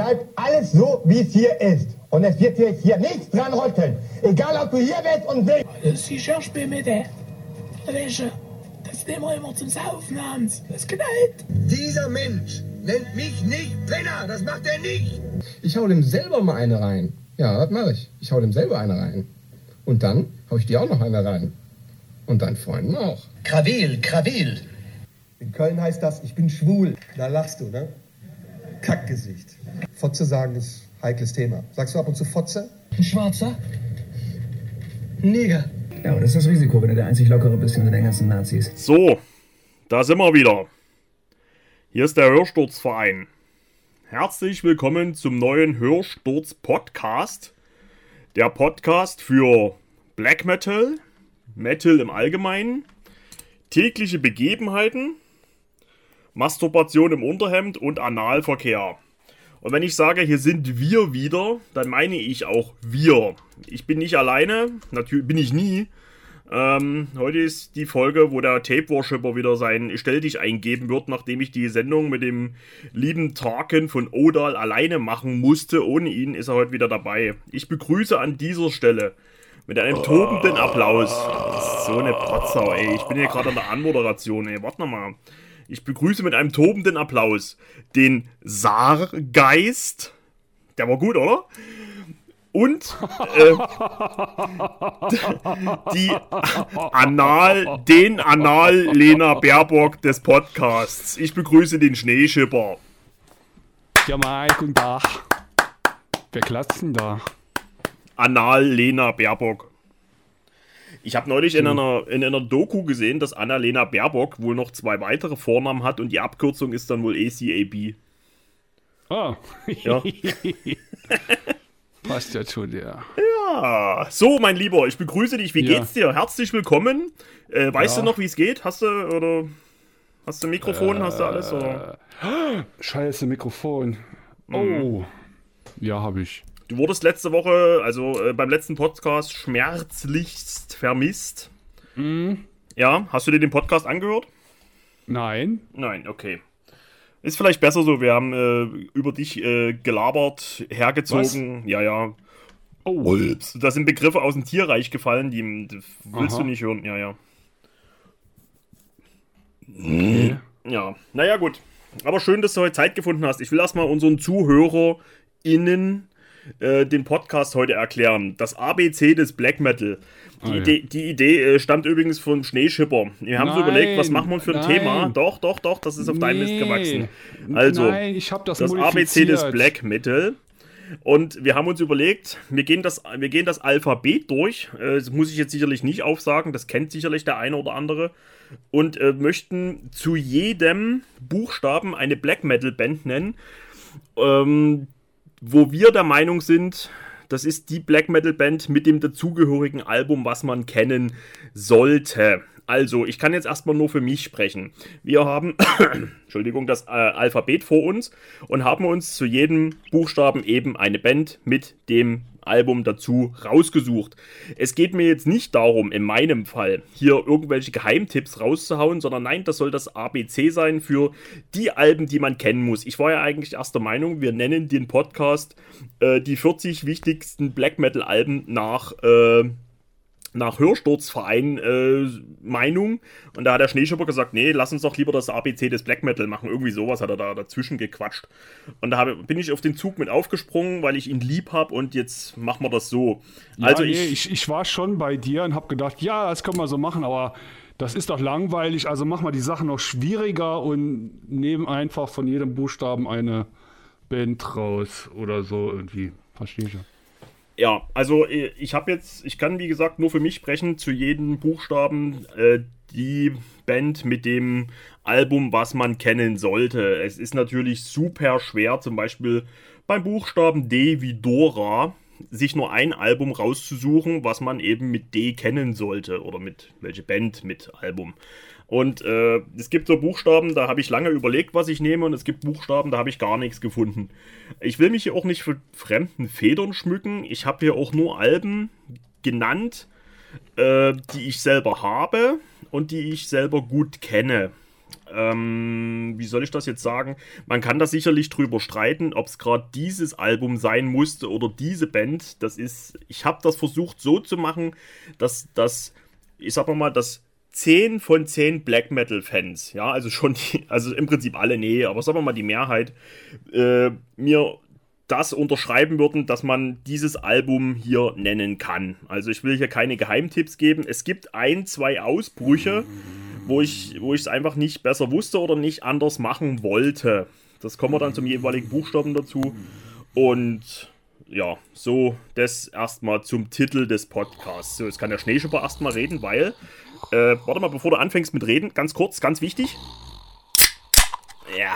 bleibt alles so, wie es hier ist. Und es wird sich hier nichts dran rütteln. Egal, ob du hier bist und willst. Si cherche pas. Weisst du, das nehmen wir immer zum Saufen abends. Das knallt. Dieser Mensch nennt mich nicht Penner. Das macht er nicht. Ich hau dem selber mal eine rein. Ja, das mache ich. Ich hau dem selber eine rein. Und dann hau ich dir auch noch eine rein. Und deinen Freunden auch. Krawil, Krawil. In Köln heißt das, ich bin schwul. Da lachst du, ne? Kackgesicht. Fotze sagen ist heikles Thema. Sagst du ab und zu Fotze? Ein Schwarzer? Ein Neger. Ja, und das ist das Risiko, wenn du der einzig Lockere bist unter den ganzen Nazis. So, da sind wir wieder. Hier ist der Hörsturzverein. Herzlich willkommen zum neuen Hörsturz Podcast. Der Podcast für Black Metal, Metal im Allgemeinen, tägliche Begebenheiten, Masturbation im Unterhemd und Analverkehr. Und wenn ich sage, hier sind wir wieder, dann meine ich auch wir. Ich bin nicht alleine, natürlich bin ich nie. Ähm, heute ist die Folge, wo der Tape Worshipper wieder sein Stell dich eingeben wird, nachdem ich die Sendung mit dem lieben Tarkin von Odal alleine machen musste. Ohne ihn ist er heute wieder dabei. Ich begrüße an dieser Stelle mit einem tobenden Applaus. Das ist so eine Potsau, ey. Ich bin hier gerade an der Anmoderation, ey. Warte mal. Ich begrüße mit einem tobenden Applaus den Saargeist. Der war gut, oder? Und äh, die Anal, den Anal-Lena Baerbock des Podcasts. Ich begrüße den Schneeschipper. Ja, mal, guten Tag. Wer klatscht denn da? Anal-Lena Baerbock. Ich habe neulich in einer, in einer Doku gesehen, dass Annalena Baerbock wohl noch zwei weitere Vornamen hat und die Abkürzung ist dann wohl ACAB. Ah. Ja. Passt ja schon, ja. Ja, so, mein Lieber, ich begrüße dich. Wie Ja. geht's dir? Herzlich willkommen. Äh, weißt Ja. du noch, wie es geht? Hast du oder hast du ein Mikrofon? hast du alles? Oder? Scheiße, Mikrofon. Mhm. Oh. Ja, habe ich. Du wurdest letzte Woche, also äh, beim letzten Podcast, schmerzlichst vermisst. Mhm. Ja, hast du dir den Podcast angehört? Nein. Nein, okay. Ist vielleicht besser so. Wir haben äh, über dich äh, gelabert, hergezogen. Ja, ja. Oh. Da sind Begriffe aus dem Tierreich gefallen, die, die willst Aha. du nicht hören. Ja, ja. Okay. Ja, naja, gut. Aber schön, dass du heute Zeit gefunden hast. Ich will erstmal unseren ZuhörerInnen äh, den Podcast heute erklären. Das ABC des Black Metal. Die Ah, ja. Idee, die Idee äh, stammt übrigens vom Schneeschipper. Wir haben so Nein, überlegt, was machen wir für ein nein. Thema? Doch, doch, doch, das ist auf deinem Mist Nee. gewachsen. Also, Nein, ich habe das, das ABC des. Black Metal. Und wir haben uns überlegt, wir gehen das, wir gehen das Alphabet durch. Äh, Das muss ich jetzt sicherlich nicht aufsagen, das kennt sicherlich der eine oder andere. Und äh, möchten zu jedem Buchstaben eine Black Metal Band nennen, ähm, wo wir der Meinung sind, das ist die Black Metal Band mit dem dazugehörigen Album, was man kennen sollte. Also, ich kann jetzt erstmal nur für mich sprechen. Wir haben, Entschuldigung, das äh, Alphabet vor uns und haben uns zu jedem Buchstaben eben eine Band mit dem Album dazu rausgesucht. Es geht mir jetzt nicht darum, in meinem Fall hier irgendwelche Geheimtipps rauszuhauen, sondern nein, das soll das ABC sein für die Alben, die man kennen muss. Ich war ja eigentlich erster Meinung, wir nennen den Podcast äh, die 40 wichtigsten Black Metal Alben nach äh, nach Hörsturzverein äh, Meinung. Und da hat der Schneeschipper gesagt, nee, lass uns doch lieber das ABC des Black Metal machen. Irgendwie sowas hat er da dazwischen gequatscht. Und da hab, bin ich auf den Zug mit aufgesprungen, weil ich ihn lieb habe und jetzt machen wir das so. Ja, also nee, ich, ich, ich war schon bei dir und habe gedacht, ja, das können wir so machen, aber das ist doch langweilig. Also mach mal die Sache noch schwieriger und nehmen einfach von jedem Buchstaben eine Band raus oder so irgendwie. Verstehe ich ja. Ja, also äh, ich habe jetzt, ich kann wie gesagt nur für mich sprechen, zu jedem Buchstaben äh, die Band mit dem Album, was man kennen sollte. Es ist natürlich super schwer, zum Beispiel beim Buchstaben D wie Dora, sich nur ein Album rauszusuchen, was man eben mit D kennen sollte oder mit welche Band mit Album. Und äh, es gibt so Buchstaben, da habe ich lange überlegt, was ich nehme, und es gibt Buchstaben, da habe ich gar nichts gefunden. Ich will mich hier auch nicht für fremden Federn schmücken. Ich habe hier auch nur Alben genannt, äh, die ich selber habe und die ich selber gut kenne. ähm, wie soll ich das jetzt sagen? Man kann da sicherlich drüber streiten, ob es gerade dieses Album sein musste oder diese Band. Das ist, ich habe das versucht so zu machen, dass das, ich sag mal, dass 10 von 10 Black Metal Fans, ja, also schon, die, also im Prinzip alle, nee, aber sagen wir mal die Mehrheit, äh, mir das unterschreiben würden, dass man dieses Album hier nennen kann. Also ich will hier keine Geheimtipps geben. Es gibt ein, zwei Ausbrüche, wo ich wo ich es einfach nicht besser wusste oder nicht anders machen wollte. Das kommen wir dann zum jeweiligen Buchstaben dazu. Und ja, so das erstmal zum Titel des Podcasts. So, jetzt kann der Schneeschipper erstmal reden, weil, äh, warte mal, bevor du anfängst mit Reden, ganz kurz, ganz wichtig. Ja,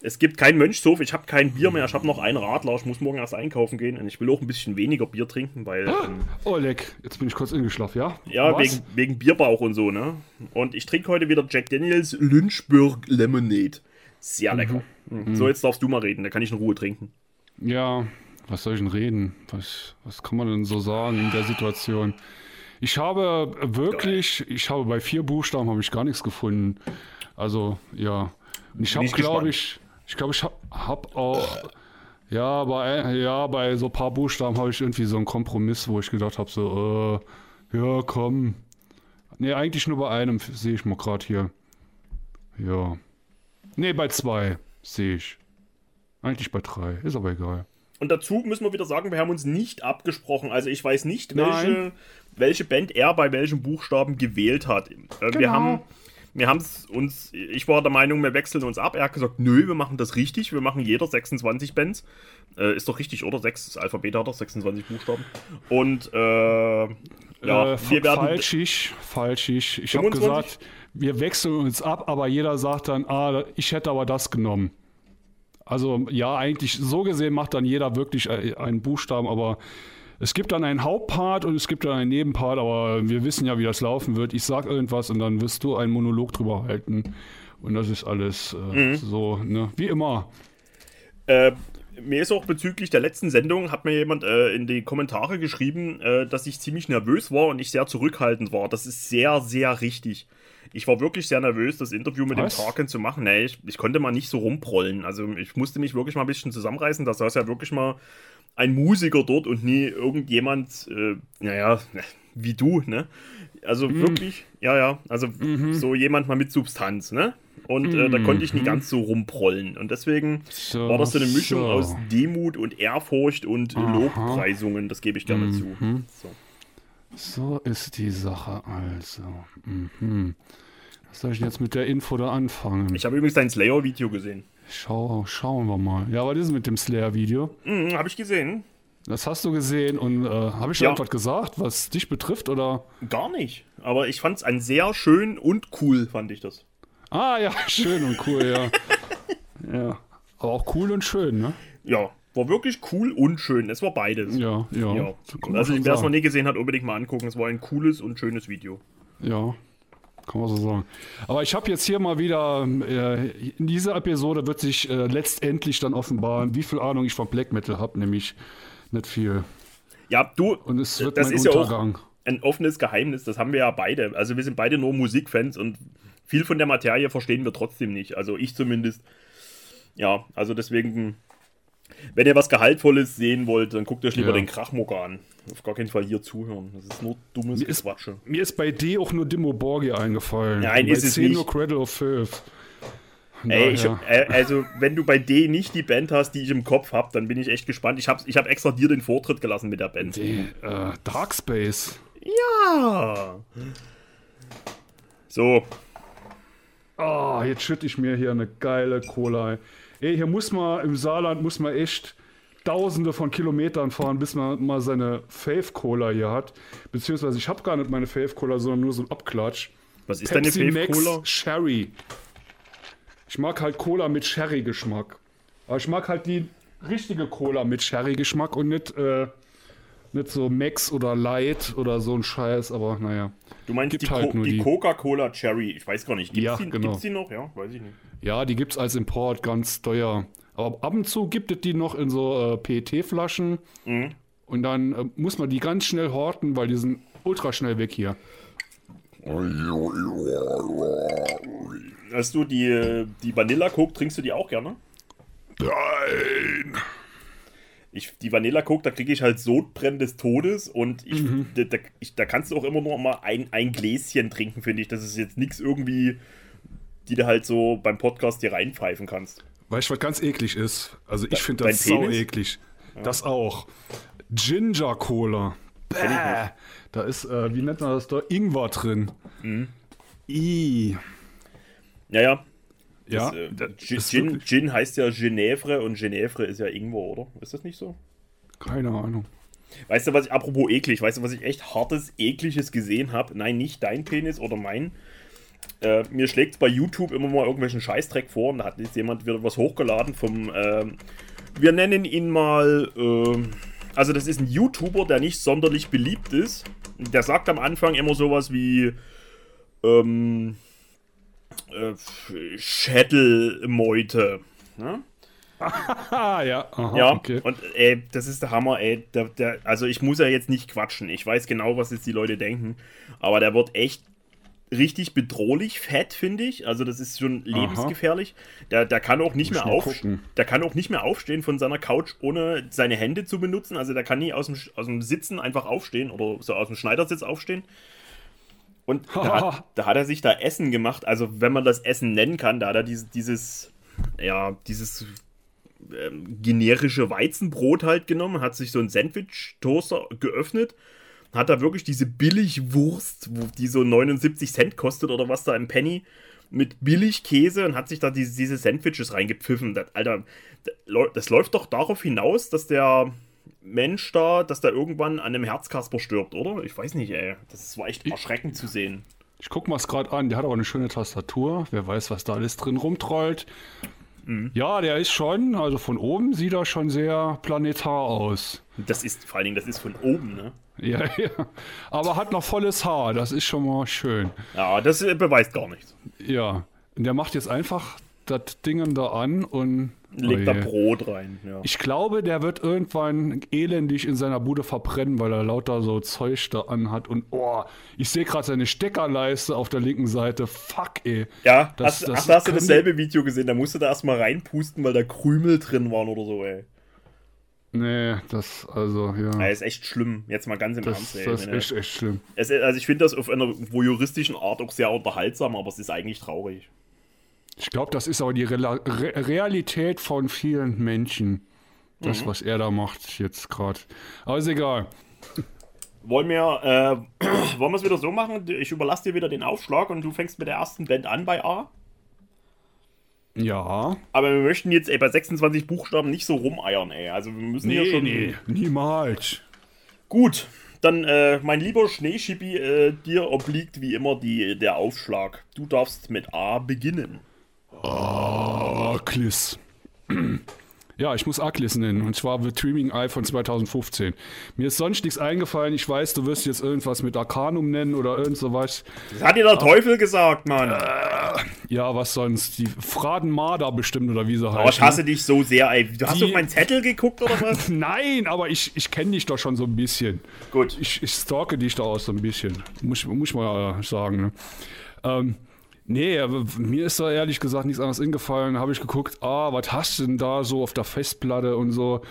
es gibt keinen Mönchshof, ich habe kein Bier mehr, ich habe noch einen Radler, ich muss morgen erst einkaufen gehen und ich will auch ein bisschen weniger Bier trinken, weil. Ähm, Oh, leck. Jetzt bin ich kurz eingeschlafen, ja? ja, Was? wegen, wegen Bierbauch und so, ne? Und ich trinke heute wieder Jack Daniels Lynchburg Lemonade. Sehr lecker. Mhm. So, jetzt darfst du mal reden, da kann ich in Ruhe trinken. Ja, was soll ich denn reden? Was, was kann man denn so sagen in der Situation? Ich habe wirklich, ich habe bei vier Buchstaben habe ich gar nichts gefunden. Also, ja. Und ich habe, glaube ich, ich glaube, ich habe hab auch, ja, bei, ja, bei so ein paar Buchstaben habe ich irgendwie so einen Kompromiss, wo ich gedacht habe, so, äh, ja, komm. Nee, eigentlich nur bei einem sehe ich mal gerade hier. Ja. Nee, bei zwei sehe ich. Eigentlich bei drei, ist aber egal. Und dazu müssen wir wieder sagen, wir haben uns nicht abgesprochen. Also ich weiß nicht, Nein. welche, welche Band er bei welchem Buchstaben gewählt hat. Äh, Wir Genau. haben wir haben es uns, ich war der Meinung, wir wechseln uns ab. Er hat gesagt, nö, wir machen das richtig. Wir machen jeder 26 Bands. Äh, ist doch richtig, oder? Sechs, das Alphabet hat doch 26 Buchstaben. Und äh, ja, äh, wir werden. falschig, falschig. Ich habe 25? gesagt, wir wechseln uns ab, aber jeder sagt dann, ah, ich hätte aber das genommen. Also ja, eigentlich so gesehen macht dann jeder wirklich äh, einen Buchstaben, aber es gibt dann einen Hauptpart und es gibt dann einen Nebenpart, aber wir wissen ja, wie das laufen wird. Ich sag irgendwas und dann wirst du einen Monolog drüber halten. Und das ist alles äh, Mhm. so, ne? Wie immer. Äh, mir ist auch bezüglich der letzten Sendung, hat mir jemand äh, in die Kommentare geschrieben, äh, dass ich ziemlich nervös war und ich sehr zurückhaltend war. Das ist sehr, sehr richtig. Ich war wirklich sehr nervös, das Interview mit Was? dem Tarkin zu machen. Nee, ich, ich konnte mal nicht so rumprollen. Also ich musste mich wirklich mal ein bisschen zusammenreißen. Da saß ja wirklich mal ein Musiker dort und nie irgendjemand, äh, naja, wie du, ne? Also Mhm. wirklich, ja, ja, also so jemand mal mit Substanz, ne? Und äh, da konnte ich nicht ganz so rumprollen. Und deswegen Mhm. So, war das so eine Mischung so. aus Demut und Ehrfurcht und Lobpreisungen, das gebe ich gerne zu. Mhm. So. So ist die Sache also. Mhm. Was soll ich jetzt mit der Info da anfangen? Ich habe übrigens dein Slayer-Video gesehen. Schau, schauen wir mal. Ja, was ist mit dem Slayer-Video? Mhm, habe ich gesehen. Das hast du gesehen und äh, habe ich Ja. irgendwas gesagt, was dich betrifft oder? Gar nicht. Aber ich fand es ein sehr schön und cool, fand ich das. Ah ja, schön und cool, ja. ja. Aber auch cool und schön, ne? Ja, war wirklich cool und schön. Es war beides. Ja, ja. Ja. Also wer es noch nie gesehen hat, unbedingt mal angucken. Es war ein cooles und schönes Video. Ja, kann man so sagen. Aber ich habe jetzt hier mal wieder, äh, in dieser Episode wird sich äh, letztendlich dann offenbaren, wie viel Ahnung ich von Black Metal habe, nämlich nicht viel. Ja, du, Und es wird das mein ist ja auch Untergang. ein offenes Geheimnis. Das haben wir ja beide. Also wir sind beide nur Musikfans und viel von der Materie verstehen wir trotzdem nicht. Also ich zumindest. Ja, also deswegen, wenn ihr was Gehaltvolles sehen wollt, dann guckt euch lieber Ja. den Krachmucker an. Auf gar keinen Fall hier zuhören. Das ist nur dummes Mir ist- Quatsche. Mir ist bei D auch nur Dimmo Borgi eingefallen. Nein, Und bei ist es C nicht. nur Cradle of Filth. Ey, ich, äh, also wenn du bei D nicht die Band hast, die ich im Kopf habe, dann bin ich echt gespannt. Ich habe ich hab extra dir den Vortritt gelassen mit der Band. D, äh, Dark Space. Ja. So, Ah, jetzt schütte ich mir hier eine geile Cola. Ey, hier muss man im Saarland muss man echt tausende von Kilometern fahren, bis man mal seine Fave Cola hier hat. Beziehungsweise ich habe gar nicht meine Fave Cola, sondern nur so ein Abklatsch. was ist deine Pepsi Fave Max Cola? Sherry. Ich mag halt Cola mit Sherry-Geschmack. Aber ich mag halt die richtige Cola mit Sherry-Geschmack und nicht, äh, nicht so Max oder Light oder so ein Scheiß, aber naja. Du meinst Gibt die, halt Co die. Coca-Cola Cherry. Ich weiß gar nicht. Gibt's, Ja, die, genau. gibt's die noch? Ja, weiß ich nicht. Ja, die gibt's als Import ganz teuer. Aber ab und zu gibt es die noch in so äh, PET-Flaschen. Und dann äh, muss man die ganz schnell horten, weil die sind ultra schnell weg hier. Hast du die, die Vanilla Coke, trinkst du die auch gerne? Nein. Ich, die Vanilla Coke, da kriege ich halt Sodbrennen des Todes und ich, da, da, ich, da kannst du auch immer nur mal ein, ein Gläschen trinken, finde ich. Das ist jetzt nichts irgendwie, die du halt so beim Podcast dir reinpfeifen kannst. Weißt du, was ganz eklig ist? Also ich finde das sau Penis? eklig. Das auch. Ginger Cola. Bäh. Da ist, äh, wie nennt man das da? Ingwer drin. Mhm. I. Ja, ja. Ja, Das, äh, das Gin, Gin, heißt ja Genèvre und Genèvre ist ja Ingwer, oder? Ist das nicht so? Keine Ahnung. Weißt du, was ich, apropos eklig, weißt du, was ich echt hartes, ekliges gesehen habe? Nein, nicht dein Penis oder mein. Äh, mir schlägt bei YouTube immer mal irgendwelchen Scheißdreck vor und da hat jetzt jemand wieder was hochgeladen vom, ähm, wir nennen ihn mal, ähm, also das ist ein YouTuber, der nicht sonderlich beliebt ist. Der sagt am Anfang immer sowas wie, ähm, äh, Schädelmeute. Ne? Ah, ja. Aha, Ja, okay. und ey, das ist der Hammer, ey. Der, der, also ich muss ja jetzt nicht quatschen. Ich weiß genau, was jetzt die Leute denken. Aber der wird echt richtig bedrohlich fett, finde ich. Also das ist schon lebensgefährlich. Der, der kann auch nicht Muss mehr aufstehen. Der kann auch nicht mehr aufstehen von seiner Couch, ohne seine Hände zu benutzen. Also der kann nie aus dem, aus dem Sitzen einfach aufstehen oder so aus dem Schneidersitz aufstehen. Und da hat, da hat er sich da Essen gemacht. Also wenn man das Essen nennen kann, da hat er dieses, dieses ja, dieses ähm, generische Weizenbrot halt genommen, hat sich so einen Sandwich-Toaster geöffnet, hat da wirklich diese Billigwurst, die so 79 Cent kostet oder was da im Penny, mit Billigkäse und hat sich da diese, diese Sandwiches reingepfiffen. Das, Alter, das läuft doch darauf hinaus, dass der Mensch da, dass der irgendwann an einem Herzkasper stirbt, oder? Ich weiß nicht, ey. Das war echt erschreckend zu sehen. Ich guck mal es gerade an. Der hat auch eine schöne Tastatur. Wer weiß, was da alles drin rumtrollt. Mhm. Ja, der ist schon, also von oben sieht er schon sehr planetar aus. Das ist, vor allen Dingen, das ist von oben, ne? Ja, ja. Aber hat noch volles Haar. Das ist schon mal schön. Ja, das äh, beweist gar nichts. Ja. Und der macht jetzt einfach das Ding da an und. Legt Oh da je. Brot rein, ja. Ich glaube, der wird irgendwann elendig in seiner Bude verbrennen, weil er lauter so Zeug da anhat. Und oh, ich sehe gerade seine Steckerleiste auf der linken Seite. Fuck, ey. Ja, Das- hast, das ach, da hast du dasselbe Video gesehen, da musst du da erstmal reinpusten, weil da Krümel drin waren oder so, ey. Nee, das, also, ja. Ja, ist echt schlimm, jetzt mal ganz im Das, Ernst, ey. das ist Wenn er- echt, echt schlimm. es, also ich finde das auf einer voyeuristischen Art auch sehr unterhaltsam, aber es ist eigentlich traurig. Ich glaube, das ist aber die Rela Re Realität von vielen Menschen. Das, Mhm. was er da macht jetzt gerade. Aber ist egal. Wollen wir, äh, wollen wir es wieder so machen? Ich überlasse dir wieder den Aufschlag und du fängst mit der ersten Band an bei A. Ja. Aber wir möchten jetzt ey, bei 26 Buchstaben nicht so rumeiern, ey. Also wir müssen hier Nee, schon. nee, niemals. Gut, dann, äh, mein lieber Schneeschippi, äh, dir obliegt wie immer die, der Aufschlag. Du darfst mit A beginnen. Aklis. Ja, ich muss Aklis nennen. Und zwar The Dreaming Eye von 2015. Mir ist sonst nichts eingefallen. Ich weiß, du wirst jetzt irgendwas mit Arcanum nennen oder irgend sowas. Das hat dir der Teufel gesagt, Mann. Ja, was sonst? Die Fraden Marder bestimmt oder wie sie heißt. Oh, ich hasse dich so sehr, ey. Du hast Die- auf meinen Zettel geguckt oder was? Nein, aber ich, ich kenne dich doch schon so ein bisschen. Gut. Ich, ich stalke dich da auch so ein bisschen. Muss, muss man äh, sagen. Ne? Ähm, nee, mir ist da ehrlich gesagt nichts anderes eingefallen. Habe ich geguckt, ah, was hast du denn da so auf der Festplatte und so.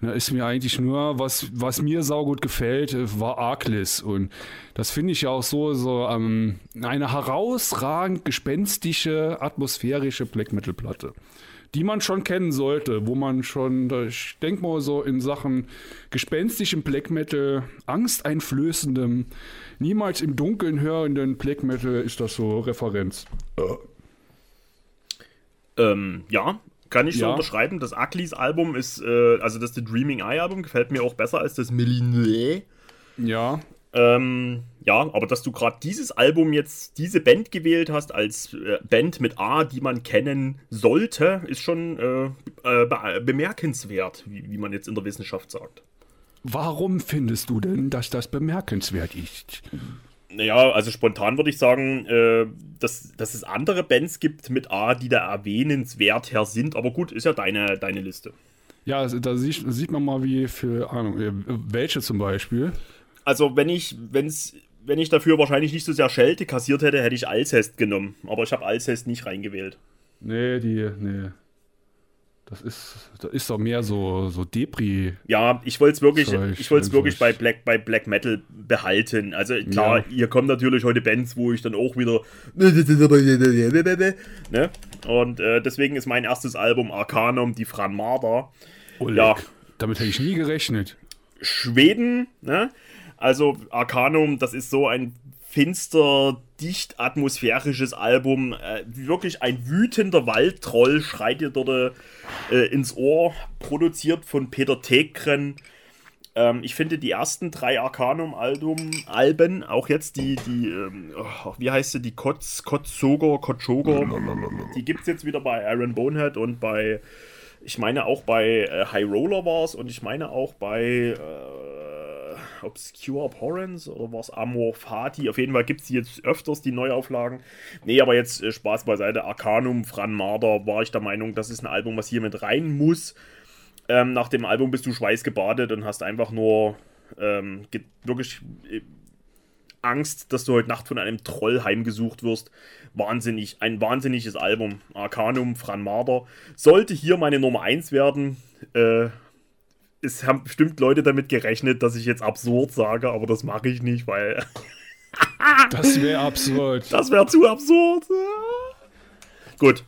Da ist mir eigentlich nur, was, was mir saugut gefällt, war Arklis. Und das finde ich ja auch so, so ähm, eine herausragend gespenstische, atmosphärische Black Metal Platte. Die man schon kennen sollte, wo man schon, ich denke mal so in Sachen gespenstischem Black Metal, angsteinflößendem, niemals im Dunkeln hörenden Black Metal ist das so Referenz. Ähm, ja, kann ich so Ja. unterschreiben. Das Aklis Album ist, äh, also das The Dreaming Eye Album gefällt mir auch besser als das Millineux. Ja, Ähm, ja, aber dass du gerade dieses Album jetzt, diese Band gewählt hast als äh, Band mit A, die man kennen sollte, ist schon äh, äh, be bemerkenswert, wie, wie man jetzt in der Wissenschaft sagt. Warum findest du denn, dass das bemerkenswert ist? Naja, also spontan würde ich sagen, äh, dass, dass es andere Bands gibt mit A, die da erwähnenswerter sind. Aber gut, ist ja deine, deine Liste. Ja, also da sieht, sieht man mal, wie für Ahnung, äh, welche zum Beispiel. Also wenn ich, wenn es, wenn ich dafür wahrscheinlich nicht so sehr Schelte kassiert hätte, hätte ich Alcest genommen. Aber ich habe Alcest nicht reingewählt. Nee, die, nee. Das ist, das ist doch mehr so, so Depri. Ja, ich wollte es wirklich, Zeug, ich wollte wirklich bei. Black, bei Black Metal behalten. Also klar, Ja. hier kommen natürlich heute Bands, wo ich dann auch wieder. Ne? Und äh, deswegen ist mein erstes Album Arcanum, die Fran Marder. Oleg. Ja. Damit hätte ich nie gerechnet. Schweden, ne? Also Arcanum, das ist so ein finster, dicht atmosphärisches Album. Äh, wirklich ein wütender Waldtroll schreit dir dort äh, ins Ohr, produziert von Peter Tegren. Ähm, ich finde die ersten drei Arcanum-Alben, auch jetzt die, die, ähm, oh, wie heißt sie, die Kotz, Kotzoger, Kotschoger, die gibt es jetzt wieder bei Aaron Bonehead und bei, ich meine auch bei äh, High Roller war es und ich meine auch bei äh, Obscure Abhorrence oder war es Amor Fati. Auf jeden Fall gibt es jetzt öfters die Neuauflagen. Nee, aber jetzt äh, Spaß beiseite. Arcanum, Fran Marder war ich der Meinung, das ist ein Album, was hier mit rein muss. Ähm, nach dem Album bist du schweißgebadet und hast einfach nur ähm, wirklich äh, Angst, dass du heute Nacht von einem Troll heimgesucht wirst. Wahnsinnig, ein wahnsinniges Album. Arcanum, Fran Marder. Sollte hier meine Nummer 1 werden. Äh, es haben bestimmt Leute damit gerechnet, dass ich jetzt absurd sage, aber das mache ich nicht, weil Das wäre absurd. das wäre zu absurd. Gut,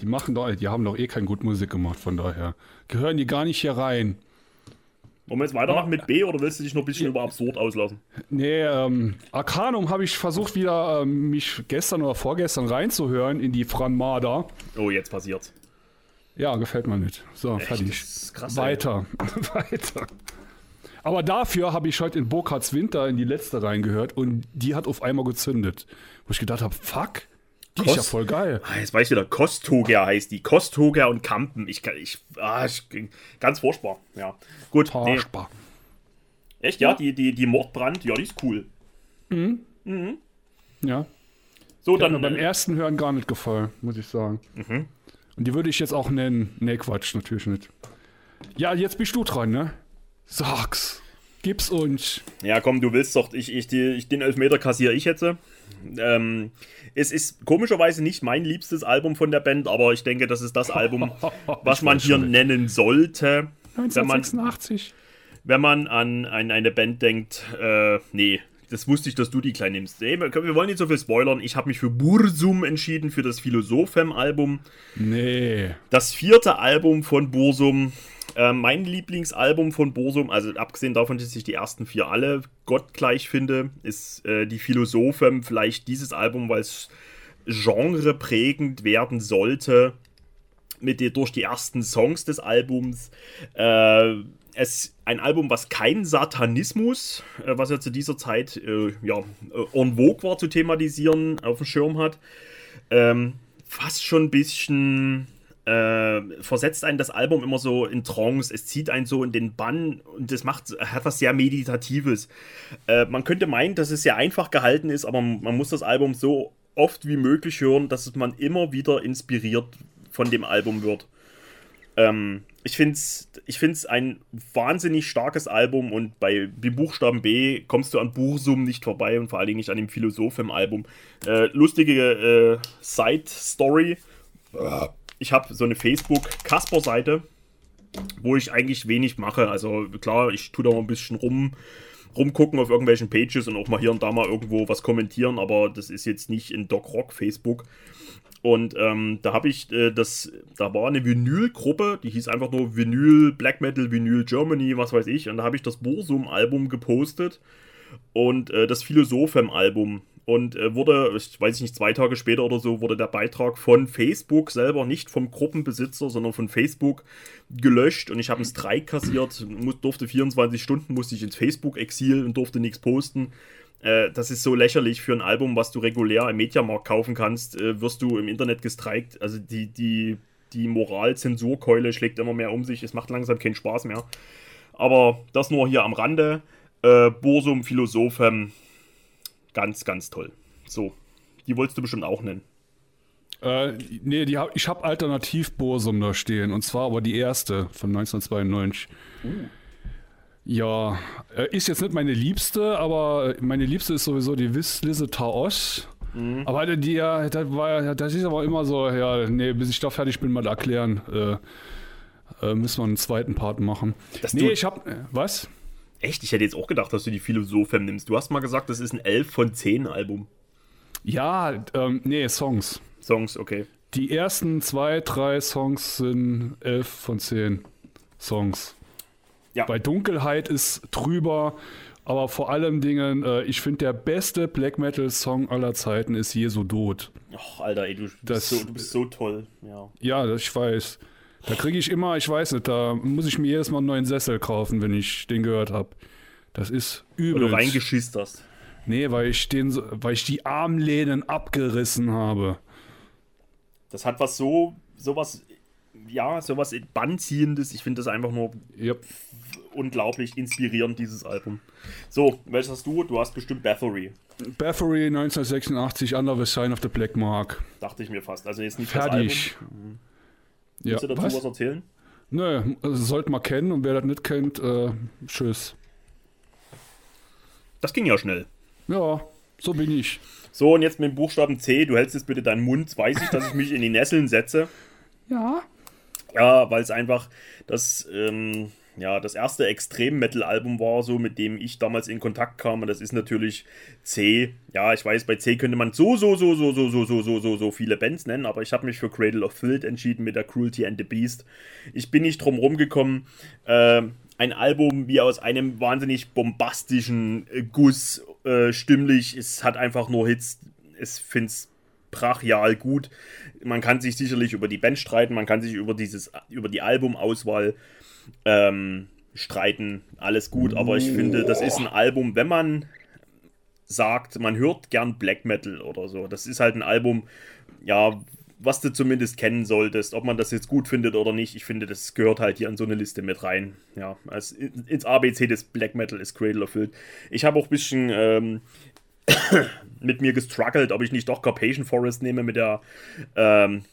Die machen doch, die haben doch eh kein gut Musik gemacht, von daher. Gehören die gar nicht hier rein. wollen wir jetzt weitermachen mit B oder willst du dich noch ein bisschen über absurd auslassen? Nee, ähm, Arcanum habe ich versucht wieder, ähm, mich gestern oder vorgestern reinzuhören in die Fran Marder. Oh, jetzt passiert's. Ja, gefällt mir nicht. So, Echt? fertig. Das ist krass. Weiter. Weiter. Aber dafür habe ich heute in Burkhards Winter in die letzte reingehört und die hat auf einmal gezündet. Wo ich gedacht habe, fuck, die ist ja Kost- voll geil. Ah, jetzt weiß ich wieder, Kosthoger heißt die. Kosthoger und Kampen. Ich, kann- ich, ah, ich ganz furchtbar. Ja, gut. Nee. Parspar. Echt, ja, die, die, die Mordbrand, ja, die ist cool. Ja. So, Die hat dann mir beim äh, ersten Hören gar nicht gefallen, muss ich sagen. Mhm. Und die würde ich jetzt auch nennen. Nee, Quatsch, natürlich nicht. Ja, jetzt bist du dran, ne? Sag's. Gib's uns. Ja, komm, du willst doch, ich, ich, die, ich den Elfmeter kassiere ich jetzt. Ähm, es ist komischerweise nicht mein liebstes Album von der Band, aber ich denke, das ist das Album, was man hier nennen sollte, wenn man, 1986. wenn man an, an eine Band denkt. Äh, nee, das wusste ich, dass du die klein nimmst. Nee, wir, wollen nicht so viel spoilern. Ich habe mich für Bursum entschieden, für das Philosophem-Album. Nee. Das vierte Album von Bursum. Äh, mein Lieblingsalbum von Bursum, also abgesehen davon, dass ich die ersten vier alle gottgleich finde, ist äh, die Philosophem vielleicht dieses Album, weil es genreprägend werden sollte mit die, durch die ersten Songs des Albums. Äh, es ein Album, was kein Satanismus, äh, was ja zu dieser Zeit äh, ja, äh, en vogue war zu thematisieren, auf dem Schirm hat. Ähm, fast schon ein bisschen äh, versetzt einen das Album immer so in Trance. Es zieht einen so in den Bann und das macht hat was sehr Meditatives. Äh, man könnte meinen, dass es sehr einfach gehalten ist, aber man muss das Album so oft wie möglich hören, dass man immer wieder inspiriert von dem Album wird. Ähm, ich finde es ich find's ein wahnsinnig starkes Album und bei Buchstaben B kommst du an Bursum nicht vorbei und vor allen Dingen nicht an dem Philosophem-Album. Äh, lustige äh, Side-Story. Ich habe so eine Facebook-Kasper-Seite, wo ich eigentlich wenig mache. Also klar, ich tue da mal ein bisschen rum, rumgucken auf irgendwelchen Pages und auch mal hier und da mal irgendwo was kommentieren, aber das ist jetzt nicht in Doc Rock Facebook. Und ähm, da habe ich äh, das, da war eine Vinyl-Gruppe, die hieß einfach nur Vinyl, Black Metal, Vinyl Germany, was weiß ich. Und da habe ich das Bursum-Album gepostet und äh, das Philosophem-Album. Und äh, wurde, ich weiß nicht, zwei Tage später oder so, wurde der Beitrag von Facebook selber, nicht vom Gruppenbesitzer, sondern von Facebook gelöscht. Und ich habe einen Streik kassiert, muss, durfte 24 Stunden, musste ich ins Facebook-Exil und durfte nichts posten. Äh, das ist so lächerlich für ein Album, was du regulär im Mediamarkt kaufen kannst, äh, wirst du im Internet gestreikt. Also die, die, die Moral-Zensurkeule schlägt immer mehr um sich. Es macht langsam keinen Spaß mehr. Aber das nur hier am Rande. Äh, Bursum, Philosophem, ganz, ganz toll. So, die wolltest du bestimmt auch nennen. Äh, nee, die hab, ich habe Alternativ Bursum da stehen. Und zwar aber die erste von 1992. Ja, äh, ist jetzt nicht meine Liebste, aber meine Liebste ist sowieso die Wisslise Taos. Mhm. Aber die, ja, das, war, das ist aber immer so, ja, nee, bis ich da fertig bin, mal erklären, äh, äh, müssen wir einen zweiten Part machen. Dass nee, ich hab, äh, was? Echt? Ich hätte jetzt auch gedacht, dass du die Philosophem nimmst. Du hast mal gesagt, das ist ein 11 von 10 Album. Ja, ähm, nee, Songs. Songs, okay. Die ersten zwei, drei Songs sind elf von zehn Songs. Ja. Bei Dunkelheit ist drüber, aber vor allem Dingen, äh, ich finde, der beste Black Metal Song aller Zeiten ist Jesu Tod. Ach, Alter, ey, du, bist Das- so, du bist so toll. Ja. Ja, das ich weiß. Da kriege ich immer, ich weiß nicht, da muss ich mir jedes Mal einen neuen Sessel kaufen, wenn ich den gehört habe. Das ist übel. du reingeschisst hast. Nee, weil ich den, weil ich die Armlehnen abgerissen habe. Das hat was so, sowas, ja, sowas Bandziehendes. Ich finde das einfach nur Yep. unglaublich inspirierend, dieses Album. So, welches hast du? Du hast bestimmt Bathory. Bathory 1986, Under the Sign of the Black Mark. Dachte ich mir fast. Also jetzt nicht Fertig. das Album. Ja, Willst du dazu was, was? erzählen? Nö, also sollte man kennen und wer das nicht kennt, äh, tschüss. Das ging ja schnell. Ja, so bin ich. So, und jetzt mit dem Buchstaben C. Du hältst jetzt bitte deinen Mund. Weiß ich, dass ich mich in die Nesseln setze. Ja. Ja, weil es einfach das, ähm, ja, das erste Extrem-Metal-Album war, so mit dem ich damals in Kontakt kam. Und das ist natürlich C. Ja, ich weiß, bei C könnte man so, so, so, so, so, so, so, so, so, so viele Bands nennen, aber ich habe mich für Cradle of Filth entschieden mit der Cruelty and the Beast. Ich bin nicht drum rumgekommen, äh, ein Album wie aus einem wahnsinnig bombastischen äh, Guss äh, stimmlich. Es hat einfach nur Hits. Es brachial gut. Man kann sich sicherlich über die Band streiten, man kann sich über dieses, über die Albumauswahl ähm, streiten, alles gut, aber ich finde, das ist ein Album, wenn man sagt, man hört gern Black Metal oder so. Das ist halt ein Album, ja, was du zumindest kennen solltest. Ob man das jetzt gut findet oder nicht, ich finde, das gehört halt hier in so eine Liste mit rein. Ja, als in- ins ABC des Black Metal ist Cradle Filth. Ich habe auch ein bisschen ähm, mit mir gestruggelt, ob ich nicht doch Carpathian Forest nehme mit der ähm,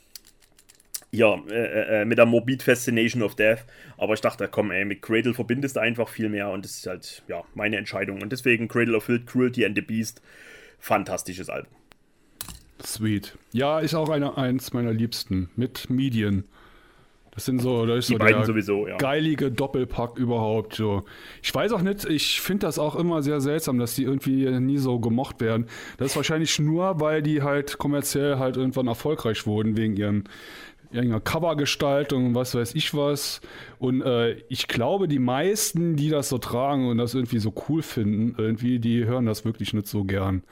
ja, äh, äh, mit der Morbid Fascination of Death. Aber ich dachte, komm, ey, mit Cradle verbindest du einfach viel mehr und das ist halt, ja, meine Entscheidung. Und deswegen Cradle of Filth, Cruelty and the Beast, fantastisches Album. Sweet. Ja, ist auch eine, eins meiner Liebsten. Mit Medien. Das sind so, das ist Die so beiden der sowieso, ja. geilige Doppelpack überhaupt. So. Ich weiß auch nicht, ich finde das auch immer sehr seltsam, dass die irgendwie nie so gemocht werden. Das ist wahrscheinlich nur, weil die halt kommerziell halt irgendwann erfolgreich wurden wegen ihren irgendeiner Covergestaltung und was weiß ich was. Und äh, ich glaube, die meisten, die das so tragen und das irgendwie so cool finden, irgendwie, die hören das wirklich nicht so gern.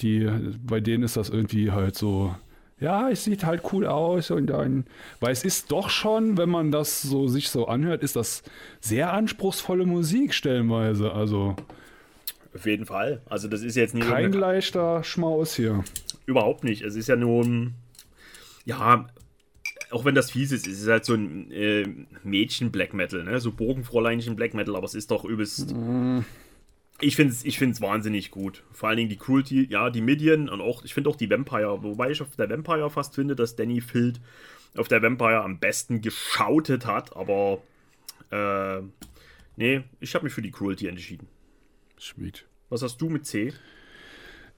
Die, bei denen ist das irgendwie halt so, ja, es sieht halt cool aus und dann, weil es ist doch schon, wenn man das so sich so anhört, ist das sehr anspruchsvolle Musik stellenweise. Also Auf jeden Fall. Also das ist jetzt nicht kein leichter Schmaus hier. Überhaupt nicht. Es ist ja nur ein, ja, auch wenn das fies ist, es ist halt so ein äh, Mädchen-Black Metal, ne? So Bogenfräuleinchen Black Metal, aber es ist doch übelst. Ich finde es ich find's wahnsinnig gut. Vor allen Dingen die Cruelty, ja, die Midian und auch, ich finde auch die Vampire, wobei ich auf der Vampire fast finde, dass Danny Field auf der Vampire am besten geschautet hat, aber äh, nee, ich habe mich für die Cruelty entschieden. Sweet. Was hast du mit C?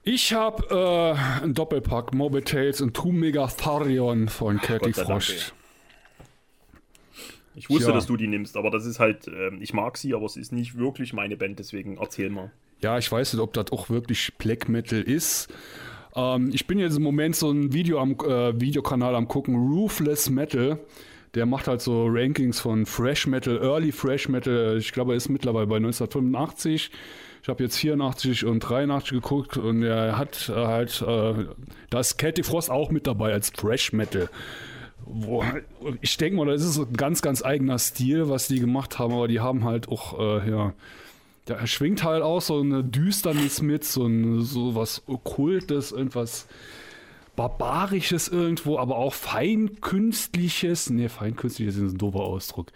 Ich habe äh, einen Doppelpack Morbid Tales und Two Megatharion von Dank, Frost. Ich wusste, Ja. dass du die nimmst, aber das ist halt, ähm, ich mag sie, aber es ist nicht wirklich meine Band, deswegen erzähl mal. Ja, ich weiß nicht, ob das auch wirklich Black Metal ist. Ähm, ich bin jetzt im Moment so ein Video am äh, Videokanal am gucken, Roofless Metal. Der macht halt so Rankings von Fresh Metal, Early Fresh Metal. Ich glaube, er ist mittlerweile bei 1985. Ich habe jetzt 84 und 83 geguckt und er hat äh, halt, äh, da ist Katy Frost auch mit dabei als Fresh Metal. Wo, ich denke mal, das ist ein ganz, ganz eigener Stil, was die gemacht haben, aber die haben halt auch, äh, ja, da schwingt halt auch so eine Düsternis mit, so, ein, so was Okkultes, irgendwas Barbarisches irgendwo, aber auch Feinkünstliches. Ne, Feinkünstliches ist ein doofer Ausdruck.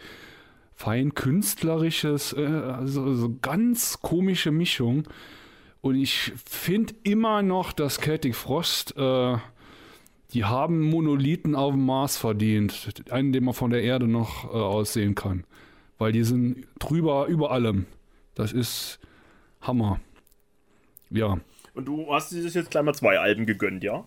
Feinkünstlerisches, äh, also so ganz komische Mischung. Und ich finde immer noch, dass Celtic Frost, äh, die haben Monolithen auf dem Mars verdient. Einen, den man von der Erde noch äh, aussehen kann. weil die sind drüber über allem. Das ist Hammer. Ja. Und du hast dir jetzt gleich mal zwei Alben gegönnt, ja?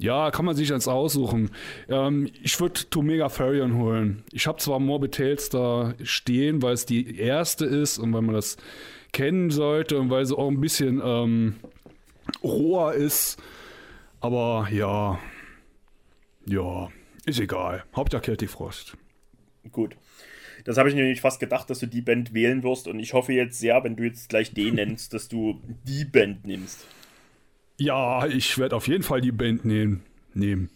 Ja, kann man sich jetzt aussuchen. Ähm, ich würde Tomega Farion holen. Ich habe zwar Morbid Tales da stehen, weil es die erste ist und weil man das kennen sollte und weil sie auch ein bisschen ähm, roher ist. Aber ja, ja, ist egal. Hauptsache Celtic Frost. Gut. Das habe ich nämlich fast gedacht, dass du die Band wählen wirst und ich hoffe jetzt sehr, wenn du jetzt gleich den nennst, dass du die Band nimmst. Ja, ich werde auf jeden Fall die Band nehmen. nehmen.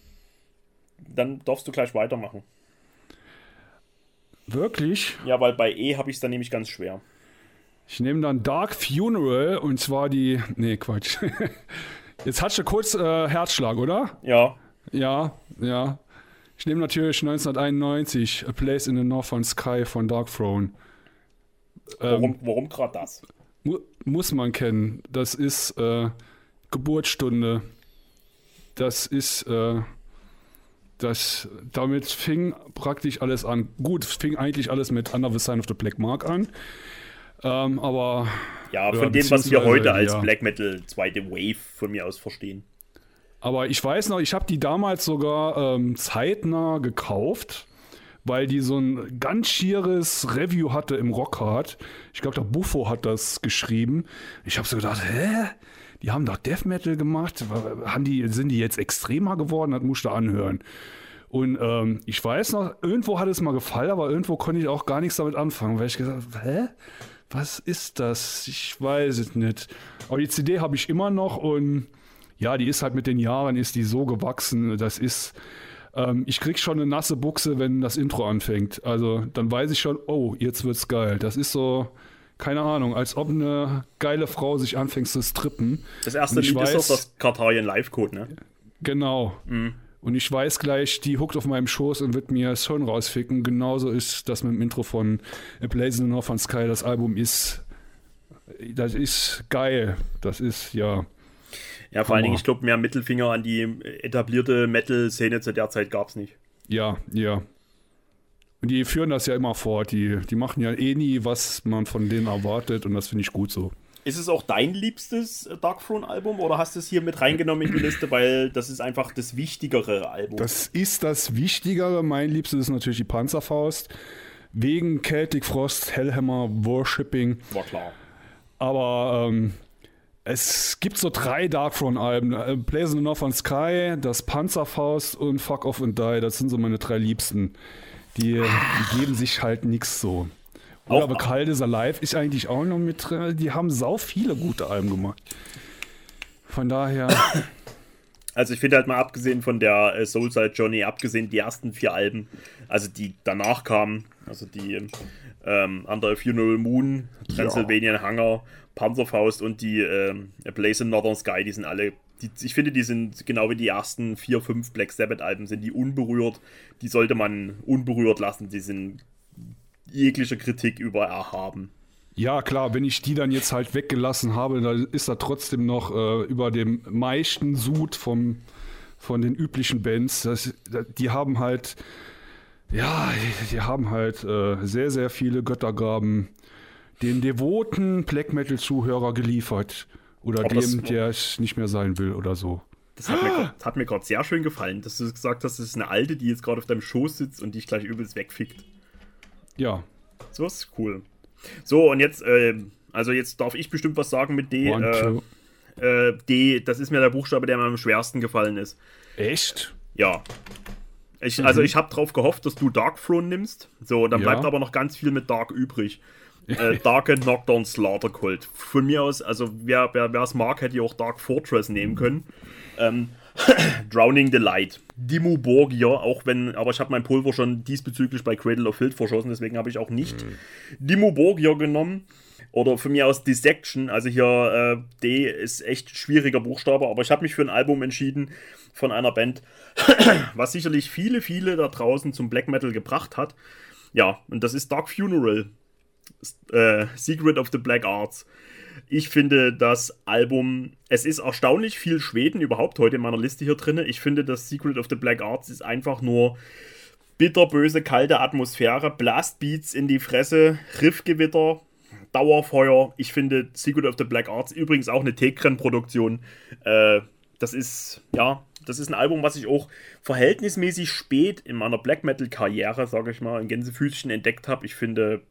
Dann darfst du gleich weitermachen. Wirklich? Ja, weil bei E habe ich es dann nämlich ganz schwer. Ich nehme dann Dark Funeral und zwar die. Nee, Quatsch. Jetzt hast du kurz äh, Herzschlag, oder? Ja. Ja, ja. Ich nehme natürlich 1991 A Place in the Northern Sky von Dark Throne. Warum, warum gerade das? Mu muss man kennen. Das ist äh, Geburtsstunde. Das ist, äh, das, damit fing praktisch alles an. Gut, fing eigentlich alles mit Under the Sign of the Black Mark an. Ähm, aber. Ja, von dem, was wir heute als ja. Black Metal zweite Wave von mir aus verstehen. Aber ich weiß noch, ich habe die damals sogar ähm, zeitnah gekauft, weil die so ein ganz schieres Review hatte im Rockhard. Ich glaube, der Buffo hat das geschrieben. Ich habe so gedacht, hä? Die haben doch Death Metal gemacht. Haben die, sind die jetzt extremer geworden? Das musst du anhören. Und ähm, ich weiß noch, irgendwo hat es mal gefallen, aber irgendwo konnte ich auch gar nichts damit anfangen, weil ich gesagt habe, hä? Was ist das? Ich weiß es nicht. Aber die CD habe ich immer noch und ja, die ist halt mit den Jahren, ist die so gewachsen. Das ist, ähm, ich krieg schon eine nasse Buchse, wenn das Intro anfängt. Also dann weiß ich schon, oh, jetzt wird's geil. Das ist so, keine Ahnung, als ob eine geile Frau sich anfängt zu strippen. Das erste Lied weiß, ist doch das Kartarien Live-Code, ne? Genau. Mhm. Und ich weiß gleich, die huckt auf meinem Schoß und wird mir das Hirn rausficken. Genauso ist das mit dem Intro von A Blaze in the North Sky. Das Album ist, das ist geil. Das ist, ja. Ja, vor allen Dingen, ich glaube, mehr Mittelfinger an die etablierte Metal-Szene zu der Zeit gab es nicht. Ja, ja. Und die führen das ja immer fort. Die, die machen ja eh nie, was man von denen erwartet. Und das finde ich gut so. Ist es auch dein liebstes Darkthrone-Album oder hast du es hier mit reingenommen in die Liste, weil das ist einfach das wichtigere Album? Das ist das Wichtigere. Mein liebstes ist natürlich die Panzerfaust. Wegen Celtic Frost, Hellhammer, Worshipping. War klar. Aber ähm, es gibt so drei Darkthrone-Alben. Äh, Blaze in the Northern Sky, das Panzerfaust und Fuck Off and Die. Das sind so meine drei Liebsten. Die, geben sich halt nichts so. Oder aber Kalt is Alive ist eigentlich auch noch mit drin. Die haben sau viele gute Alben gemacht. Von daher. Also ich finde halt mal abgesehen von der äh, Soulside Journey, abgesehen die ersten vier Alben, also die danach kamen, also die ähm, Under Funeral Moon, Transylvanian ja. Hunger, Panzerfaust und die ähm, Blaze in Northern Sky, die sind alle, die, ich finde, die sind genau wie die ersten vier, fünf Black Sabbath Alben, sind die unberührt. Die sollte man unberührt lassen. Die sind jeglicher Kritik über erhaben. Ja, klar, wenn ich die dann jetzt halt weggelassen habe, dann ist da trotzdem noch äh, über dem meisten Sud vom, von den üblichen Bands. Das, die haben halt, ja, die, die haben halt äh, sehr, sehr viele Göttergaben den devoten Black Metal-Zuhörer geliefert. Oder Aber dem, der es nicht mehr sein will oder so. Das hat mir gerade sehr schön gefallen, dass du gesagt hast, das ist eine Alte, die jetzt gerade auf deinem Schoß sitzt und dich gleich übelst wegfickt. Ja. So ist cool. So, und jetzt, äh, also jetzt darf ich bestimmt was sagen mit D. One, äh, äh, D, das ist mir der Buchstabe, der mir am schwersten gefallen ist. Echt? Ja. Ich, mhm. Also ich habe drauf gehofft, dass du Dark Throne nimmst. So, dann ja. bleibt aber noch ganz viel mit Dark übrig. Äh, Dark and Knockdown Slaughter Cult. Von mir aus, also wer es mag, hätte ich auch Dark Fortress nehmen können. Ähm, Drowning the Light. Dimmu Borgir, auch wenn, aber ich habe mein Pulver schon diesbezüglich bei Cradle of Filth verschossen, deswegen habe ich auch nicht mhm. Dimmu Borgir genommen. Oder von mir aus Dissection, also hier äh, D ist echt schwieriger Buchstabe, aber ich habe mich für ein Album entschieden von einer Band, was sicherlich viele, viele da draußen zum Black Metal gebracht hat. Ja, und das ist Dark Funeral. Äh, Secret of the Black Arts. Ich finde das Album, es ist erstaunlich viel Schweden überhaupt heute in meiner Liste hier drin. Ich finde, das Secret of the Black Arts ist einfach nur bitterböse, kalte Atmosphäre, Blastbeats in die Fresse, Riffgewitter, Dauerfeuer. Ich finde Secret of the Black Arts übrigens auch eine Tekren-Produktion. Äh, das ist, ja, das ist ein Album, was ich auch verhältnismäßig spät in meiner Black Metal-Karriere, sage ich mal, in Gänsefüßchen entdeckt habe. Ich finde,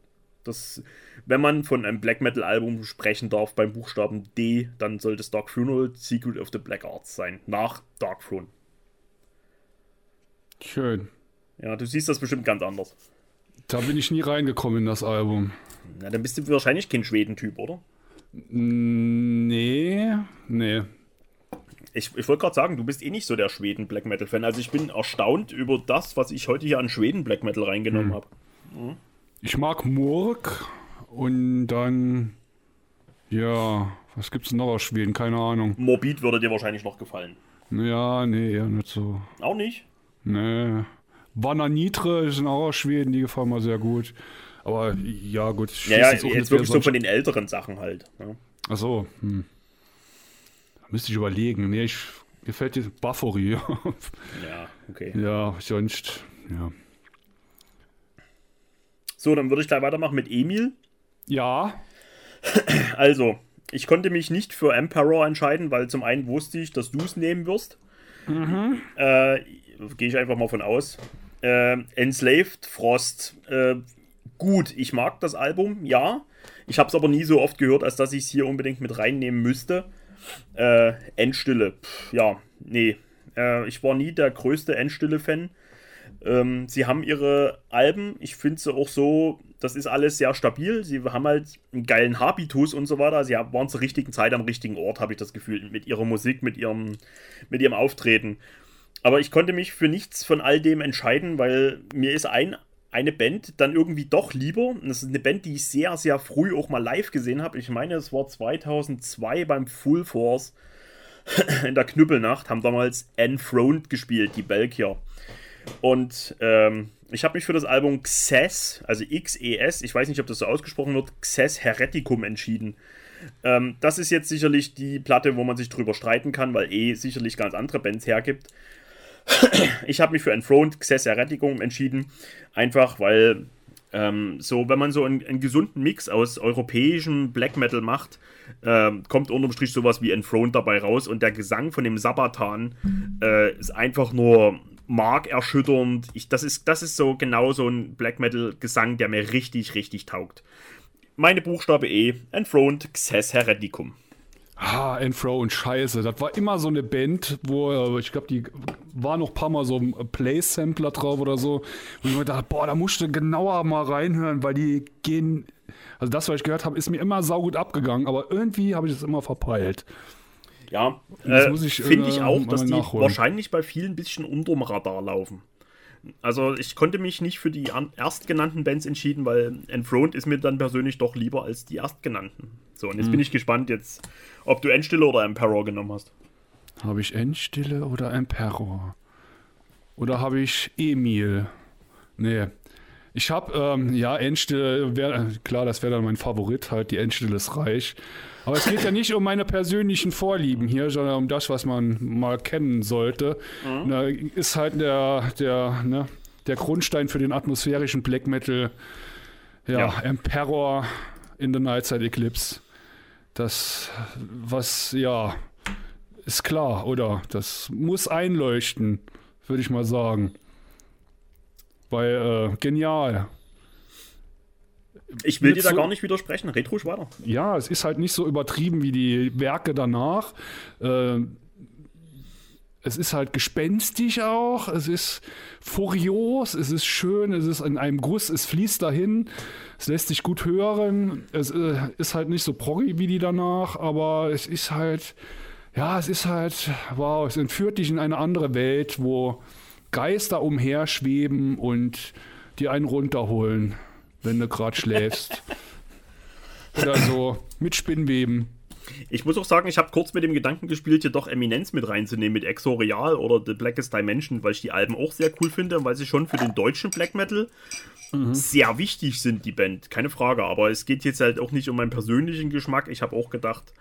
dass, wenn man von einem Black Metal-Album sprechen darf beim Buchstaben D, dann sollte es Dark Funeral Secret of the Black Arts sein. Nach Dark Throne. Schön. Ja, du siehst das bestimmt ganz anders. Da bin ich nie reingekommen in das Album. Na, dann bist du wahrscheinlich kein Schwedentyp, oder? Nee, nee. Ich, ich wollte gerade sagen, du bist eh nicht so der Schweden-Black Metal-Fan. Also ich bin erstaunt über das, was ich heute hier an Schweden-Black Metal reingenommen Hm. habe. Ich mag Murk und dann. Ja, was gibt's denn noch aus Schweden? Keine Ahnung. Morbid würde dir wahrscheinlich noch gefallen. Ja, nee, eher nicht so. Auch nicht? Nee. Bananitre sind auch aus Schweden, die gefallen mir sehr gut. Aber ja, gut. ich Ja, ja, jetzt jetzt, wirklich so von den älteren Sachen halt. Ja. Ach so, hm. Da müsste ich überlegen. Nee, ich gefällt dir Buffery. ja, okay. ja, sonst, ja. So, dann würde ich gleich weitermachen mit Emil. Ja, Also, ich konnte mich nicht für Emperor entscheiden, weil zum einen wusste ich, dass du es nehmen wirst. Äh, Gehe ich einfach mal von aus. Äh, Enslaved Frost. Äh, gut, ich mag das Album, ja. Ich habe es aber nie so oft gehört, als dass ich es hier unbedingt mit reinnehmen müsste. Äh, Endstille. Pff, ja, nee. Äh, ich war nie der größte Endstille-Fan. Ähm, sie haben ihre Alben, ich finde sie auch so, das ist alles sehr stabil. Sie haben halt einen geilen Habitus und so weiter. Sie waren zur richtigen Zeit am richtigen Ort, habe ich das Gefühl, mit ihrer Musik, mit ihrem, mit ihrem Auftreten. Aber ich konnte mich für nichts von all dem entscheiden, weil mir ist ein, eine Band dann irgendwie doch lieber. Das ist eine Band, die ich sehr, sehr früh auch mal live gesehen habe. Ich meine, es war 2002 beim Full Force in der Knüppelnacht, haben damals Enthroned gespielt, die Belgier. Und ähm, ich habe mich für das Album Xes, also X-E-S, ich weiß nicht, ob das so ausgesprochen wird, Xes Hereticum entschieden. Ähm, das ist jetzt sicherlich die Platte, wo man sich drüber streiten kann, weil eh sicherlich ganz andere Bands hergibt. ich habe mich für Enthroned Xes Hereticum entschieden, einfach weil ähm, so, wenn man so einen, einen gesunden Mix aus europäischem Black Metal macht, ähm, kommt unterm Strich sowas wie Enthroned dabei raus und der Gesang von dem Sabatan äh, ist einfach nur markerschütternd. Ich, das, ist, das ist so genau so ein Black Metal Gesang, der mir richtig, richtig taugt. Meine Buchstabe E, Enthroned Xes Hereticum. Ah, Enthroned, scheiße. Das war immer so eine Band, wo, äh, ich glaube, die war noch ein paar Mal so ein Play-Sampler drauf oder so. Und ich mir dachte, boah, da musst du genauer mal reinhören, weil die gehen. Also das, was ich gehört habe, ist mir immer saugut abgegangen, aber irgendwie habe ich das immer verpeilt. Ja, Das äh, finde ich äh, auch, dass die nachholen. wahrscheinlich bei vielen ein bisschen unterm Radar laufen. Also ich konnte mich nicht für die an- erstgenannten Bands entschieden, weil Enthroned ist mir dann persönlich doch lieber als die erstgenannten. So, und jetzt Hm. bin ich gespannt jetzt, ob du Endstille oder Emperor genommen hast. Habe ich Endstille oder Emperor? Oder habe ich Emil? Nee. Ich habe, ähm, ja, Endstille, wär, klar, das wäre dann mein Favorit, halt, die Endstille ist reich. Aber es geht ja nicht um meine persönlichen Vorlieben hier, sondern um das, was man mal kennen sollte. Da ist halt der, der, ne, der Grundstein für den atmosphärischen Black Metal, ja, Ja. Emperor in the Nightside Eclipse. Das, was, ja, ist klar, oder? Das muss einleuchten, würde ich mal sagen. Weil, äh, genial. Ich will dir da gar nicht widersprechen. Red ruhig weiter. Ja, es ist halt nicht so übertrieben wie die Werke danach. Äh, es ist halt gespenstisch auch, es ist furios, es ist schön, es ist in einem Guss, es fließt dahin, es lässt sich gut hören, es äh, ist halt nicht so proggy wie die danach, aber es ist halt, ja, es ist halt, wow, es entführt dich in eine andere Welt, wo Geister umherschweben und dir einen runterholen, wenn du gerade schläfst. Oder so, mit Spinnweben. Ich muss auch sagen, ich habe kurz mit dem Gedanken gespielt, hier doch Eminenz mit reinzunehmen, mit Exorial oder The Blackest Dimension, weil ich die Alben auch sehr cool finde und weil sie schon für den deutschen Black Metal sehr wichtig sind, die Band, keine Frage. Aber es geht jetzt halt auch nicht um meinen persönlichen Geschmack. Ich habe auch gedacht,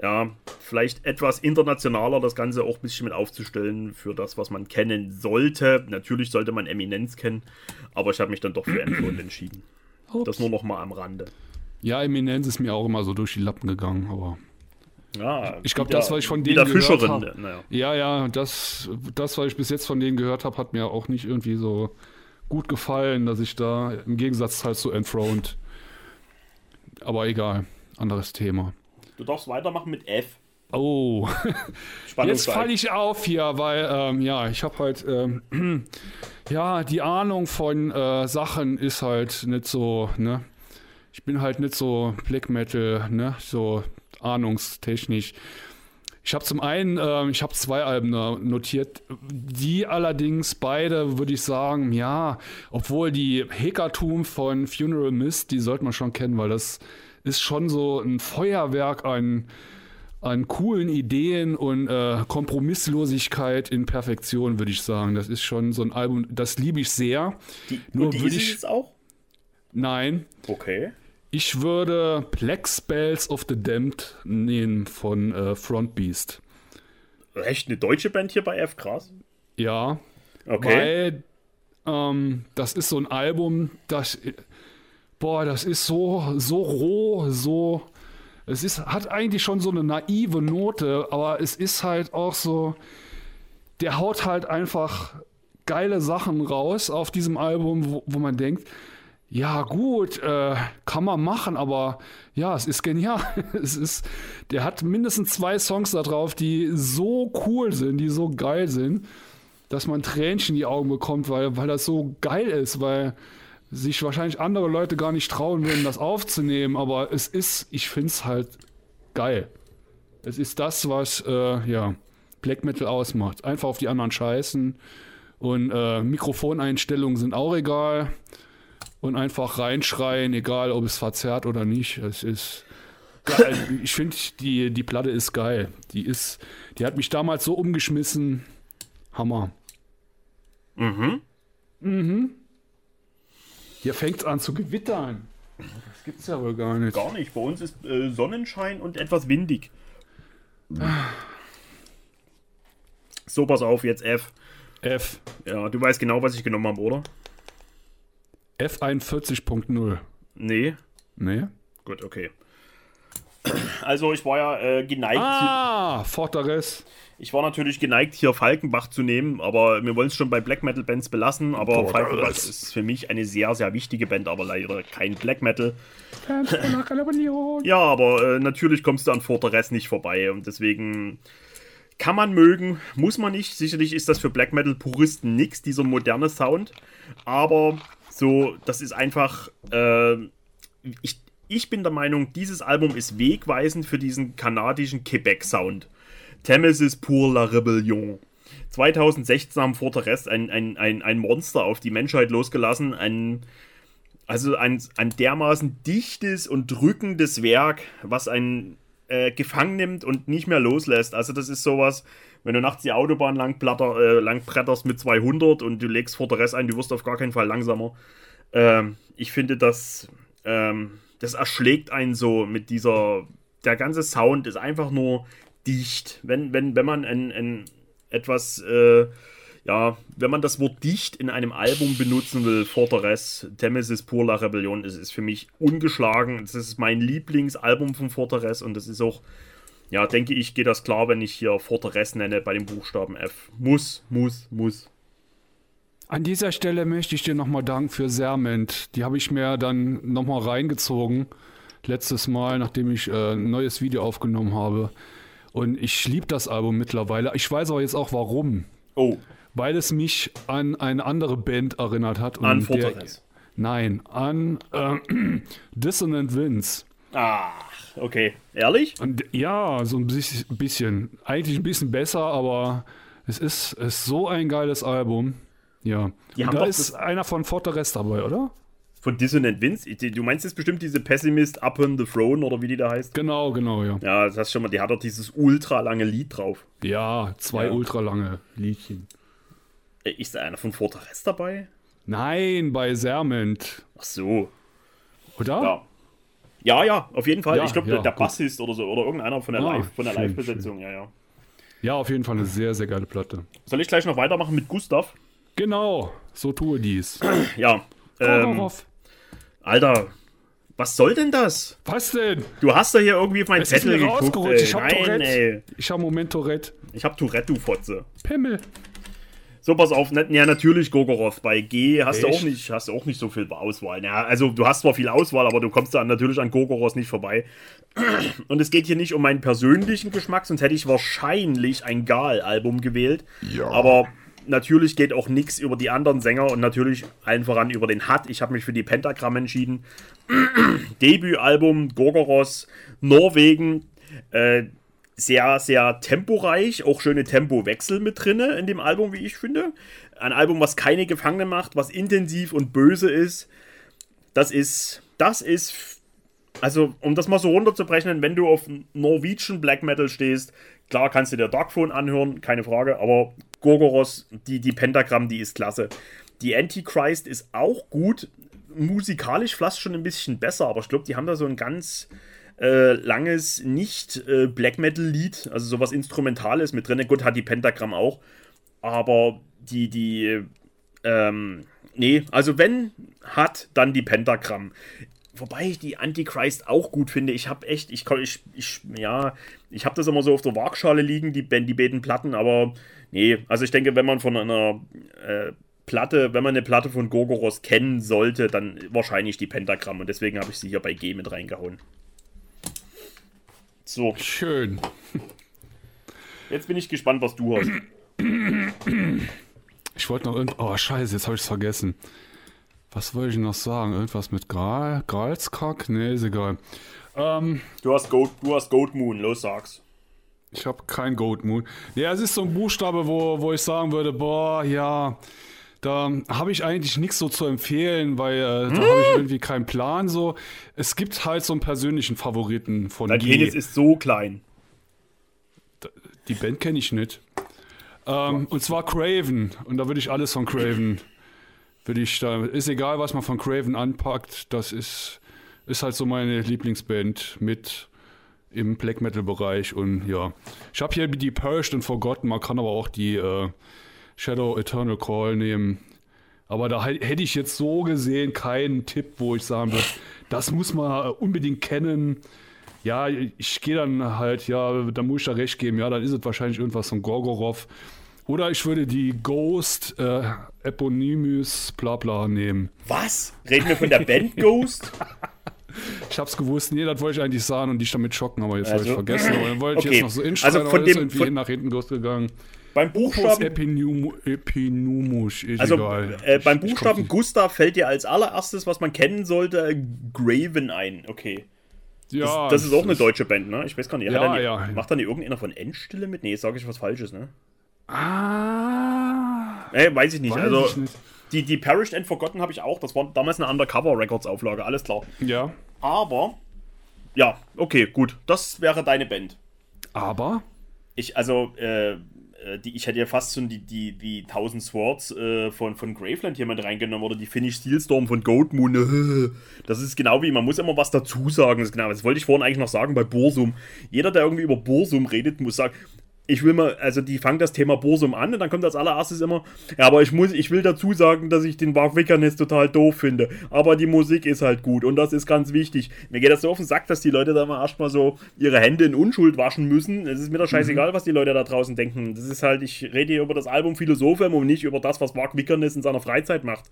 ja, vielleicht etwas internationaler das Ganze auch ein bisschen mit aufzustellen für das, was man kennen sollte. Natürlich sollte man Eminenz kennen, aber ich habe mich dann doch für Enthroned entschieden. Das nur noch mal am Rande. Ja, Eminenz ist mir auch immer so durch die Lappen gegangen, aber Ja, ich glaube, das, was ich von denen gehört Fischerin, habe. naja. Ja, ja, das, das, was ich bis jetzt von denen gehört habe, hat mir auch nicht irgendwie so gut gefallen, dass ich da im Gegensatz halt zu Enthroned. Aber egal, anderes Thema. Du darfst weitermachen mit F. Oh, jetzt falle ich auf hier, weil ähm, ja, ich habe halt ähm, ja die Ahnung von äh, Sachen ist halt nicht so, ne? Ich bin halt nicht so Black Metal, ne? So ahnungstechnisch. Ich habe zum einen, ähm, ich habe zwei Alben notiert, die allerdings beide, würde ich sagen, ja, obwohl die Hekatum von Funeral Mist, die sollte man schon kennen, weil das ist schon so ein Feuerwerk an, an coolen Ideen und äh, Kompromisslosigkeit in Perfektion, würde ich sagen. Das ist schon so ein Album, das liebe ich sehr. Die, Nur würde ich- es auch? Nein, Okay. ich würde Black Spells of the Damned nehmen von äh, Front Beast. Echt eine deutsche Band hier bei F, krass. Ja, Okay. weil ähm, das ist so ein Album, das, boah, das ist so, so roh, so, es ist, hat eigentlich schon so eine naive Note, aber es ist halt auch so, der haut halt einfach geile Sachen raus auf diesem Album, wo, wo man denkt, ja gut, äh, kann man machen, aber ja, es ist genial. Es ist, der hat mindestens zwei Songs da drauf, die so cool sind, die so geil sind, dass man Tränchen in die Augen bekommt, weil, weil das so geil ist, weil sich wahrscheinlich andere Leute gar nicht trauen würden, das aufzunehmen, aber es ist, ich finde es halt geil. Es ist das, was äh, ja, Black Metal ausmacht. Einfach auf die anderen scheißen und äh, Mikrofoneinstellungen sind auch egal und einfach reinschreien, egal ob es verzerrt oder nicht. Es ist geil. ich finde die die Platte ist geil. Die ist, die hat mich damals so umgeschmissen. Hammer. Mhm. Hier fängt es an zu gewittern. Das gibt's ja wohl gar nicht. Gar nicht. Bei uns ist äh, Sonnenschein und etwas windig. So, pass auf, jetzt F. F. Ja, du weißt genau, was ich genommen habe, oder? F41.0. Nee. Nee? Gut, okay. Also, ich war ja äh, geneigt. Ah, Fortress. Ich war natürlich geneigt, hier Falkenbach zu nehmen, aber wir wollen es schon bei Black Metal Bands belassen. Aber Boah, Falkenbach ist für mich eine sehr, sehr wichtige Band, aber leider kein Black Metal. Ja, aber äh, natürlich kommst du an Fortress nicht vorbei und deswegen kann man mögen, muss man nicht. Sicherlich ist das für Black Metal Puristen nix, dieser moderne Sound. Aber so, das ist einfach. Äh, ich, ich bin der Meinung, dieses Album ist wegweisend für diesen kanadischen Quebec-Sound. Temesis pour la Rebellion. 2016 haben Fortress ein, ein, ein, ein Monster auf die Menschheit losgelassen. Ein, also ein, ein dermaßen dichtes und drückendes Werk, was einen äh, gefangen nimmt und nicht mehr loslässt. Also das ist sowas, wenn du nachts die Autobahn lang, platter, äh, lang bretterst mit 200 und du legst Fortress ein, du wirst auf gar keinen Fall langsamer. Ähm, ich finde, das, ähm, das erschlägt einen so mit dieser, der ganze Sound ist einfach nur dicht. Wenn, wenn, wenn man ein, ein etwas, äh, ja, wenn man das Wort dicht in einem Album benutzen will, Fortress, Temesis pour la Rebellion, ist es für mich ungeschlagen. Das ist mein Lieblingsalbum von Fortress und das ist auch, ja, denke ich, geht das klar, wenn ich hier Fortress nenne bei dem Buchstaben F. Muss, muss, muss. An dieser Stelle möchte ich dir nochmal danken für Serment. Die habe ich mir dann nochmal reingezogen. Letztes Mal, nachdem ich äh, ein neues Video aufgenommen habe. Und ich liebe das Album mittlerweile. Ich weiß aber jetzt auch warum. Oh, Weil es mich an eine andere Band erinnert hat. An Fortress. Nein, an äh, Dissonant Winds. Ach, okay. Ehrlich? Und ja, so ein bisschen, bisschen. Eigentlich ein bisschen besser, aber es ist, ist so ein geiles Album. Ja. Die Und da ist einer von Fortress dabei, oder? Von Dissonant Winds? Du meinst jetzt bestimmt diese Pessimist Upon the Throne oder wie die da heißt? Genau, genau, ja. Ja, das hast du schon mal, die hat doch dieses ultra lange Lied drauf. Ja, zwei Ja. ultralange Liedchen. Äh, Ist da einer von Fortress dabei? Nein, bei Serment. Ach so. Oder? Ja. Ja, ja, auf jeden Fall. Ja, ich glaube, ja, der gut. Bassist oder so, oder irgendeiner von der Ah, Live, von der Live-Besetzung, ja, ja. Ja, auf jeden Fall eine sehr, sehr geile Platte. Soll ich gleich noch weitermachen mit Gustav? Genau, so tue dies. Ja. Ähm, Gorgoroth. Alter, was soll denn das? Was denn? Du hast da hier irgendwie auf meinen ist Zettel geguckt, ey. Ich hab Nein, Tourette. ey. Ich hab Moment Tourette. Ich hab Tourette, du Fotze. Pimmel. So, pass auf, ne, ja, natürlich Gogoroth. Bei G hast du auch nicht, hast du auch nicht so viel Auswahl. Ja, also du hast zwar viel Auswahl, aber du kommst da natürlich an Gogoroth nicht vorbei. Und es geht hier nicht um meinen persönlichen Geschmack, sonst hätte ich wahrscheinlich ein Gal-Album gewählt. Ja. Aber natürlich geht auch nichts über die anderen Sänger und natürlich allen voran über den Hut. Ich habe mich für die Pentagramm entschieden. Debütalbum Gorgoroth, Norwegen. Äh, sehr, sehr temporeich, auch schöne Tempowechsel mit drinne in dem Album, wie ich finde. Ein Album, was keine Gefangene macht, was intensiv und böse ist. Das ist, das ist, also um das mal so runterzubrechen, wenn du auf Norwegian Black Metal stehst, klar kannst du dir Darkphone anhören, keine Frage, aber Gorgoroth, die, die Pentagramm, die ist klasse. Die Antichrist ist auch gut, musikalisch fast schon ein bisschen besser, aber ich glaube, die haben da so ein ganz äh, langes nicht äh, Black Metal Lied, also sowas Instrumentales mit drin. Gut, hat die Pentagramm auch, aber die, die, ähm, nee, also wenn hat, dann die Pentagramm. Wobei ich die Antichrist auch gut finde. Ich habe echt, ich, ich, ich ja, ich habe das immer so auf der Waagschale liegen, die, die beiden Platten, aber nee, also ich denke, wenn man von einer äh, Platte, wenn man eine Platte von Gorgoroth kennen sollte, dann wahrscheinlich die Pentagramm und deswegen habe ich sie hier bei G mit reingehauen. So, Schön. jetzt bin ich gespannt, was du hast. Ich wollte noch irgend... Oh, scheiße, jetzt habe ich es vergessen. Was wollte ich noch sagen? Irgendwas mit Gral? Gralskack? Nee, ist egal. Ähm, Du hast Goat, du hast Goat Moon, los sag's. Ich habe kein Goat Moon. Ja, es ist so ein Buchstabe, wo, wo ich sagen würde, boah, ja, da habe ich eigentlich nichts so zu empfehlen, weil äh, da habe ich irgendwie keinen Plan so. Es gibt halt so einen persönlichen Favoriten von Dein G. Penis ist so klein. Die Band kenne ich nicht. Ähm, und zwar Craven. Und da würde ich alles von Craven. Würde ich da. Ist egal, was man von Craven anpackt. Das ist, ist halt so meine Lieblingsband mit im Black Metal Bereich. Und ja. Ich habe hier die Purged und Forgotten. Man kann aber auch die äh, Shadow Eternal Call nehmen. Aber da hätt- hätte ich jetzt so gesehen keinen Tipp, wo ich sagen würde, das muss man äh, unbedingt kennen. Ja, ich gehe dann halt, ja, da muss ich da recht geben, ja, dann ist es wahrscheinlich irgendwas von Gorgoroth. Oder ich würde die Ghost, äh, Eponymus, bla bla nehmen. Was? Reden wir von der Band Ghost? Ich hab's gewusst, nee, das wollte ich eigentlich sagen und dich damit schocken, aber jetzt habe ich Also, vergessen. Aber dann wollte ich okay. jetzt noch so inschreiben, Also von dem- irgendwie von- nach hinten losgegangen. Beim Buchstaben, Epinum, Epinumusch, ist also egal. äh, beim Ich- ich Buchstaben komm's Gustav fällt dir als allererstes, was man kennen sollte, äh, Graven ein. Okay. nicht. Das, ja, das ist auch eine deutsche Band, ne? Ich weiß gar nicht. Ja, nie, ja. Macht da nicht irgendeiner von Endstille mit? Nee, sage ich was Falsches, ne? Ah, Äh, weiß ich nicht. weiß also, ich nicht. Die, die Perished and Forgotten habe ich auch. Das war damals eine Undercover Records Auflage, alles klar. Ja, Aber, ja, okay, gut. Das wäre deine Band. aber Ich, also, äh, äh, die, ich hätte ja fast schon die, die, die 1000 Swords äh, von, von Graveland hier mit reingenommen oder die Finnish Steelstorm von Goatmoon. Das ist genau wie, man muss immer was dazu sagen. Das, ist genau, das wollte ich vorhin eigentlich noch sagen bei Bursum. Jeder, der irgendwie über Bursum redet, muss sagen, ich will mal, also die fangen das Thema Bursum an und dann kommt als allererstes immer, ja, aber ich muss, ich will dazu sagen, dass ich den Mark Wickernes total doof finde. Aber die Musik ist halt gut und das ist ganz wichtig. Mir geht das so auf den Sack, dass die Leute da mal erstmal so ihre Hände in Unschuld waschen müssen. Es ist mir doch scheißegal, was die Leute da draußen denken. Das ist halt, ich rede hier über das Album Philosophem und nicht über das, was Mark Wickernes in seiner Freizeit macht.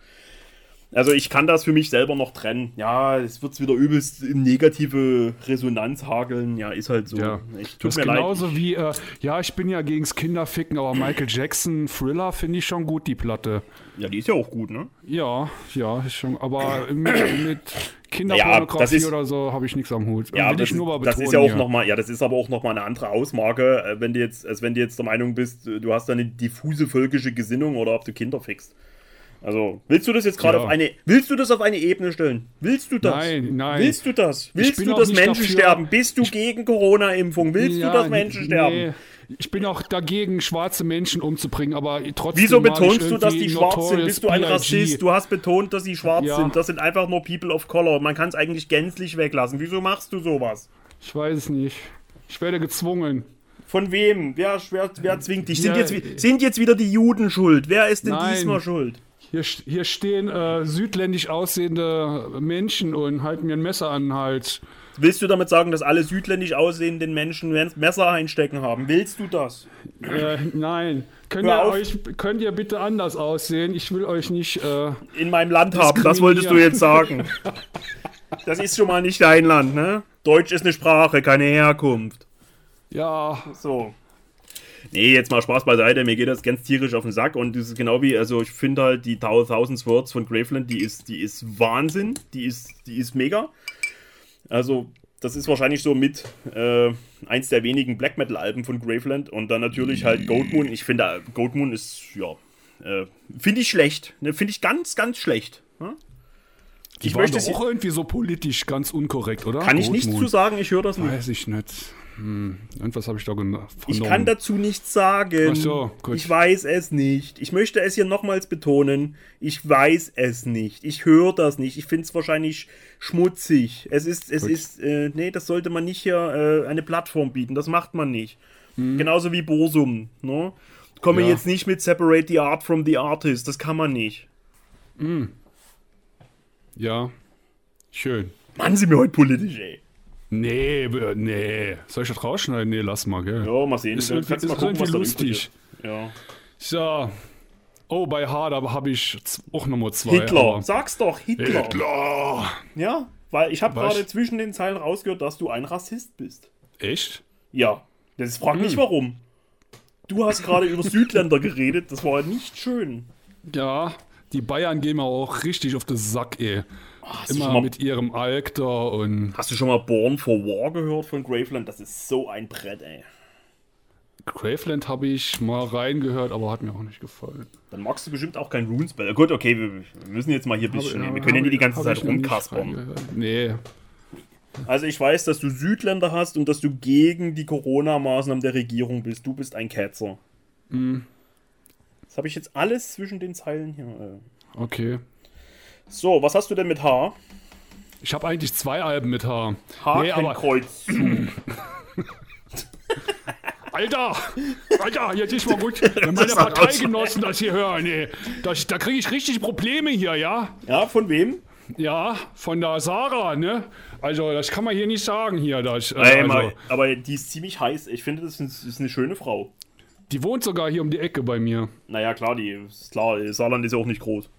Also ich kann das für mich selber noch trennen. Ja, es wird wieder übelst in negative Resonanz hageln. Ja, ist halt so. Ja, Ich, das tut ist mir leid. genauso wie, äh, ja, ich bin ja gegens Kinderficken, aber Michael Jackson, Thriller finde ich schon gut, die Platte. Ja, die ist ja auch gut, ne? Ja, ja, ist schon, aber mit, mit das Kinderpornografie ist- oder so habe ich nichts am Hut. Ja, das, ich nur mal ist, das betonen ist ja auch hier. noch mal, ja, das ist aber auch noch mal eine andere Ausmarke, äh, wenn du jetzt, als wenn du jetzt der Meinung bist, äh, du hast da eine diffuse völkische Gesinnung oder ob du Kinder fickst. Also, willst du das jetzt gerade Ja. auf eine, willst du das auf eine Ebene stellen? Willst du das? Nein, nein. Willst du das? Willst du, dass Menschen dafür- sterben? Bist du gegen Corona-Impfung? Willst Ja, du, dass Menschen nee. sterben? ich bin auch dagegen, schwarze Menschen umzubringen, aber trotzdem. Wieso ich betonst du, dass die schwarz sind? Bist du ein. Rassist? Du hast betont, dass sie schwarz Ja. sind. Das sind einfach nur People of Color. Man kann es eigentlich gänzlich weglassen. Wieso machst du sowas? Ich weiß es nicht. Ich werde gezwungen. Von wem? Wer, wer, wer zwingt dich? Sind, Ja, jetzt, sind jetzt wieder die Juden schuld? Wer ist denn Nein. diesmal schuld? Hier, hier stehen äh, südländisch aussehende Menschen und halten mir ein Messer an den Hals. Willst du damit sagen, dass alle südländisch aussehenden Menschen Messer einstecken haben? Willst du das? Äh, nein. Könnt ihr, euch, könnt ihr bitte anders aussehen? Ich will euch nicht. Äh, In meinem Land haben, das wolltest du jetzt sagen. Das ist schon mal nicht dein Land, ne? Deutsch ist eine Sprache, keine Herkunft. ja, So. Nee, jetzt mal Spaß beiseite, mir geht das ganz tierisch auf den Sack und das ist genau wie, also ich finde halt die Thou- Thousand Swords von Graveland, die ist, die ist Wahnsinn, die ist, die ist mega. Also, das ist wahrscheinlich so mit äh, eins der wenigen Black Metal Alben von Graveland und dann natürlich halt Goatmoon. Ich finde, äh, Goatmoon ist, ja, äh, finde ich schlecht, ne? finde ich ganz, ganz schlecht. Die Ich waren möchte doch auch irgendwie so politisch ganz unkorrekt, oder? Kann ich nichts zu sagen, ich höre das nicht. Weiß ich nicht. Hm, irgendwas habe ich da vernommen. Ich kann dazu nichts sagen. Ach so, gut. Ich weiß es nicht. Ich möchte es hier nochmals betonen. Ich weiß es nicht. Ich höre das nicht. Ich finde es wahrscheinlich schmutzig. Es ist, es Gut. ist, äh, nee, das sollte man nicht hier äh, eine Plattform bieten. Das macht man nicht. Hm. Genauso wie Bosum. Ne? Komme Ja. jetzt nicht mit Separate the Art from the Artist. Das kann man nicht. Ja, schön. Mann, sind wir heute politisch, ey. Nee, äh, nee. Soll ich das rausschneiden? Nee, lass mal, gell? Ja, mal sehen. Ist irgendwie, du mal ist gucken, irgendwie da lustig. ist. Ja. So. Oh, bei Hard habe ich auch Nummer zwei. Hitler. aber- Sag's doch, Hitler. Hitler. Ja, weil ich habe gerade zwischen den Zeilen rausgehört, dass du ein Rassist bist. Echt? Ja, das frag Hm. mich warum. Du hast gerade über Südländer geredet, das war nicht schön. Ja, die Bayern gehen mir auch richtig auf den Sack, ey. Du, Immer mal, mit ihrem Alk da und hast du schon mal Born for War gehört von Graveland? Das ist so ein Brett, ey. Graveland habe ich mal reingehört, aber hat mir auch nicht gefallen. Dann magst du bestimmt auch kein Runespell. Gut, okay, wir, wir müssen jetzt mal hier ein bisschen. Hab- wir können ja nicht die ganze Zeit rumkaspern. Nee, Also ich weiß, dass du Südländer hast und dass du gegen die Corona-Maßnahmen der Regierung bist. Du bist ein Ketzer. Hm. Das habe ich jetzt alles zwischen den Zeilen hier. äh. okay. So, was hast du denn mit H? Ich habe eigentlich zwei Alben mit H. Nee, aber Hakenkreuz. Alter! Alter, jetzt ist mal gut. Wenn meine Parteigenossen das hier hören, ey, das, da kriege ich richtig Probleme hier, ja? ja, von wem? Ja, von der Sarah, ne? Also, das kann man hier nicht sagen hier. Das, äh, Ey, also, aber die ist ziemlich heiß. Ich finde, das ist, ist eine schöne Frau. die wohnt sogar hier um die Ecke bei mir. Naja, klar, die ist klar, Saarland ist ja auch nicht groß.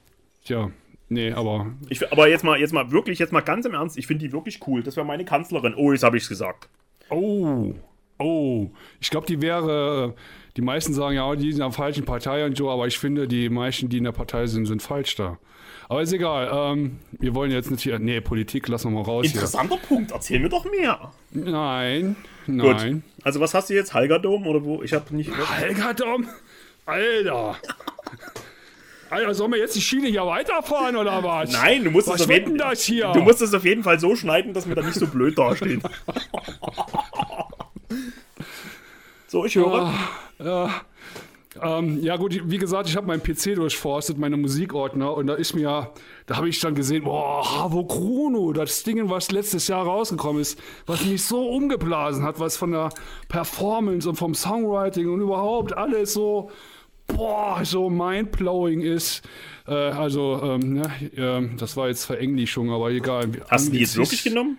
Tja, nee, aber Ich, aber jetzt mal, jetzt mal wirklich, jetzt mal ganz im Ernst, ich finde die wirklich cool. Das wäre meine Kanzlerin. Oh, jetzt habe ich's gesagt. Oh, oh. Ich glaube, die wäre. Die meisten sagen ja, die sind in der falschen Partei und so, aber ich finde, die meisten, die in der Partei sind, sind falsch da. Aber ist egal. Ähm, wir wollen jetzt nicht hier. Nee, Politik lassen wir mal raus Interessanter Punkt, erzähl mir doch mehr. hier. Nein, Gut. nein. Also, was hast du jetzt? Halgerdom oder wo? Ich habe nicht. Helga Dom! Alter! Alter, sollen wir jetzt die Schiene hier weiterfahren oder was? Nein, du musst Was es auf jeden das hier? Du musst es auf jeden Fall so schneiden, dass wir da nicht so blöd dastehen. so, ich höre. Ähm, ja gut, wie gesagt, ich habe meinen PC durchforstet, meine Musikordner und da ist mir, da habe ich dann gesehen, boah, Havo Chrono, das Ding, was letztes Jahr rausgekommen ist, was mich so umgeblasen hat, was von der Performance und vom Songwriting und überhaupt alles so, boah, so mindblowing ist. Äh, also, ähm, ne, ähm, das war jetzt Verenglischung, aber egal. Hast du die jetzt wirklich genommen?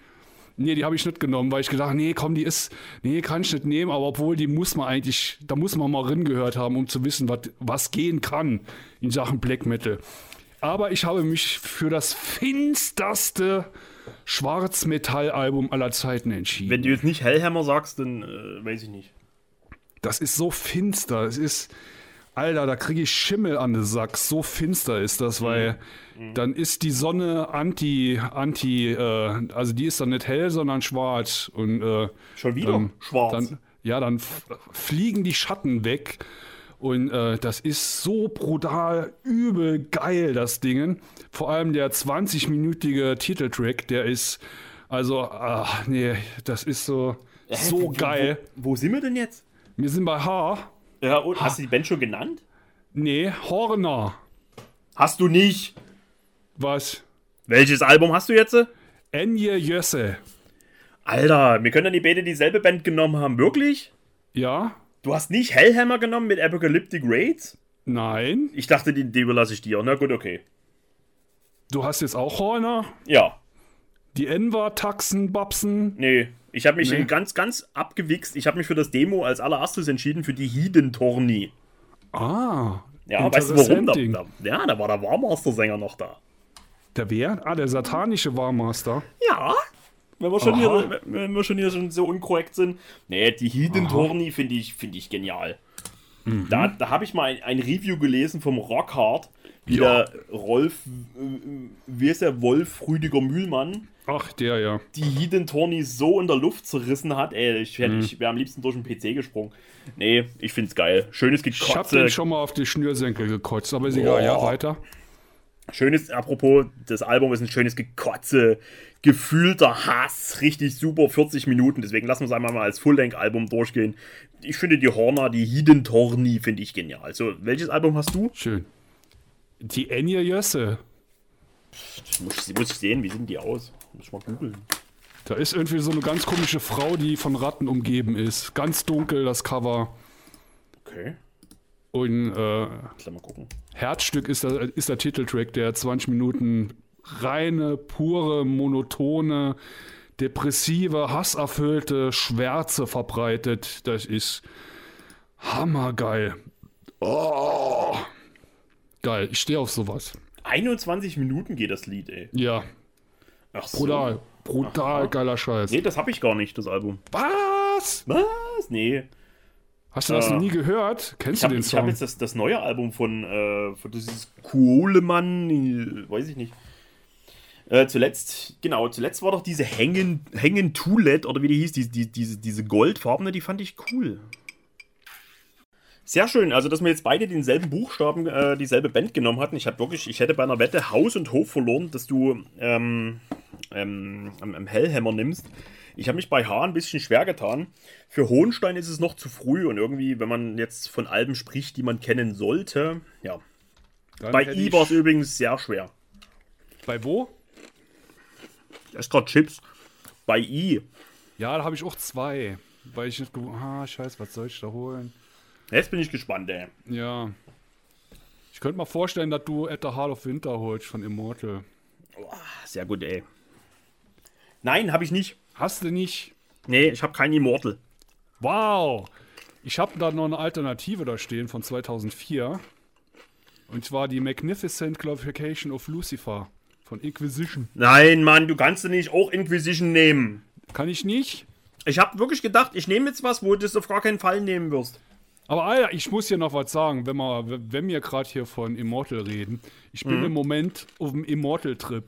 Nee, die habe ich nicht genommen, weil ich gedacht, nee, komm, die ist, nee, kann ich nicht nehmen, aber obwohl die muss man eigentlich, da muss man mal rin gehört haben, um zu wissen, wat, was gehen kann in Sachen Black Metal. Aber ich habe mich für das finsterste Schwarzmetall-Album aller Zeiten entschieden. Wenn du jetzt nicht Hellhammer sagst, dann äh, weiß ich nicht. Das ist so finster. Es ist, Alter, da kriege ich Schimmel an den Sack. So finster ist das, weil dann ist die Sonne anti, anti, äh, also die ist dann nicht hell, sondern schwarz. Und äh, Schon wieder dann, schwarz. Dann, ja, dann fliegen die Schatten weg. Und äh, das ist so brutal übel geil, das Ding. Vor allem der 20-minütige Titeltrack, der ist, also, ach nee, das ist so, so geil. Wo, wo sind wir denn jetzt? Wir sind bei H. Ja, und hast du die Band schon genannt? Nee, Horner. Hast du nicht. Was? Welches Album hast du jetzt? Enje Jösse. Alter, wir können dann die beide dieselbe Band genommen haben. Wirklich? Ja? Du hast nicht Hellhammer genommen mit Apocalyptic Raids? Nein. Ich dachte, die, die überlasse ich dir. Na gut, okay. Du hast jetzt auch Horner? Ja. Die Enver, Taxen, Babsen. Nee. Ich habe mich Nee. ganz, ganz abgewichst. Ich habe mich für das Demo als allererstes entschieden für die Hidden Torni. Ah. Ja, weißt du warum? Da, da, ja, da war der Warmaster-Sänger noch da. Der wer? Ah, der satanische Warmaster. Ja. Wenn wir schon, Aha. hier, wenn wir schon hier schon so unkorrekt sind. Nee, die Hidden Torni finde ich, find ich genial. Mhm. Da, da habe ich mal ein, ein Review gelesen vom Rockhard, wie Ja. der Rolf, äh, wie ist der Wolf Rüdiger Mühlmann, Ach, der ja. die Hidden Torni so in der Luft zerrissen hat. Ey, ich, Mhm. hätte ich wäre am liebsten durch den PC gesprungen. Nee, ich find's geil. Schönes Ich hab Gekotze. den schon mal auf die Schnürsenkel gekotzt, aber ist egal. Ja, weiter. Schönes, apropos, das Album ist ein schönes Gekotze, gefühlter Hass, richtig super, 40 Minuten, deswegen lassen wir es einmal mal als Full-Length-Album durchgehen. Ich finde die Horner, die Hidden Torni, finde ich genial. So, welches Album hast du? Schön. Die Enje Jösse. Muss, ich- muss ich sehen, wie sehen die aus? Muss ich mal googeln. Da ist irgendwie so eine ganz komische Frau, die von Ratten umgeben ist. Ganz dunkel das Cover. Okay, Und äh. Herzstück ist der, ist der Titeltrack, der 20 Minuten reine, pure, monotone, depressive, hasserfüllte Schwärze verbreitet. Das ist hammergeil. Oh. Geil, ich stehe auf sowas. 21 Minuten geht das Lied, ey. Ja, Ach so. brutal, brutal geiler Scheiß. Nee, das habe ich gar nicht, das Album. Was? Was? Nee. Hast du das Äh, noch nie gehört? Kennst Ich habe du den hab Song? jetzt das, das neue Album von, äh, von dieses Kohlemann, weiß ich nicht. Äh, zuletzt, genau, zuletzt war doch diese Hängen, Hängen Toulet, oder wie die hieß, die, die, diese, diese goldfarbene, die fand ich cool. Sehr schön, also dass wir jetzt beide denselben Buchstaben, äh, dieselbe Band genommen hatten. Ich hatte wirklich, ich hätte bei einer Wette Haus und Hof verloren, dass du ähm, ähm, am, am Hellhammer nimmst. Ich habe mich bei H ein bisschen schwer getan. Für Hohenstein ist es noch zu früh und irgendwie, wenn man jetzt von Alben spricht, die man kennen sollte, ja. Dann Bei I war es übrigens sehr schwer. Bei wo? Da ist gerade Chips. Bei I. Ja, da habe ich auch zwei. Weil ich nicht ah, scheiße, was soll ich da holen? Jetzt bin ich gespannt, ey. Ja. Ich könnte mal vorstellen, dass du At the Heart of Winter holst von Immortal. Sehr gut, ey. Nein, habe ich nicht. Hast du nicht? Nee, ich habe keinen Immortal. Wow! Ich habe da noch eine Alternative da stehen von 2004. Und zwar die Magnificent Glorification of Lucifer von Inquisition. Nein, Mann, du kannst du nicht auch Inquisition nehmen. Kann ich nicht? Ich habe wirklich gedacht, ich nehme jetzt was, wo du das auf gar keinen Fall nehmen wirst. Aber Alter, ich muss hier noch was sagen, wenn, wir, wenn wir gerade hier von Immortal reden. Ich bin im Moment auf dem Immortal-Trip.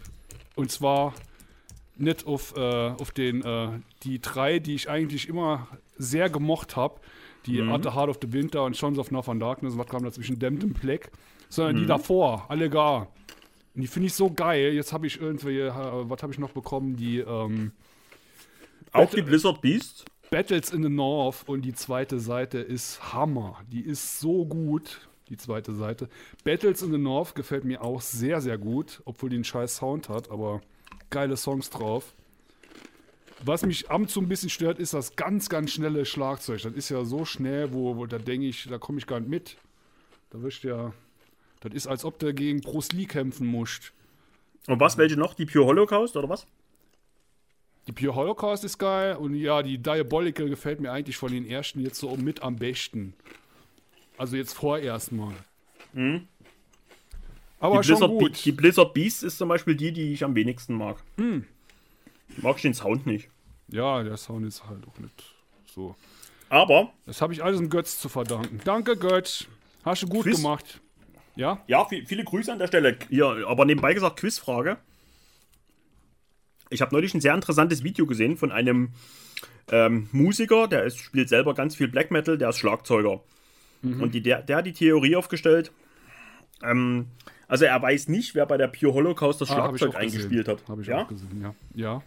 Und zwar nicht auf, äh, auf den, äh, die drei, die ich eigentlich immer sehr gemocht habe. Die At the Heart of the Winter und Sons of Northern Darkness, was kam dazwischen, Damned and Plague. Sondern die davor, alle gar. Und die finde ich so geil. Jetzt habe ich irgendwie, äh, was habe ich noch bekommen? Die ähm, Auch die Blizzard Beasts? Battles in the North und die zweite Seite ist Hammer. Die ist so gut, die zweite Seite. Battles in the North gefällt mir auch sehr, sehr gut, obwohl die einen scheiß Sound hat, aber geile Songs drauf. Was mich am so ein bisschen stört, ist das ganz, ganz schnelle Schlagzeug. Das ist ja so schnell, wo, wo da denke ich, da komme ich gar nicht mit. Da wirst ja. Das ist, als ob du gegen Bruce Lee kämpfen musst. Und was, welche noch? Die Pure Holocaust oder was? Die Pure Holocaust ist geil und ja, die Diabolical gefällt mir eigentlich von den ersten jetzt so mit am besten. Also jetzt vorerst mal. Aber Die schon Blizzard, Be- gut. die Blizzard Beasts ist zum Beispiel die, die ich am wenigsten mag. Hm. Mag ich den Sound nicht. Ja, der Sound ist halt auch nicht so. Aber, Das habe ich alles dem Götz zu verdanken. Danke, Götz. Hast du gut Quiz? gemacht. Ja? ja, vi- viele Grüße an der Stelle. Ja, aber nebenbei gesagt, Quizfrage. Ich habe neulich ein sehr interessantes Video gesehen von einem ähm, Musiker, der ist, spielt selber ganz viel Black Metal, der ist Schlagzeuger. Und die, der, der hat die Theorie aufgestellt. Ähm, also er weiß nicht, wer bei der Pure Holocaust das Ah, Schlagzeug auch gesehen. eingespielt hat. Habe ich ja? auch gesehen, ja. Ja.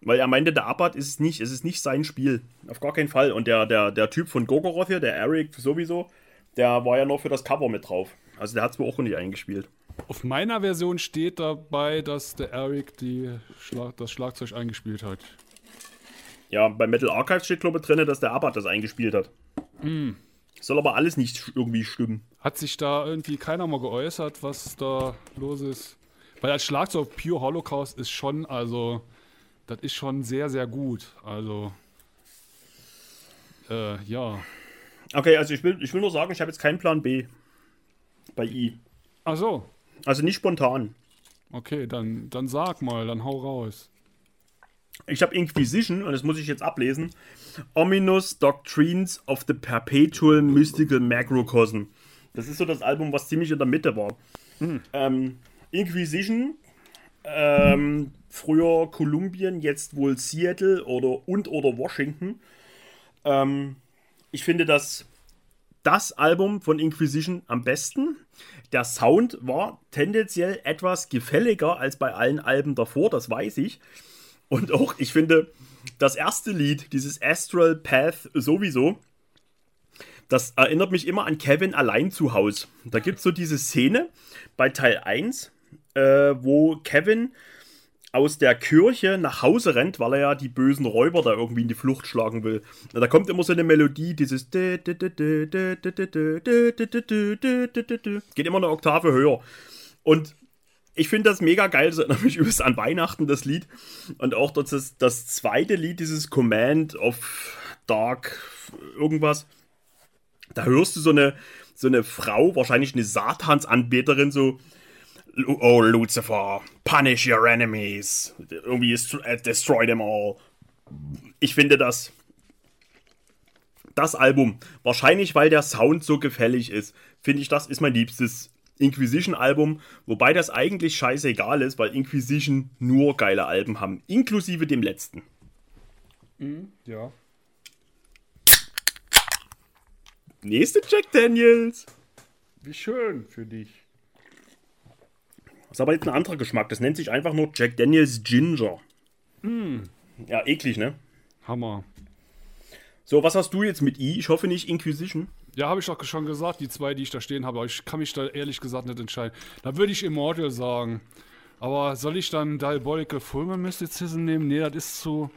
Weil er meinte, der Abad ist es nicht, es ist nicht sein Spiel. Auf gar keinen Fall. Und der, der, der Typ von Gogoroth hier, der Eric sowieso, der war ja noch für das Cover mit drauf. Also der hat es wohl auch nicht eingespielt. Auf meiner Version steht dabei, dass der Eric die Schlag das Schlagzeug eingespielt hat. Ja, bei Metal Archive steht, glaube ich, drin, dass der Abad das eingespielt hat. Mm. Soll aber alles nicht irgendwie stimmen. Hat sich da irgendwie keiner mal geäußert, was da los ist? Weil als Schlagzeug Pure Holocaust ist schon, also, das ist schon sehr, sehr gut. Also, äh, ja. Okay, also ich will, ich will nur sagen, ich habe jetzt keinen Plan B bei I. Ach so. Also nicht spontan. Okay, dann, dann sag mal, dann hau raus. Ich habe Inquisition, und das muss ich jetzt ablesen. Ominous Doctrines of the Perpetual Mystical Macrocosm. Das ist so das Album, was ziemlich in der Mitte war. Ähm, Inquisition, ähm, früher Kolumbien, jetzt wohl Seattle oder und oder Washington. Ähm, ich finde das das Album von Inquisition am besten. Der Sound war tendenziell etwas gefälliger als bei allen Alben davor, das weiß ich. Und auch, ich finde, das erste Lied, dieses Astral Path sowieso, das erinnert mich immer an Kevin allein zu Hause. Da gibt es so diese Szene bei Teil 1, äh, wo Kevin aus der Kirche nach Hause rennt, weil er ja die bösen Räuber da irgendwie in die Flucht schlagen will. Da kommt immer so eine Melodie, dieses geht immer eine Oktave höher. Und ich finde das mega geil, das erinnert mich übrigens an Weihnachten, das Lied. Und auch das, das zweite Lied, dieses Command of Dark irgendwas. Da hörst du so eine, so eine Frau, wahrscheinlich eine Satansanbeterin, so Oh, Lucifer, punish your enemies. Irgendwie destroy them all. Ich finde das. Das Album, wahrscheinlich weil der Sound so gefällig ist, finde ich, das ist mein liebstes Inquisition-Album. Wobei das eigentlich scheißegal ist, weil Inquisition nur geile Alben haben. Inklusive dem letzten. Mhm, ja. Nächste Jack Daniels. Wie schön für dich. Das ist aber jetzt ein anderer Geschmack. Das nennt sich einfach nur Jack Daniels Ginger. Mm. Ja, eklig, ne? Hammer. So, was hast du jetzt mit I? Ich hoffe nicht Inquisition. Ja, habe ich doch schon gesagt, die zwei, die ich da stehen habe. Aber ich kann mich da ehrlich gesagt nicht entscheiden. Da würde ich Immortal sagen. Aber soll ich dann Diabolical Fulman Mysticism nehmen? Nee, das ist zu.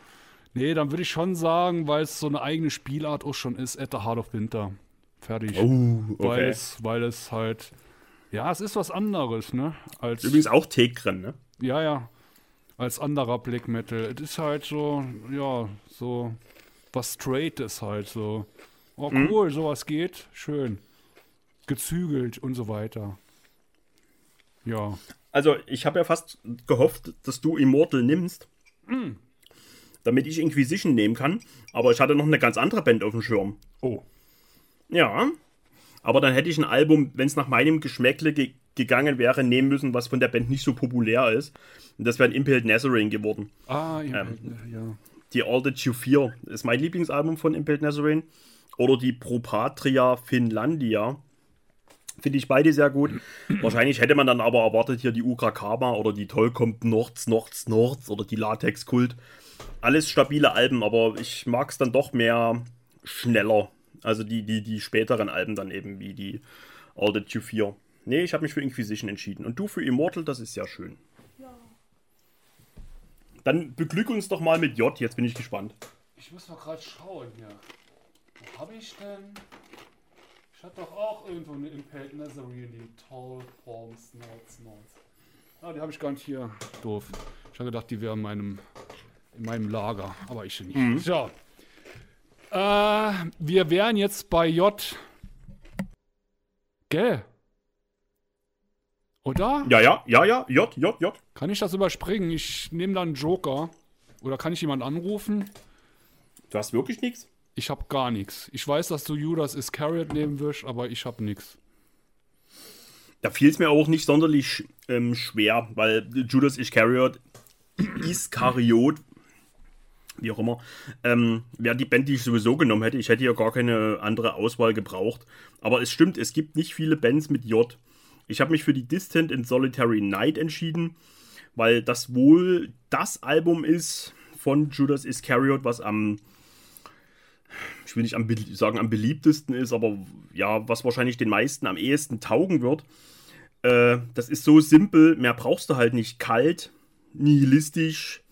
Nee, dann würde ich schon sagen, weil es so eine eigene Spielart auch schon ist, At the Heart of Winter. Fertig. Oh, okay. Weil es, weil es halt. Ja, es ist was anderes, ne? Als, Übrigens auch Tegren, ne? Ja, ja. Als anderer Black Metal. Es ist halt so, ja, so was Straightes halt so. Oh, cool, mhm. sowas geht. Schön. Gezügelt und so weiter. Ja. Also, ich habe ja fast gehofft, dass du Immortal nimmst. Mm. Damit ich Inquisition nehmen kann. Aber ich hatte noch eine ganz andere Band auf dem Schirm. Oh. Ja. Aber dann hätte ich ein Album, wenn es nach meinem Geschmäckle ge gegangen wäre, nehmen müssen, was von der Band nicht so populär ist. Und das wäre ein Impaled Nazarene geworden. Ah, ähm, ja. Die All That You Fear ist mein Lieblingsalbum von Impaled Nazarene. Oder die Pro Patria Finlandia. Finde ich beide sehr gut. Wahrscheinlich hätte man dann aber erwartet, hier die Ukra Karma oder die Toll kommt Nords, Nords, Nords oder die Latex Kult. Alles stabile Alben, aber ich mag es dann doch mehr schneller. Also die, die, die späteren Alben dann eben wie die All That You Fear. Nee, ich habe mich für Inquisition entschieden. Und du für Immortal, das ist ja schön. Ja. Dann beglück uns doch mal mit J, jetzt bin ich gespannt. Ich muss mal gerade schauen hier. Wo habe ich denn? Ich hatte doch auch irgendwo eine Impaled Nazarene, die Tall Forms Notes Notes. Ah, die habe ich gar nicht hier. Doof. Ich habe gedacht, die wäre in meinem, in meinem Lager, aber ich nicht. Mhm. So. Äh, wir wären jetzt bei J. Gell? Oder? Ja, ja, ja, ja, J, J, J. Kann ich das überspringen? Ich nehme dann Joker. Oder kann ich jemanden anrufen? Du hast wirklich nichts? Ich habe gar nichts. Ich weiß, dass du Judas Iscariot nehmen wirst, aber ich habe nichts. Da fiel es mir auch nicht sonderlich ähm, schwer, weil Judas Iscariot, Iskariot, wie auch immer, ähm, wäre die Band, die ich sowieso genommen hätte. Ich hätte ja gar keine andere Auswahl gebraucht. Aber es stimmt, es gibt nicht viele Bands mit J. Ich habe mich für die Distant in Solitary Night entschieden, weil das wohl das Album ist von Judas Iscariot, was am, ich will nicht am, sagen am beliebtesten ist, aber ja, was wahrscheinlich den meisten am ehesten taugen wird. Äh, das ist so simpel, mehr brauchst du halt nicht. Kalt, nihilistisch,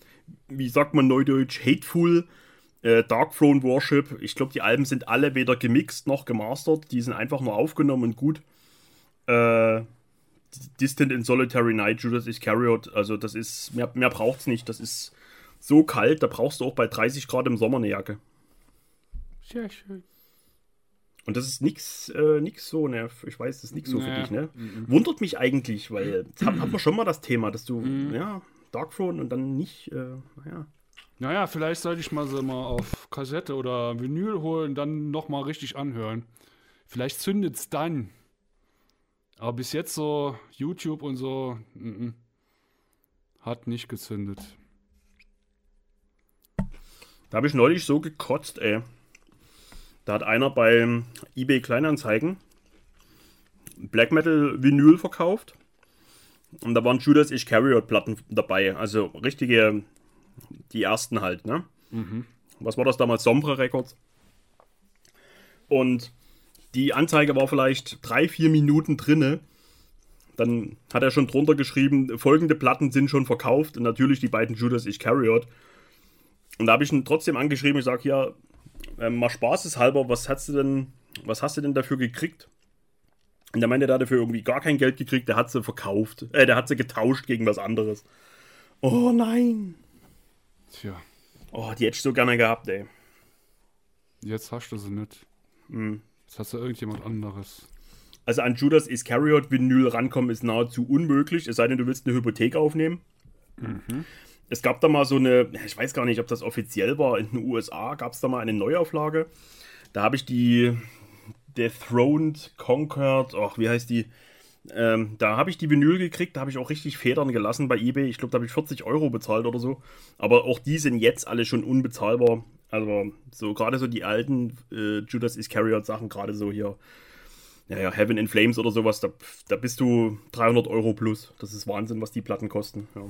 wie sagt man neudeutsch, hateful, äh, Dark Throne Worship. Ich glaube, die Alben sind alle weder gemixt noch gemastert. Die sind einfach nur aufgenommen und gut. Äh, Distant in Solitary Night, Judas Iscariot. Also, das ist, mehr, mehr braucht's nicht. Das ist so kalt, da brauchst du auch bei 30 Grad im Sommer eine Jacke. Sehr schön. Und das ist nix, äh, nix so, ne? Ich weiß, das ist nix so für Nee. dich, ne? Wundert mich eigentlich, weil jetzt haben haben wir schon mal das Thema, dass du, Mhm. ja, Dark Throne und dann nicht, äh, naja. Naja, vielleicht sollte ich mal sie mal auf Kassette oder Vinyl holen, dann nochmal richtig anhören. Vielleicht zündet's dann. Aber bis jetzt so YouTube und so mm, mm, hat nicht gezündet. Da habe ich neulich so gekotzt, ey. Da hat einer beim eBay Kleinanzeigen Black Metal Vinyl verkauft. Und da waren Judas Iscariot Platten dabei. Also richtige, die ersten halt, ne? Was war das damals? Sombre Records. Und die Anzeige war vielleicht drei, vier Minuten drinne. Dann hat er schon drunter geschrieben, folgende Platten sind schon verkauft. Und natürlich die beiden Judas Iscariot. Und da habe ich ihn trotzdem angeschrieben, ich sage, ja, ähm, mal spaßeshalber, was hast du denn, was hast du denn dafür gekriegt? Und der meinte, der hat dafür irgendwie gar kein Geld gekriegt, der hat sie verkauft. Äh, der hat sie getauscht gegen was anderes. Oh nein. Tja, Oh, die hätte ich so gerne gehabt, ey. jetzt hast du sie nicht. Jetzt hast du irgendjemand anderes. Also an Judas Iscariot Vinyl rankommen ist nahezu unmöglich, es sei denn, du willst eine Hypothek aufnehmen. Es gab da mal so eine, ich weiß gar nicht, ob das offiziell war, in den USA gab es da mal eine Neuauflage. Da habe ich die Dethroned, Conquered, ach, wie heißt die? Ähm, da habe ich die Vinyl gekriegt, da habe ich auch richtig Federn gelassen bei eBay. Ich glaube, da habe ich 40 Euro bezahlt oder so. Aber auch die sind jetzt alle schon unbezahlbar. Also, so gerade so die alten äh, Judas Iscariot Sachen, gerade so hier ja, ja, Heaven in Flames oder sowas, da, da bist du 300 Euro plus. Das ist Wahnsinn, was die Platten kosten. Ja.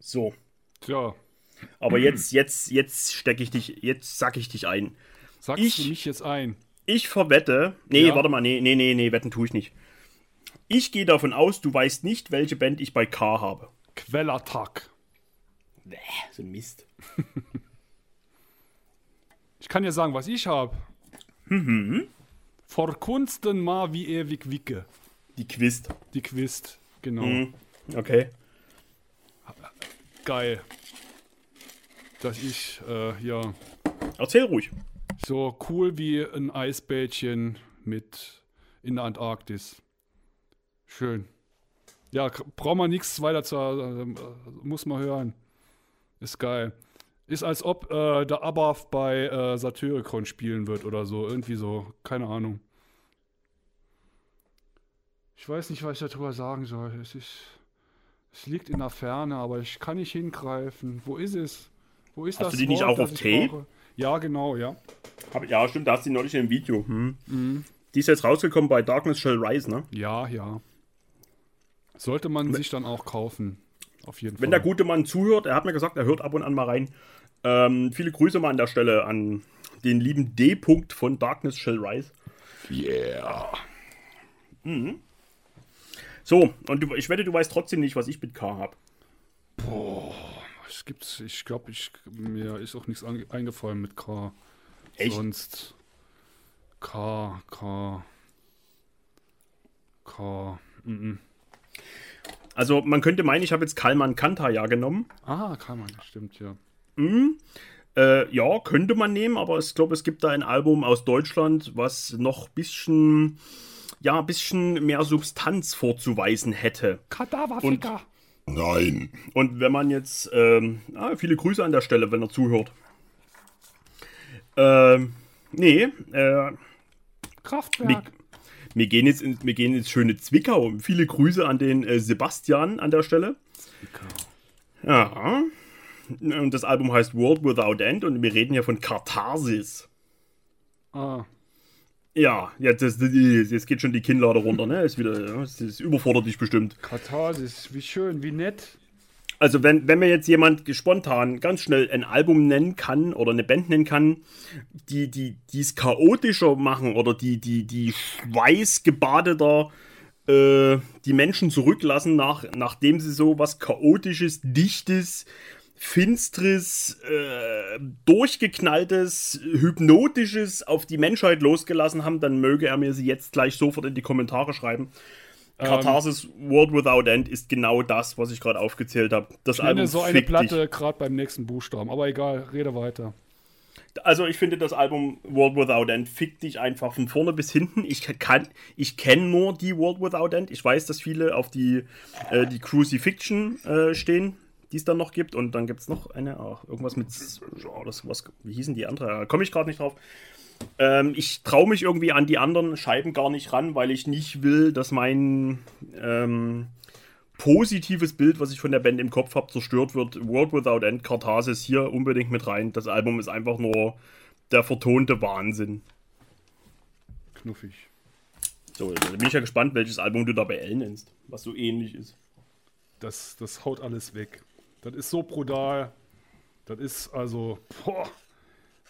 So, Tja, aber jetzt, jetzt, jetzt stecke ich dich, jetzt sack ich dich ein. sagst Ich- du mich jetzt ein? Ich verwette, nee, Ja. warte mal, nee, nee, nee, nee, wetten tue ich nicht. Ich gehe davon aus, du weißt nicht, welche Band ich bei K habe. Quellattack. Bäh, so ein Mist. Ich kann dir sagen, was ich habe. Mhm. Vor Kunsten ma wie ewig wicke. Die Quist. Die Quist. Genau. Mhm. Okay. Geil. Dass ich äh, hier Erzähl ruhig. so cool wie ein Eisbädchen mit in der Antarktis. Schön. Ja, braucht man nichts weiter zu, äh, muss man hören. Ist geil. Ist als ob äh, der Abath bei äh, Satyricon spielen wird oder so. Irgendwie so. Keine Ahnung. Ich weiß nicht, was ich darüber sagen soll. Es ist. Es liegt in der Ferne, aber ich kann nicht hingreifen. Wo ist es? Wo ist Hast das du die nicht Wort, auch das auf Tape? brauche? Ja, genau, ja. Hab, ja, stimmt, da hast du die neulich in einem Video. Hm. Die ist jetzt rausgekommen bei Darkness Shall Rise, ne? Ja, ja. Sollte man sich dann auch kaufen. Auf jeden Wenn Fall. der gute Mann zuhört, er hat mir gesagt, er hört ab und an mal rein. Ähm, viele Grüße mal an der Stelle an den lieben D. -Punkt von Darkness Shall Rise. Yeah. So, und du, ich wette, du weißt trotzdem nicht, was ich mit K habe. Es gibt's, ich glaube, ich, mir ist auch nichts eingefallen mit K. Echt? Sonst. K, K. K. Mm Also, man könnte meinen, ich habe jetzt Kalman Kanta ja genommen. Ah, kann man, stimmt, ja. Äh, ja, könnte man nehmen, aber ich glaube, es gibt da ein Album aus Deutschland, was noch ein bisschen, ja, ein bisschen mehr Substanz vorzuweisen hätte. Kadaverficker. Nein. Und wenn man jetzt, ähm, ah, viele Grüße an der Stelle, wenn er zuhört. Ähm, nee, äh, Kraftwerk. wir, wir, gehen jetzt in, wir gehen ins schöne Zwickau. Viele Grüße an den äh, Sebastian an der Stelle. Ja. Und das Album heißt World Without End und wir reden hier von Katharsis. Ah, Ja, jetzt, das, jetzt geht schon die Kinnlade runter, ne? Ist wieder, ja, das, das überfordert dich bestimmt. Katharsis, wie schön, wie nett. Also wenn, wenn mir jetzt jemand spontan ganz schnell ein Album nennen kann oder eine Band nennen kann, die die die es chaotischer machen oder die die die schweißgebadeter äh, die Menschen zurücklassen nach nachdem sie so was chaotisches, dichtes, finstres, äh, durchgeknalltes, hypnotisches auf die Menschheit losgelassen haben, dann möge er mir sie jetzt gleich sofort in die Kommentare schreiben. Katharsis World Without End ist genau das, was ich gerade aufgezählt habe. Das Ich nenne Album so eine Platte gerade beim nächsten Buchstaben. Aber egal, rede weiter. Also ich finde das Album World Without End fickt dich einfach von vorne bis hinten. Ich kann, ich kenne nur die World Without End. Ich weiß, dass viele auf die, äh, die Crucifixion äh, stehen, die es dann noch gibt. Und dann gibt es noch eine, ach, irgendwas mit, oh, das, was, wie hießen die andere? Komme ich gerade nicht drauf. Ähm, ich traue mich irgendwie an die anderen Scheiben gar nicht ran, weil ich nicht will, dass mein ähm, positives Bild, was ich von der Band im Kopf habe, zerstört wird. World Without End, Kartasis hier unbedingt mit rein. Das Album ist einfach nur der vertonte Wahnsinn. Knuffig. So, da bin ich ja gespannt, welches Album du da bei L nennst, was so ähnlich ist. Das, das haut alles weg. Das ist so brutal. Das ist also. Boah.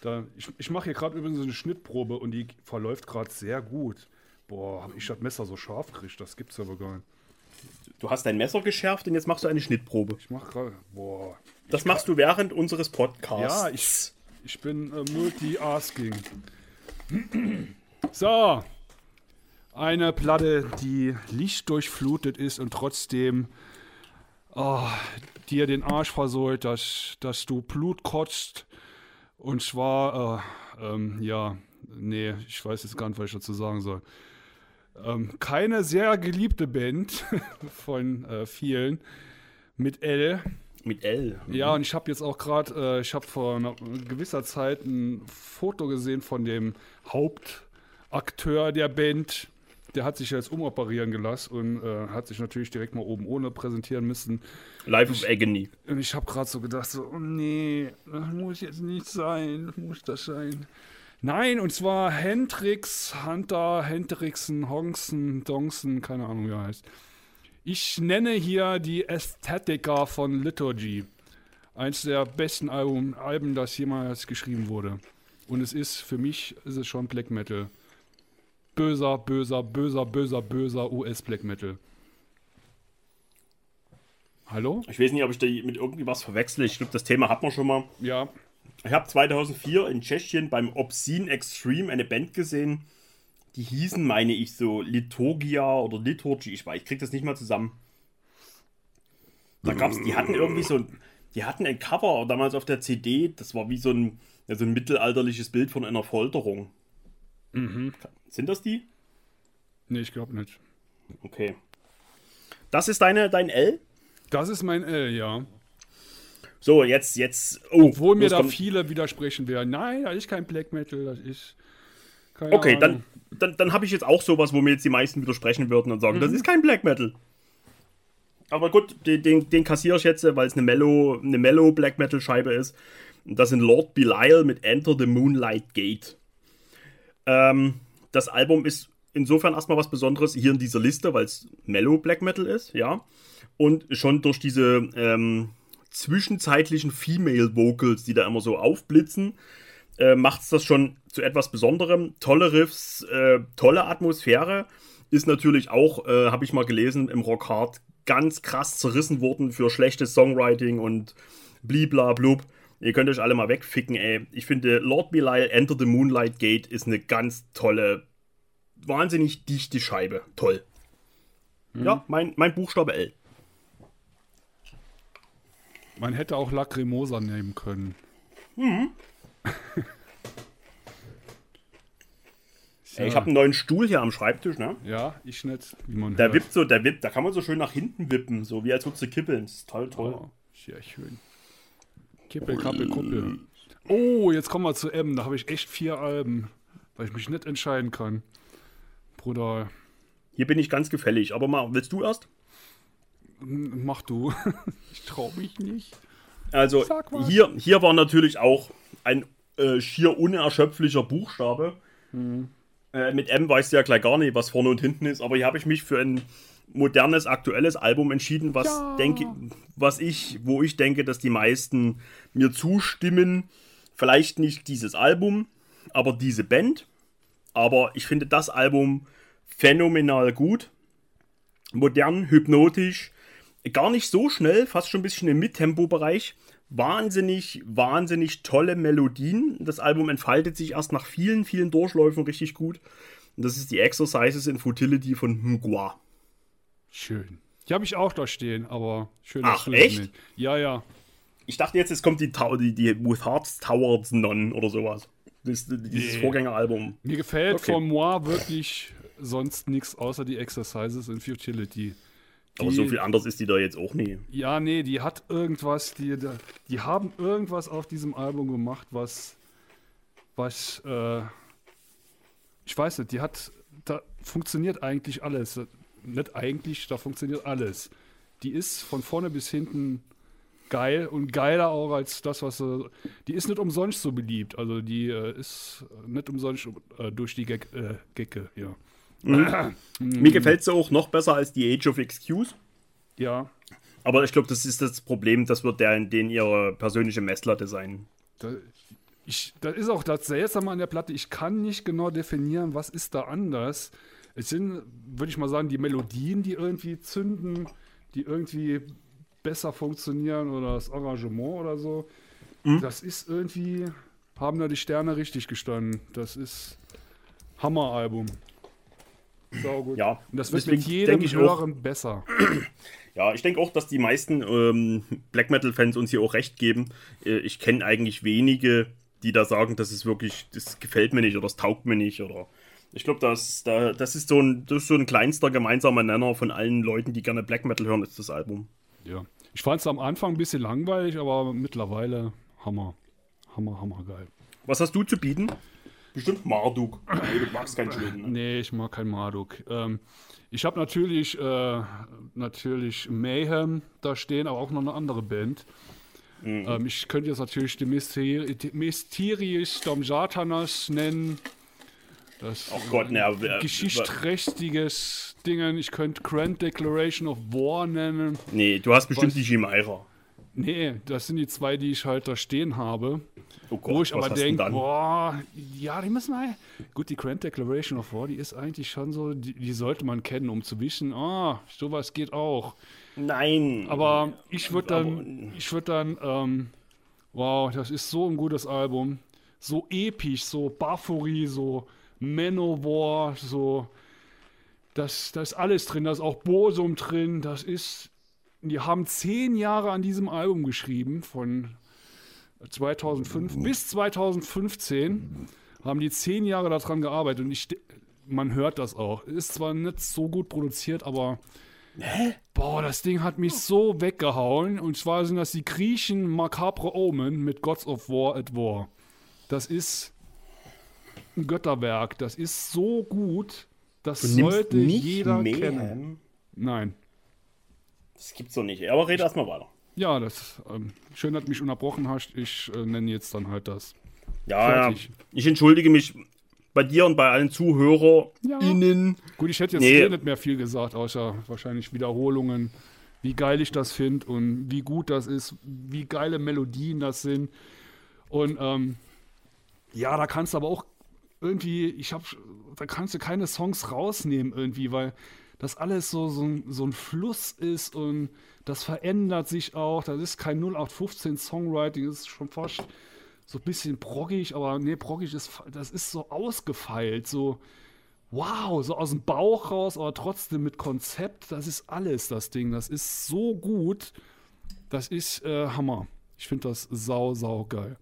Da, ich ich mache hier gerade übrigens eine Schnittprobe und die verläuft gerade sehr gut. Boah, habe ich das Messer so scharf gekriegt? Das gibt's aber gar nicht. Du hast dein Messer geschärft und jetzt machst du eine Schnittprobe. Ich mache gerade. Boah. Das machst du während unseres Podcasts. Ja, ich, ich bin äh, Multi-Asking. So. Eine Platte, die lichtdurchflutet ist und trotzdem oh, dir den Arsch versohlt, dass, dass du Blut kotzt. Und zwar, äh, ähm, ja, nee, ich weiß jetzt gar nicht, was ich dazu sagen soll. Ähm, keine sehr geliebte Band von äh, vielen mit L. Mit L. Ja, und ich habe jetzt auch gerade, äh, ich habe vor einer gewisser Zeit ein Foto gesehen von dem Hauptakteur der Band. Der hat sich jetzt umoperieren gelassen und äh, hat sich natürlich direkt mal oben ohne präsentieren müssen. Life of Agony. Und ich habe gerade so gedacht, so, oh nee, das muss jetzt nicht sein, muss das sein. Nein, und zwar Hendrix, Hunter, Hendrixen, Hongsen, Dongsen, keine Ahnung, wie er heißt. Ich nenne hier die Ästhetiker von Liturgy. Eins der besten Album, Alben, das jemals geschrieben wurde. Und es ist, für mich, ist es schon Black Metal. Böser, böser, böser, böser, böser US-Black Metal. Hallo? Ich weiß nicht, ob ich da mit irgendwie was verwechsel. Ich glaube, das Thema hat man schon mal. Ja, Ich habe 2004 in Tschechien beim Obscene Extreme eine Band gesehen. Die hießen, meine ich, so Liturgia oder Liturgy. Ich weiß, ich krieg das nicht mal zusammen. Da gab's, die hatten irgendwie so ein, die hatten ein Cover damals auf der CD. Das war wie so ein, ja, so ein mittelalterliches Bild von einer Folterung. Sind das die? nee, ich glaube nicht. Okay. Das ist deine, dein L? Das ist mein L, ja. So, jetzt, jetzt. Oh, Obwohl mir da kommt- viele widersprechen werden. Nein, das ist kein Black Metal, das ist. Okay, Ahnung. dann, dann, dann habe ich jetzt auch sowas, wo mir jetzt die meisten widersprechen würden und sagen, das ist kein Black Metal. Aber gut, den, den, den kassiere ich jetzt, weil es eine Mellow, eine Mellow Black Metal Scheibe ist. Und das sind Lord Belial mit Enter the Moonlight Gate. Ähm, das Album ist insofern erstmal was Besonderes hier in dieser Liste, weil es Mellow Black Metal ist, ja. Und schon durch diese ähm, zwischenzeitlichen Female Vocals, die da immer so aufblitzen, äh, macht es das schon zu etwas Besonderem. Tolle Riffs, äh, tolle Atmosphäre. Ist natürlich auch, äh, habe ich mal gelesen, im Rock Hard ganz krass zerrissen worden für schlechtes Songwriting und blibla blub. Ihr könnt euch alle mal wegficken, ey. Ich finde, Lord Belial Enter the Moonlight Gate ist eine ganz tolle, wahnsinnig dichte Scheibe. Toll. Ja, mein, mein Buchstabe L. Man hätte auch Lacrimosa nehmen können. Ey, ich habe einen neuen Stuhl hier am Schreibtisch, ne? Ja, ich nicht, wie man Der hört. wippt so, der wippt, da kann man so schön nach hinten wippen, so wie als würdest du kippeln. Das ist toll, toll. Oh, sehr schön. Kippel, Kappel, Kuppel. Oh, jetzt kommen wir zu M. Da habe ich echt vier Alben, weil ich mich nicht entscheiden kann. Bruder, Hier bin ich ganz gefällig. Aber mal, willst du erst? m- mach du. ich trau mich nicht. Also, hier, hier war natürlich auch ein äh, schier unerschöpflicher Buchstabe. Äh, mit M weißt du ja gleich gar nicht, was vorne und hinten ist, aber hier habe ich mich für ein modernes, aktuelles Album entschieden, was denke, was ich, wo ich denke, dass die meisten mir zustimmen. Vielleicht nicht dieses Album, aber diese Band. Aber ich finde das Album phänomenal gut. Modern, hypnotisch, gar nicht so schnell, fast schon ein bisschen im Mittempo-Bereich. Wahnsinnig, wahnsinnig tolle Melodien. Das Album entfaltet sich erst nach vielen, vielen Durchläufen richtig gut. Und das ist die Exercises in Futility von Mgwa. Schön. Die habe ich auch da stehen, aber schön. Ach, echt? mit- Ja, ja. Ich dachte jetzt, es kommt die, die, die With Hearts Towards None oder sowas. Das, dieses Nee. Vorgängeralbum. Mir gefällt Okay. von Moi wirklich sonst nichts außer die Exercises in Futility. Aber Die- so viel anders ist die da jetzt auch nie. Ja, nee, die hat irgendwas, die, die haben irgendwas auf diesem Album gemacht, was, was, äh, ich weiß nicht, die hat, da funktioniert eigentlich alles. Nicht eigentlich, da funktioniert alles. Die ist von vorne bis hinten geil und geiler auch als das, was sie, die ist nicht umsonst so beliebt. Also die äh, ist nicht umsonst äh, durch die Gag, äh, Gecke, ja. Mir gefällt sie auch noch besser als die Age of Excuse. Ja, Aber ich glaube, das ist das Problem, das wird der, in denen ihre persönliche Messlatte sein. Da, ich, das ist auch das Seltsame an der Platte. Ich kann nicht genau definieren, was ist da anders. Es sind, würde ich mal sagen, die Melodien, die irgendwie zünden, die irgendwie besser funktionieren oder das Arrangement oder so. Das ist irgendwie, haben da die Sterne richtig gestanden. Das ist Hammeralbum. Sau gut. Ja, Und das wird mit jedem ich auch- Hören besser. Ja, ich denke auch, dass die meisten ähm, Black Metal-Fans uns hier auch recht geben. Äh, ich kenne eigentlich wenige, die da sagen, das ist wirklich, das gefällt mir nicht oder das taugt mir nicht oder. Ich glaube, das, da, das, ist so ein, das ist so ein kleinster gemeinsamer Nenner von allen Leuten, die gerne Black Metal hören, ist das Album. Ja. Ich fand es am Anfang ein bisschen langweilig, aber mittlerweile Hammer. Hammer, hammer geil. Was hast du zu bieten? Bestimmt Marduk. Nee, du magst keinen Schweden. Ne? Nee, ich mag kein Marduk. Ähm, ich habe natürlich, äh, natürlich Mayhem da stehen, aber auch noch eine andere Band. Ähm, ich könnte jetzt natürlich die, Mysteri Mysterious Dom Satanas nennen. Das Oh Gott, ne, aber, geschichtsträchtiges Dingen. Ich könnte Grand Declaration of War nennen. Nee, du hast bestimmt Was? die Chimaira. Nee, das sind die zwei, die ich halt da stehen habe. Oh Gott, Wo ich aber denke, boah, ja, die müssen wir. Gut, die Grand Declaration of War, die ist eigentlich schon so, die, die sollte man kennen, um zu wissen, ah, sowas geht auch. Nein. Aber ich würde dann, ich würde dann, ähm, wow, das ist so ein gutes Album. So episch, so Baphory, so Manowar, so. Das, da ist alles drin, da ist auch Bosum drin, das ist. Die haben zehn Jahre an diesem Album geschrieben, von 2005 bis 2015 haben die zehn Jahre daran gearbeitet und ich, man hört das auch. Ist zwar nicht so gut produziert, aber boah, das Ding hat mich so weggehauen. Und zwar sind das die Griechen Macabre Omen mit Gods of War at War. Das ist ein Götterwerk. Das ist so gut, das Du sollte nicht jeder Mayhem? kennen. Nein. Das gibt's doch nicht. Aber red erstmal weiter. Ja, das ähm, schön, dass du mich unterbrochen hast. Ich äh, nenne jetzt dann halt das. Ja, ja. Ich entschuldige mich bei dir und bei allen ZuhörerInnen. Gut, ich hätte jetzt Nee. nicht mehr viel gesagt, außer wahrscheinlich Wiederholungen, wie geil ich das finde und wie gut das ist, wie geile Melodien das sind. Und ähm, ja, da kannst du aber auch irgendwie, ich hab, da kannst du keine Songs rausnehmen irgendwie, weil das alles so, so, ein- so ein Fluss ist und das verändert sich auch. Das ist kein 0815 Songwriting, das ist schon fast so ein bisschen proggig, aber nee, proggig ist, das ist so ausgefeilt, so wow, so aus dem Bauch raus, aber trotzdem mit Konzept, das ist alles, das Ding. Das ist so gut. Das ist äh, Hammer. Ich finde das sau, sau geil.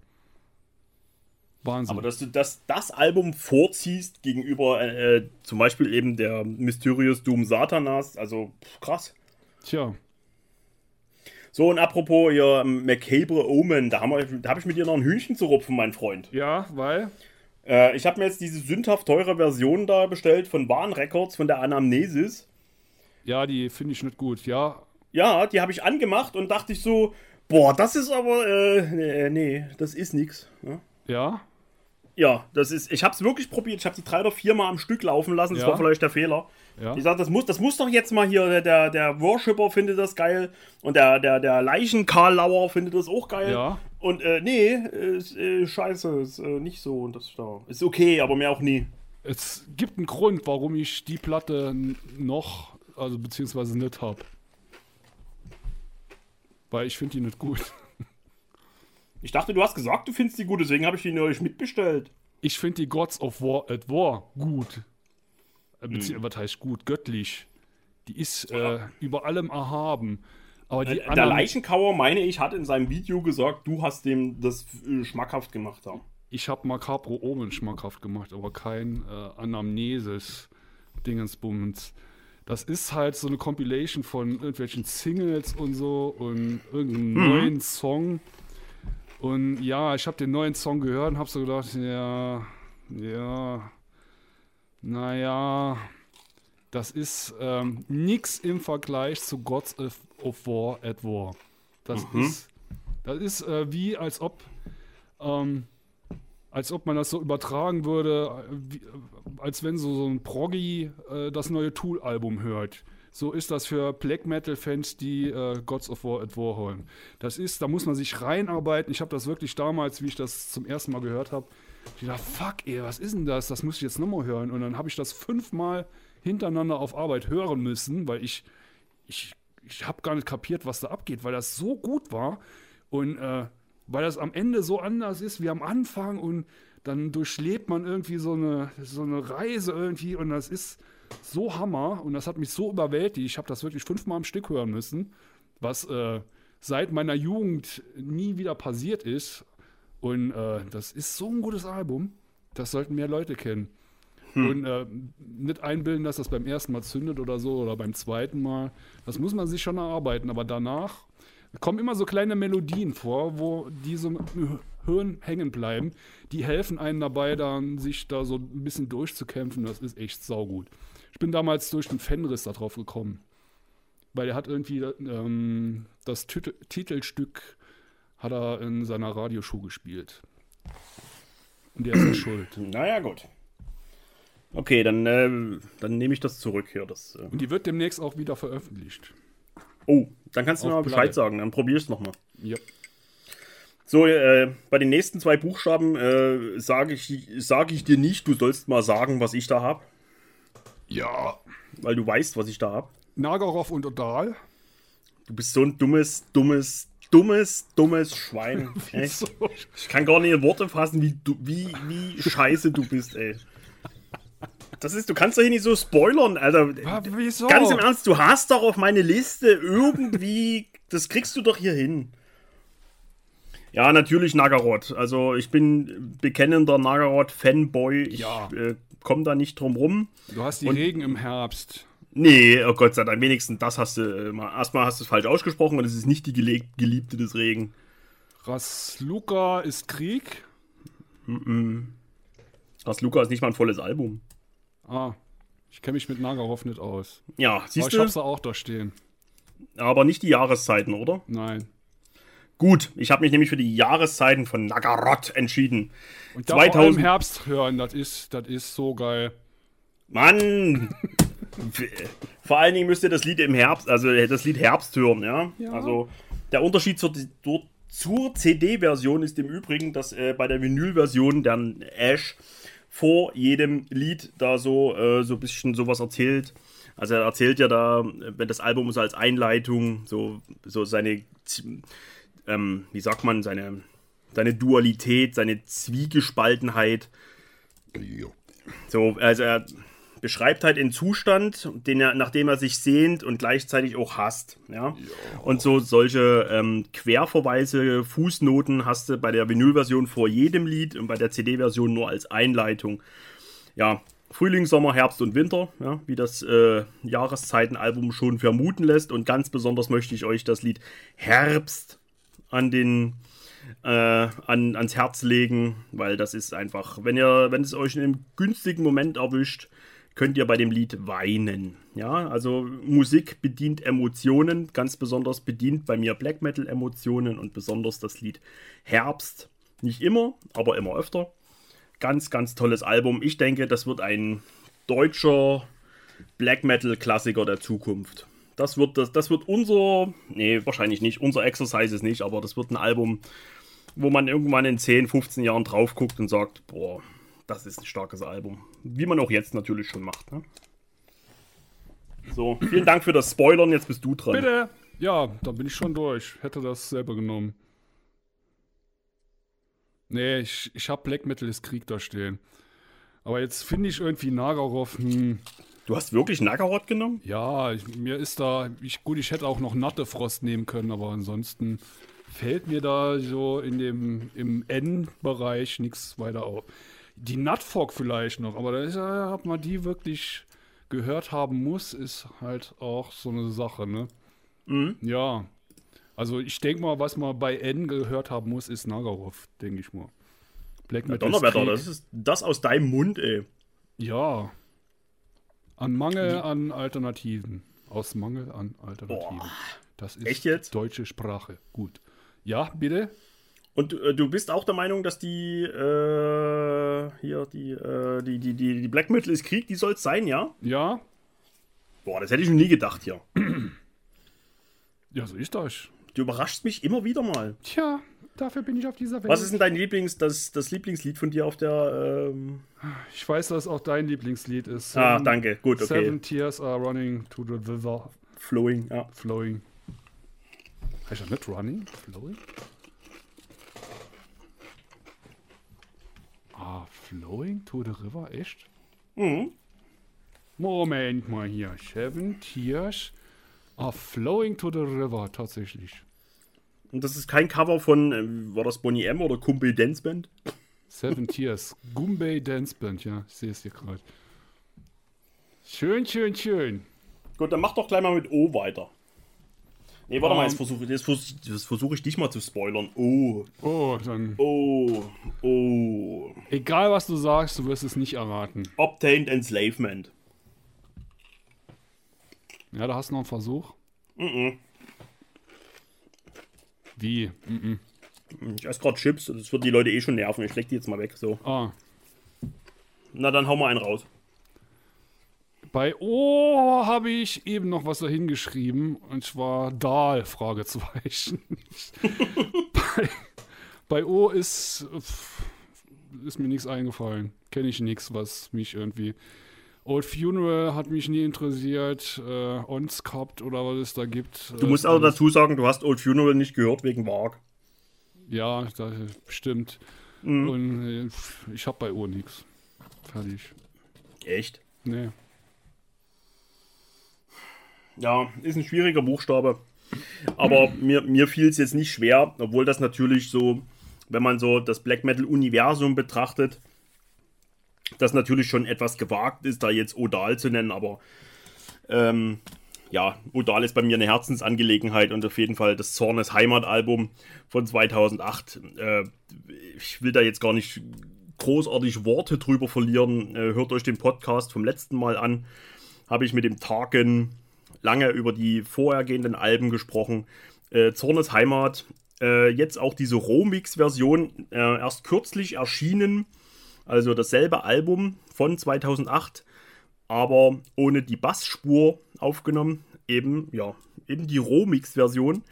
Wahnsinn. Aber dass du das, das Album vorziehst gegenüber äh, äh, zum Beispiel eben der Mysterious Doom Satanas, also pff, krass. Tja, So, und apropos hier ähm, Macabre Omen, da, wir- da habe ich mit dir noch ein Hühnchen zu rupfen, mein Freund. ja, weil. Äh, ich habe mir jetzt diese sündhaft teure Version da bestellt von Warn Records, von der Anamnesis. Ja, die finde ich nicht gut. Ja, Ja, die habe ich angemacht und dachte ich so, boah, das ist aber, äh, nee, nee das ist nix. Ja? ja. Ja, das ist, ich habe es wirklich probiert. Ich habe die drei oder vier Mal am Stück laufen lassen. Das Ja. war vielleicht der Fehler. Ja. Ich sag, das muss, das muss doch jetzt mal hier, der- der, Worshipper findet das geil und der, der, der Leichen-Karlauer findet das auch geil. Ja. Und äh, nee, ist, äh, scheiße, ist äh, nicht so und das da. Ist okay, aber mehr auch nie. Es gibt einen Grund, warum ich die Platte noch, also beziehungsweise nicht hab. Weil ich finde die nicht gut. Ich dachte, du hast gesagt, du findest die gut, deswegen habe ich die neulich mitbestellt. Ich finde die Gods of War at War gut. Äh, Hm. Beziehungsweise, was heißt gut? Göttlich. Die ist äh, über allem erhaben. Aber die Äh, Der Leichenkauer, meine ich, hat in seinem Video gesagt, du hast dem das äh, schmackhaft gemacht. Ja. ich habe Macabro Omen schmackhaft gemacht, aber kein äh, Anamnesis Dingensbummens. Das ist halt so eine Compilation von irgendwelchen Singles und so und irgendeinem neuen Song. Und ja, ich habe den neuen Song gehört und habe so gedacht, ja, ja, naja, das ist ähm, nix im Vergleich zu Gods of, of War at War. Das ist, das ist äh, wie als ob, ähm, als ob man das so übertragen würde, äh, wie, äh, als wenn so, so ein Proggy äh, das neue Tool-Album hört. So ist das für Black Metal-Fans, die äh, Gods of War at War. Das ist, da muss man sich reinarbeiten. Ich habe das wirklich damals, wie ich das zum ersten Mal gehört habe, ich dachte, fuck, ey, was ist denn das? Das muss ich jetzt nochmal hören. Und dann habe ich das fünfmal hintereinander auf Arbeit hören müssen, weil ich, ich, ich habe gar nicht kapiert, was da abgeht, weil das so gut war. Und äh, weil das am Ende so anders ist wie am Anfang und dann durchlebt man irgendwie so eine, so eine Reise irgendwie und das ist so Hammer und das hat mich so überwältigt. Ich habe das wirklich fünfmal am Stück hören müssen, was äh, seit meiner Jugend nie wieder passiert ist. Und äh, das ist so ein gutes Album. Das sollten mehr Leute kennen. Und äh, nicht einbilden, dass das beim ersten Mal zündet oder so oder beim zweiten Mal. Das muss man sich schon erarbeiten. Aber danach kommen immer so kleine Melodien vor, wo die so im Hirn hängen bleiben. Die helfen einem dabei, dann sich da so ein bisschen durchzukämpfen. Das ist echt saugut. Ich bin damals durch den Fenris da drauf gekommen. Weil er hat irgendwie ähm, das Titel Titelstück hat er in seiner Radioshow gespielt. Und der ist schuld. Naja, gut. Okay, dann, äh, dann nehme ich das zurück hier. Das, äh. Und die wird demnächst auch wieder veröffentlicht. Oh, dann kannst du mir mal Bescheid Platte. sagen, dann probier es nochmal. Ja. So, äh, bei den nächsten zwei Buchstaben äh, sage ich, sag ich dir nicht, du sollst mal sagen, was ich da habe, Ja. weil du weißt, was ich da habe. Nagarov und Odal. Du bist so ein dummes, dummes, dummes, dummes Schwein. Echt? So. Ich kann gar nicht in Worte fassen, wie, du, wie, wie scheiße du bist, ey. Das ist, du kannst doch hier nicht so spoilern, Alter. Wieso? Ganz im Ernst, du hast doch auf meine Liste irgendwie, das kriegst du doch hier hin. Ja, natürlich Nagaroth. Also ich bin bekennender Nagaroth-Fanboy. Ich Ja. äh, komme da nicht drum rum. Du hast die Und- Regen im Herbst. Nee, oh Gott sei Dank, wenigstens das hast du äh, mal. Erstmal hast du es falsch ausgesprochen und es ist nicht die Geliebte des Regen. Rasluka ist Krieg. Das Luca ist nicht mal ein volles Album. Ah, ich kenne mich mit Nagarov nicht aus. Ja, Aber siehst ich hab's du, da auch da stehen. aber nicht die Jahreszeiten, oder? Nein. Gut, ich habe mich nämlich für die Jahreszeiten von Nagaroth entschieden. Und da vor allem 2000 Herbst hören, das ist, das ist so geil. Mann! Vor allen Dingen müsst ihr das Lied im Herbst, also das Lied Herbst hören, ja? Ja. Also der Unterschied zur, zur, CD-Version ist im Übrigen, dass äh, bei der Vinyl-Version der Ash vor jedem Lied da so, äh, so ein bisschen sowas erzählt. Also er erzählt ja da, äh, wenn das Album so als Einleitung, so, so seine, ähm, wie sagt man, seine, seine Dualität, seine Zwiegespaltenheit. So, also er beschreibt halt den Zustand, den er, nachdem er sich sehnt und gleichzeitig auch hasst. Ja? Und so solche ähm, Querverweise, Fußnoten hast du bei der Vinylversion vor jedem Lied und bei der CD-Version nur als Einleitung. Ja, Frühling, Sommer, Herbst und Winter, ja, wie das äh, Jahreszeitenalbum schon vermuten lässt. Und ganz besonders möchte ich euch das Lied Herbst an den äh, an, ans Herz legen, weil das ist einfach, wenn ihr, wenn es euch in einem günstigen Moment erwischt, könnt ihr bei dem Lied weinen. Ja, also Musik bedient Emotionen, ganz besonders bedient bei mir Black Metal Emotionen und besonders das Lied Herbst. Nicht immer, aber immer öfter. Ganz, ganz tolles Album. Ich denke, das wird ein deutscher Black Metal-Klassiker der Zukunft. Das wird, das, das wird unser, nee, wahrscheinlich nicht, unser Exercise ist nicht, aber das wird ein Album, wo man irgendwann in 10, 15 Jahren drauf guckt und sagt, boah, das ist ein starkes Album. Wie man auch jetzt natürlich schon macht. Ne? So, vielen Dank für das Spoilern, jetzt bist du dran. Bitte! Ja, da bin ich schon durch. Hätte das selber genommen. Nee, ich, ich hab Black Metal ist Krieg da stehen. Aber jetzt finde ich irgendwie Nagarov, hm, Du hast wirklich Nagarot genommen? ja, ich, mir ist da, ich, gut, ich hätte auch noch Nattefrost nehmen können, aber ansonsten fällt mir da so in dem, im N-Bereich nichts weiter auf. Die Nutfog vielleicht noch, aber da ist ja, ob man die wirklich gehört haben muss, ist halt auch so eine Sache, ne? Ja. Also ich denke mal, was man bei N gehört haben muss, ist Nagarov, denke ich mal. Black Metal. ist Donnerwetter, das ist das aus deinem Mund, ey. Ja. An Mangel an Alternativen. Aus Mangel an Alternativen. Das ist Echt jetzt? deutsche Sprache. Gut. Ja, bitte? Und äh, du bist auch der Meinung, dass die, äh, hier, die, äh, die, die, die, die Black Metal ist Krieg, die soll es sein, ja? Ja? Boah, das hätte ich nie gedacht hier. Ja, so ist das. Du überraschst mich immer wieder mal. Tja, dafür bin ich auf dieser Welt. Was ist denn dein Lieblings, das, das Lieblingslied von dir auf der, ähm... Ich weiß, dass auch dein Lieblingslied ist. Ah, Seven- danke, gut, okay. Seven Tears are running to the river. Flowing, ja. Flowing. Heißt das nicht running? Flowing? Ah, flowing to the river, echt? Mhm. Moment mal hier. Seven Tears are flowing to the river, tatsächlich. Und das ist kein Cover von, ähm, war das Bonnie M oder Kumpel Dance Band? Seven Tears. Gumbay Dance Band, ja, ich sehe es hier gerade. Schön, schön, schön. Gut, dann mach doch gleich mal mit O weiter. Nee, warte mal, Ähm. jetzt versuche jetzt versuch, ich dich mal zu spoilern. Oh, Oh, dann. oh, oh. Egal was du sagst, du wirst es nicht erraten. Obtained Enslavement. Ja, da hast du noch einen Versuch. Mhm. Wie? Mhm. Ich esse gerade Chips, das wird die Leute eh schon nerven. Ich leg die jetzt mal weg. So. Ah. Na, dann hau mal einen raus. Bei O habe ich eben noch was dahin geschrieben und zwar Dahl, Fragezeichen. bei, bei O ist, ist mir nichts eingefallen. Kenne ich nichts, was mich irgendwie. Old Funeral hat mich nie interessiert. Äh, Onscopt oder was es da gibt. Du musst auch dazu sagen, du hast Old Funeral nicht gehört wegen Varg. Ja, das stimmt. Und äh, ich habe bei O nichts. Fertig. Echt? Nee. Ja, ist ein schwieriger Buchstabe. Aber mir, mir fiel es jetzt nicht schwer, obwohl das natürlich so, wenn man so das Black Metal-Universum betrachtet, das natürlich schon etwas gewagt ist, da jetzt Odal zu nennen, aber ähm, ja, Odal ist bei mir eine Herzensangelegenheit und auf jeden Fall das Zornes Heimatalbum von 2008. Äh, ich will da jetzt gar nicht großartig Worte drüber verlieren. Äh, hört euch den Podcast vom letzten Mal an. Habe ich mit dem Tarken lange über die vorhergehenden Alben gesprochen. Äh, Zornes Heimat, äh, jetzt auch diese Romix-Version, äh, erst kürzlich erschienen. Also dasselbe Album von 2008, aber ohne die Bassspur aufgenommen. Eben, ja, eben die Romix-Version.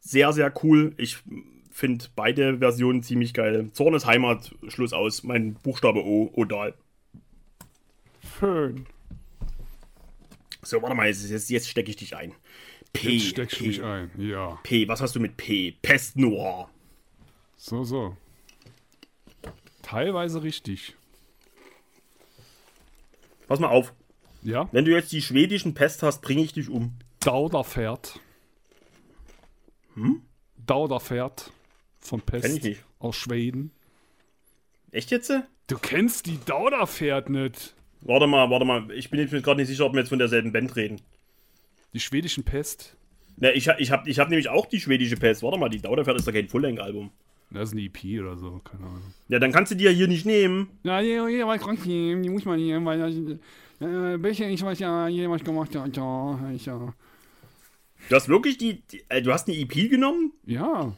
Sehr, sehr cool. Ich finde beide Versionen ziemlich geil. Zornes Heimat, Schluss aus. Mein Buchstabe O, Odal. Schön. So, warte mal, jetzt, jetzt, stecke ich dich ein. P. Jetzt steckst du P, mich ein. Ja. P, was hast du mit P? Pest Noir. So, so. Teilweise richtig. Pass mal auf. Ja? Wenn du jetzt die schwedischen Pest hast, bringe ich dich um. Dauderpferd. Hm? Dauderpferd von Pest Kenn ich nicht. aus Schweden. Echt jetzt? Du kennst die Dauderpferd nicht. Warte mal, warte mal. Ich bin jetzt gerade nicht sicher, ob wir jetzt von derselben Band reden. Die schwedischen Pest. Na, ich, ha- ich habe ich hab nämlich auch die schwedische Pest. Warte mal, die Dauderpferd ist doch kein Full-Length-Album. Das ist eine EP oder so, keine Ahnung. Ja, dann kannst du die ja hier nicht nehmen. Ja, die, die, aber trotzdem, die muss man hier, weil das, äh, welche, ich weiß ja, jemand gemacht hat, ja, ich, ja. Du hast wirklich die, die äh, du hast eine EP genommen? Ja,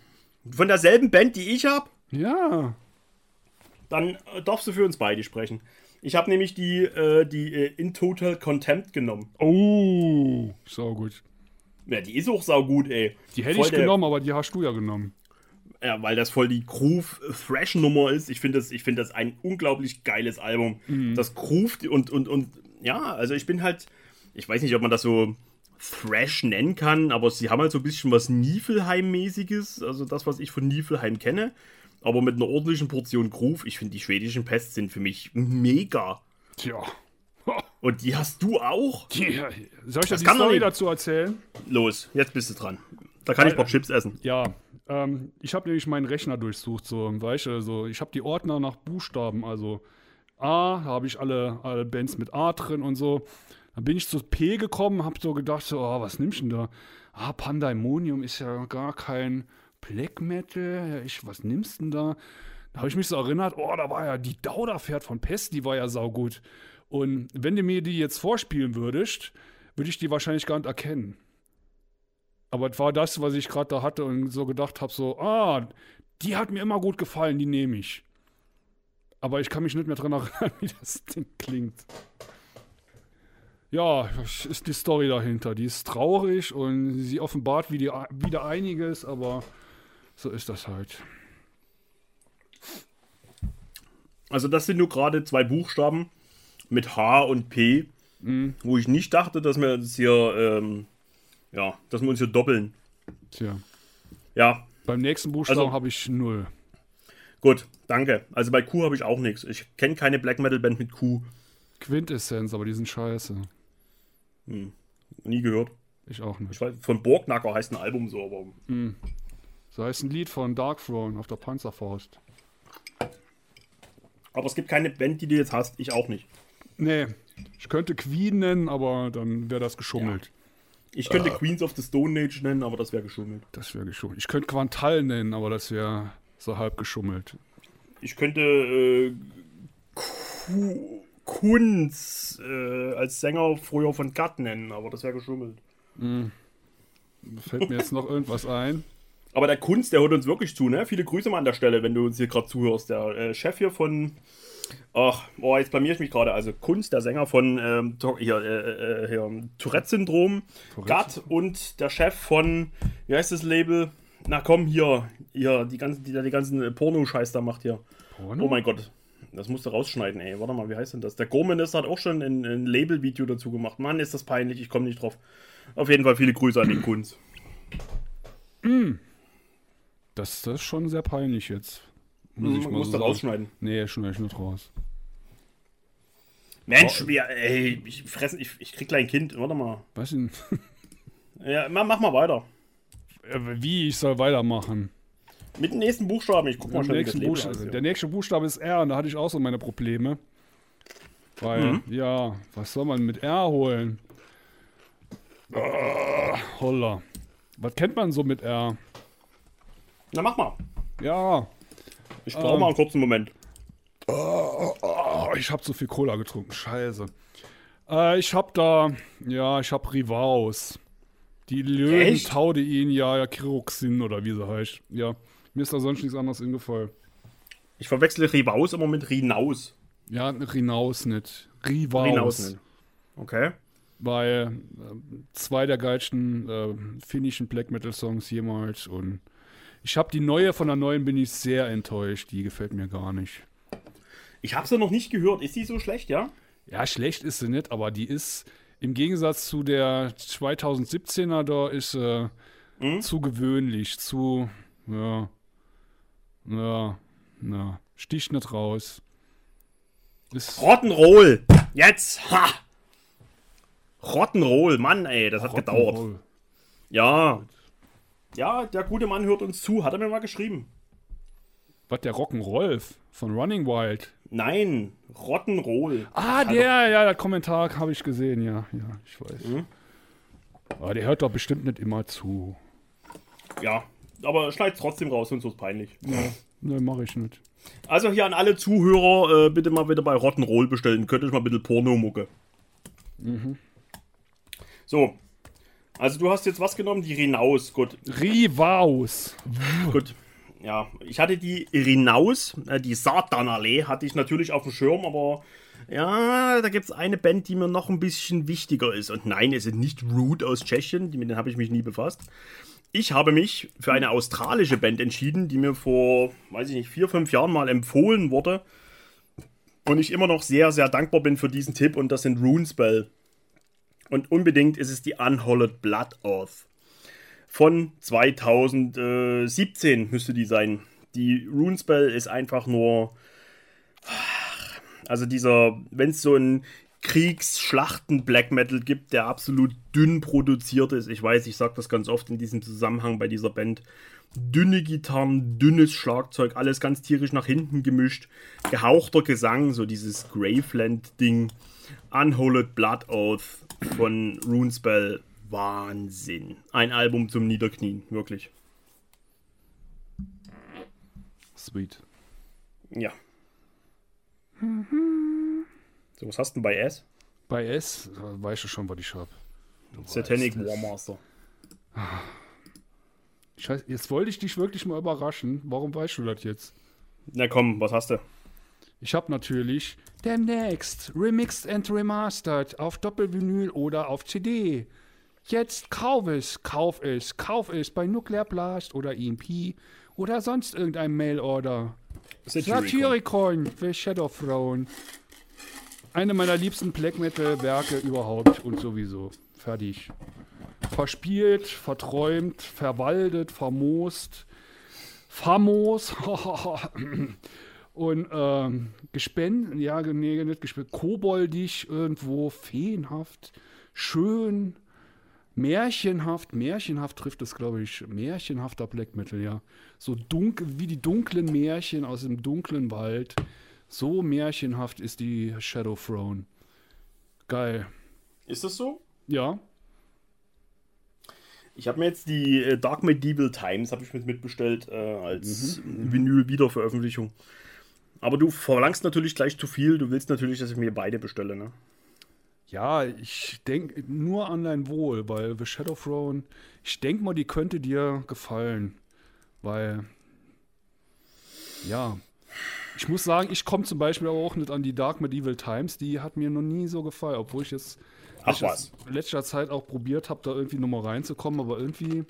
Von derselben Band, die ich habe? ja. dann äh, darfst du für uns beide sprechen. Ich habe nämlich die, äh, die äh, In Total Contempt genommen. Oh, so gut. Ja, die ist auch saugut, ey. Die hätte Voll ich der- genommen, aber die hast du ja genommen. Ja, weil das voll die Groove-Thrash-Nummer ist. Ich finde das, ich find das ein unglaublich geiles Album. Das Groove und, und, und ja, also ich bin halt, ich weiß nicht, ob man das so Thrash nennen kann, aber sie haben halt so ein bisschen was Niflheim-mäßiges, also das, was ich von Niflheim kenne, aber mit einer ordentlichen Portion Groove. Ich finde, die schwedischen Pests sind für mich mega. Tja. Und die hast du auch? Ja, Soll ich dir die kann doch Story dazu erzählen? Los, jetzt bist du dran. Da kann ich noch Chips essen. Ja, ähm, ich habe nämlich meinen Rechner durchsucht, so, weißt du, also ich habe die Ordner nach Buchstaben, also A, habe ich alle, alle Bands mit A drin und so. Dann bin ich zu P gekommen, habe so gedacht, so, oh, was nimmst du denn da? Ah, Pandemonium ist ja gar kein Black Metal. Ich, was nimmst du denn da? Da habe ich mich so erinnert, oh, da war ja die Dauderpferd von Pest, die war ja saugut. Und wenn du mir die jetzt vorspielen würdest, würde ich die wahrscheinlich gar nicht erkennen. Aber es war das, was ich gerade da hatte und so gedacht habe, so, ah, die hat mir immer gut gefallen, die nehme ich. Aber ich kann mich nicht mehr dran erinnern, wie das Ding klingt. Ja, das ist die Story dahinter. Die ist traurig und sie offenbart wieder, wieder einiges, aber so ist das halt. Also das sind nur gerade zwei Buchstaben mit H und P, wo ich nicht dachte, dass wir das hier, ähm, ja, dass wir uns hier doppeln. Tja. Ja, Beim nächsten Buchstaben Also- habe ich null. gut, danke. Also bei Q habe ich auch nichts. Ich kenne keine Black Metal Band mit Q. Quintessenz, aber die sind scheiße. Nie gehört. Ich auch nicht. Ich weiß, von Borgnacker heißt ein Album so, aber So heißt ein Lied von Dark Throne auf der Panzerfaust. Aber es gibt keine Band, die du jetzt hast. Ich auch nicht. Nee, ich könnte Queen nennen, aber dann wäre das geschummelt. Ich könnte Queens of the Stone Age nennen, aber das wäre geschummelt. Das wäre geschummelt. Ich könnte Quantal nennen, aber das wäre so halb geschummelt. Ich könnte äh, Ku- Kunz äh, als Sänger früher von Gat nennen, aber das wäre geschummelt. Fällt mir jetzt noch irgendwas ein? Aber der Kunz, der hört uns wirklich zu, ne? Viele Grüße mal an der Stelle, wenn du uns hier gerade zuhörst. Der äh, Chef hier von. Ach, oh, jetzt blamier ich mich gerade. Also Kunz, der Sänger von ähm, hier, äh, äh, hier, Tourette-Syndrom, Gat und der Chef von, wie heißt das Label? Na komm, hier, hier, die ganzen, die die ganzen äh, Porno-Scheiß da macht hier. Porno? Oh mein Gott. Das musst du rausschneiden, ey. Warte mal, wie heißt denn das? Der Gorminister hat auch schon ein, ein Label-Video dazu gemacht. Mann, ist das peinlich, ich komme nicht drauf. Auf jeden Fall viele Grüße an den Kunz. Das, das ist schon sehr peinlich jetzt. Muss ich mal muss so das rausschneiden. Nee, schneide ich nicht raus. Mensch, wir, ey, ich fressen, ich, ich krieg gleich ein Kind. Warte mal. Ich nicht. Ja, mach, mach mal weiter. Äh, Wie ich soll weitermachen? Mit dem nächsten Buchstaben. Ich guck mal Der schnell, wie das heißt. der nächste Buchstabe ist R und da hatte ich auch so meine Probleme. Weil, Mhm. ja, was soll man mit R holen? Ah, holla. Was kennt man so mit R? Na, mach mal. Ja, Ich brauche mal einen kurzen Moment. oh, ich habe zu viel Cola getrunken. Scheiße. Äh, ich habe da, ja, ich habe Rivaus. Die Löwen? Taudein, ja, ja, Kiroxin oder wie sie heißt. Ja, mir ist da sonst nichts anderes eingefallen. Ich verwechsel Rivaus immer mit Rinaus. Ja, Rinaus nicht. Rivaus. Rinaus nennen. Okay. Weil äh, zwei der geilsten äh, finnischen Black Metal Songs jemals und ich habe die neue von der neuen bin ich sehr enttäuscht. Die gefällt mir gar nicht. Ich habe sie noch nicht gehört. Ist die so schlecht, ja? Ja, schlecht ist sie nicht, aber die ist im Gegensatz zu der 2017er da ist äh, zu gewöhnlich, zu ja ja ja sticht nicht raus. Ist Rottenroll. Jetzt. Ha. Rottenroll. Mann, ey, das hat gedauert. Ja. Ja, der gute Mann hört uns zu. Hat er mir mal geschrieben. Was der Rock'n'Rolf von Running Wild. Nein. Rottenroll. Ah, der, ja, der Kommentar habe ich gesehen, ja, ja, ich weiß. Mhm. Aber der hört doch bestimmt nicht immer zu. Ja. Aber schneid's trotzdem raus, sonst wird's peinlich. Ne, mache ich nicht. Also hier an alle Zuhörer, äh, bitte mal wieder bei Rottenroll bestellen. Könnt ihr mal ein bisschen Pornomucke. So. Also du hast jetzt was genommen? Die Rinaus. Gut. Rivaus. Gut. ja, ich hatte die Rinaus, äh, die Satanallee, hatte ich natürlich auf dem Schirm, aber ja, da gibt es eine Band, die mir noch ein bisschen wichtiger ist. Und nein, es ist nicht Root aus Tschechien, mit denen habe ich mich nie befasst. Ich habe mich für eine australische Band entschieden, die mir vor, weiß ich nicht, vier, fünf Jahren mal empfohlen wurde. Und ich immer noch sehr, sehr dankbar bin für diesen Tipp und das sind Runespell. Und unbedingt ist es die Unhollowed Blood Oath. Von 2017 müsste die sein. Die Runespell ist einfach nur. Also dieser, wenn es so ein Kriegsschlachten-Black Metal gibt, der absolut dünn produziert ist. Ich weiß, ich sage das ganz oft in diesem Zusammenhang bei dieser Band. Dünne Gitarren, dünnes Schlagzeug, alles ganz tierisch nach hinten gemischt. Gehauchter Gesang, so dieses Graveland-Ding. Unhollowed Blood Oath von Runespell. Wahnsinn. Ein Album zum Niederknien, wirklich. Sweet. Ja. So, was hast du denn bei S? Bei S weißt du schon, was ich hab. Satanic. Warmaster. Scheiße, jetzt wollte ich dich wirklich mal überraschen. Warum weißt du das jetzt? Na komm, was hast du? Ich habe natürlich demnächst remixed and remastered auf Doppelvinyl oder auf CD. Jetzt kauf es, kauf es, kauf es bei Nuclear Blast oder EMP oder sonst irgendeinem Mailorder. Satyricon für Shadow Throne. Eine meiner liebsten Black Metal Werke überhaupt und sowieso. Fertig. Verspielt, verträumt, verwaldet, vermoost, famos und ähm, gespenst, ja, nee, nicht gespenst, koboldig irgendwo, feenhaft, schön, märchenhaft, märchenhaft trifft es, glaube ich, märchenhafter Black Metal, ja. So dunkel, wie die dunklen Märchen aus dem dunklen Wald. So märchenhaft ist die Shadow Throne. Geil. Ist das so? Ja. Ich habe mir jetzt die äh, Dark Medieval Times habe ich mit mitbestellt äh, als Vinyl-Wiederveröffentlichung. Aber du verlangst natürlich gleich zu viel. Du willst natürlich, dass ich mir beide bestelle, ne? Ja, ich denke nur an dein Wohl, weil The Shadow Throne, ich denke mal, die könnte dir gefallen. Weil, ja, ich muss sagen, ich komme zum Beispiel auch nicht an die Dark Medieval Times, die hat mir noch nie so gefallen, obwohl ich jetzt Ach letzter- was. letzter Zeit auch probiert habe, da irgendwie nochmal reinzukommen, aber irgendwie,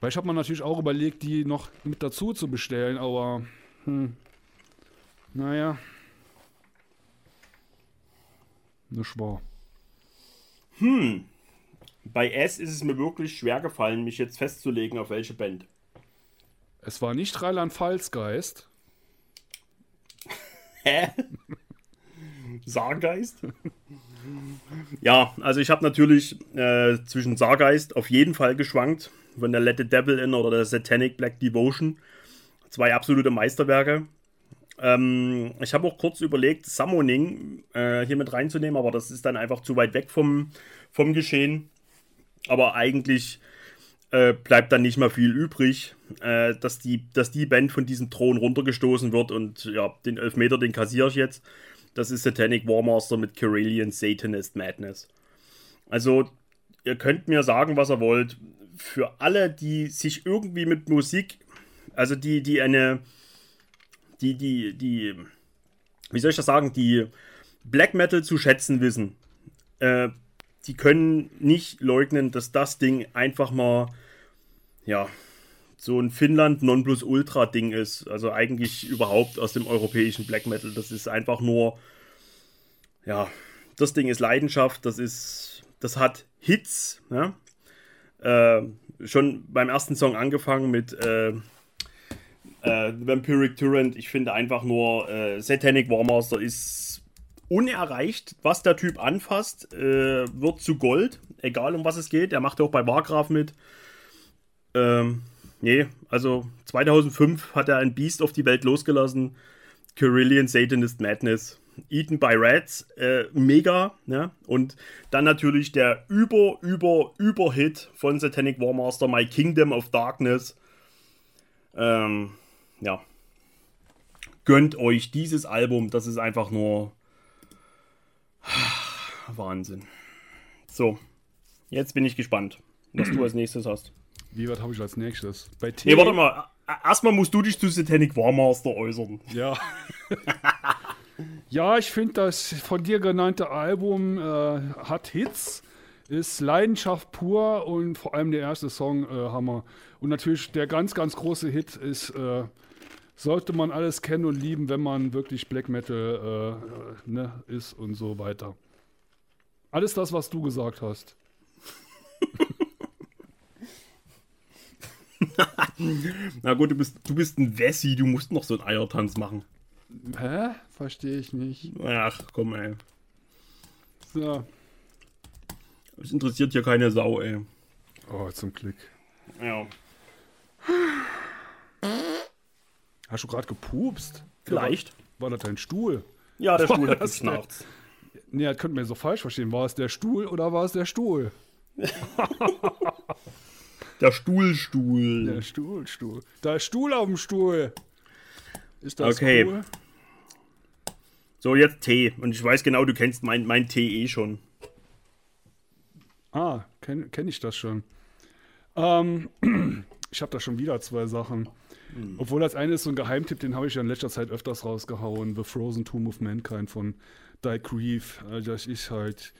weil ich habe mir natürlich auch überlegt, die noch mit dazu zu bestellen, aber, hm, naja, nicht wahr. Bei S ist es mir wirklich schwer gefallen, mich jetzt festzulegen, auf welche Band. Es war nicht Rheinland-Pfalz-Geist. Hä? Sargeist? ja, also ich habe natürlich äh, zwischen Sargeist auf jeden Fall geschwankt, von der Let the Devil In oder der Satanic Black Devotion. Zwei absolute Meisterwerke. Ähm, ich habe auch kurz überlegt, Summoning äh, hier mit reinzunehmen, aber das ist dann einfach zu weit weg vom, vom Geschehen. Aber eigentlich äh, bleibt dann nicht mehr viel übrig, äh, dass, die, dass die Band von diesem Thron runtergestoßen wird und ja, den Elfmeter, den kassiere ich jetzt. Das ist Satanic Warmaster mit Carillion Satanist Madness. Also, ihr könnt mir sagen, was ihr wollt. Für alle, die sich irgendwie mit Musik, also die, die eine, die, die, die, wie soll ich das sagen, die Black Metal zu schätzen wissen, äh, die können nicht leugnen, dass das Ding einfach mal, ja, so ein Finnland Nonplusultra-Ding ist. Also eigentlich überhaupt aus dem europäischen Black Metal. Das ist einfach nur, ja, das Ding ist Leidenschaft, das ist, das hat Hits, ja. Äh, schon beim ersten Song angefangen mit äh, äh, Vampiric Tyrant. Ich finde einfach nur, äh, Satanic Warmaster ist unerreicht. Was der Typ anfasst, äh, wird zu Gold, egal um was es geht. Er macht ja auch bei Wargraf mit. Ähm, nee, also 2005 hat er ein Biest auf die Welt losgelassen. Carillion Satanist Madness. Eaten by Rats, äh, mega, ne? Und dann natürlich der über, über, über Hit von Satanic Warmaster, My Kingdom of Darkness. Ähm, ja. Gönnt euch dieses Album, das ist einfach nur Wahnsinn. So, jetzt bin ich gespannt, was du als nächstes hast. Wie was habe ich als nächstes? Bei T. Nee, warte mal. Erstmal musst du dich zu Satanic Warmaster äußern. Ja. ja, ich finde, das von dir genannte Album äh, hat Hits, ist Leidenschaft pur und vor allem der erste Song äh, Hammer. Und natürlich der ganz, ganz große Hit ist, äh, sollte man alles kennen und lieben, wenn man wirklich Black Metal äh, ne, ist und so weiter. Alles das, was du gesagt hast. Na gut, du bist, du bist ein Wessi, du musst noch so einen Eiertanz machen. Hä? Verstehe ich nicht. Ach, komm, ey. So. Es interessiert hier keine Sau, ey. Oh, zum Glück. Ja. Hast du gerade gepupst? Vielleicht. War, war das dein Stuhl? Ja, der War Stuhl hat geschnarcht. Nee, das könnte man so falsch verstehen. War es der Stuhl oder war es der Stuhl? Der Stuhlstuhl. Der Stuhl, Stuhl. Da ist Stuhl auf dem Stuhl. Ist das Okay. cool? So, jetzt Tee. Und ich weiß genau, du kennst mein, mein Tee eh schon. Ah, kenne kenn ich das schon. Ähm, ich habe da schon wieder zwei Sachen. Obwohl das eine ist so ein Geheimtipp, den habe ich ja in letzter Zeit öfters rausgehauen. The Frozen Tomb of Mankind von Die Grief. Also das ist halt,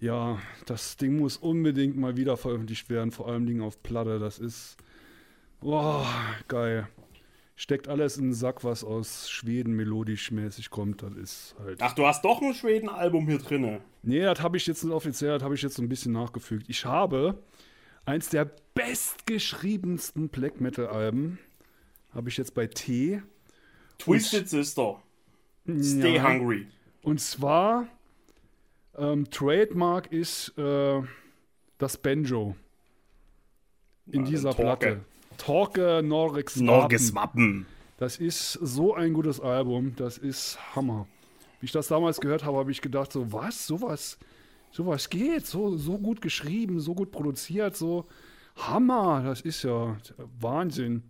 ja, das Ding muss unbedingt mal wieder veröffentlicht werden, vor allem Dingen auf Platte. Das ist, boah, geil. Steckt alles in den Sack, was aus Schweden melodisch mäßig kommt. Das ist halt. Ach, du hast doch ein Schweden-Album hier drinne. Nee, das habe ich jetzt nicht offiziell, das habe ich jetzt so ein bisschen nachgefügt. Ich habe eins der bestgeschriebensten Black Metal Alben, habe ich jetzt bei T. Twisted Sister. Stay Ja. Hungry. Und zwar, ähm, Trademark ist äh, das Banjo. In Ja, dieser Torque. Platte. Torque Norrex Norges Wappen. Das ist so ein gutes Album, das ist Hammer. Wie ich das damals gehört habe, habe ich gedacht, so was, sowas, sowas geht, so, so gut geschrieben, so gut produziert, so Hammer, das ist ja Wahnsinn.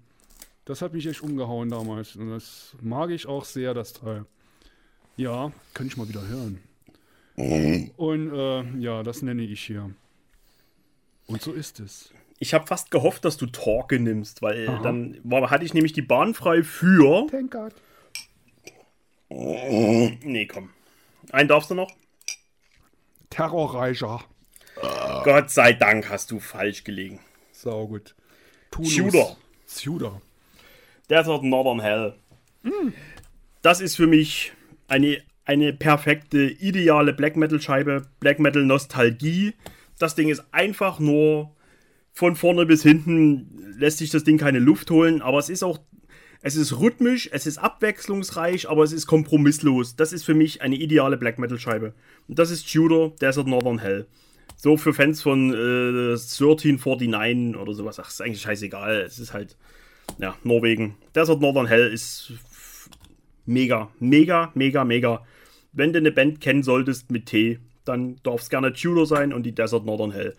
Das hat mich echt umgehauen damals und das mag ich auch sehr, das Teil. Ja, könnte ich mal wieder hören. Und äh, ja, das nenne ich hier. Und so ist es. Ich habe fast gehofft, dass du Torque nimmst, weil dann war, hatte ich nämlich die Bahn frei für. Thank God. Nee, komm. Einen darfst du noch? Terrorreicher. Gott sei Dank hast du falsch gelegen. Sau gut. Tudor. Tudor. Desert Northern Hell. Das ist für mich eine, eine perfekte, ideale Black Metal Scheibe, Black Metal Nostalgie. Das Ding ist einfach nur von vorne bis hinten lässt sich das Ding keine Luft holen, aber es ist auch, es ist rhythmisch, es ist abwechslungsreich, aber es ist kompromisslos. Das ist für mich eine ideale Black Metal Scheibe. Und das ist Tudor Desert Northern Hell. So für Fans von äh, 1349 oder sowas, ach, ist eigentlich scheißegal. Es ist halt, ja, Norwegen. Desert Northern Hell ist mega, mega, mega, mega. Wenn du eine Band kennen solltest mit T, dann darf es gerne Tudor sein und die Desert Northern Hell.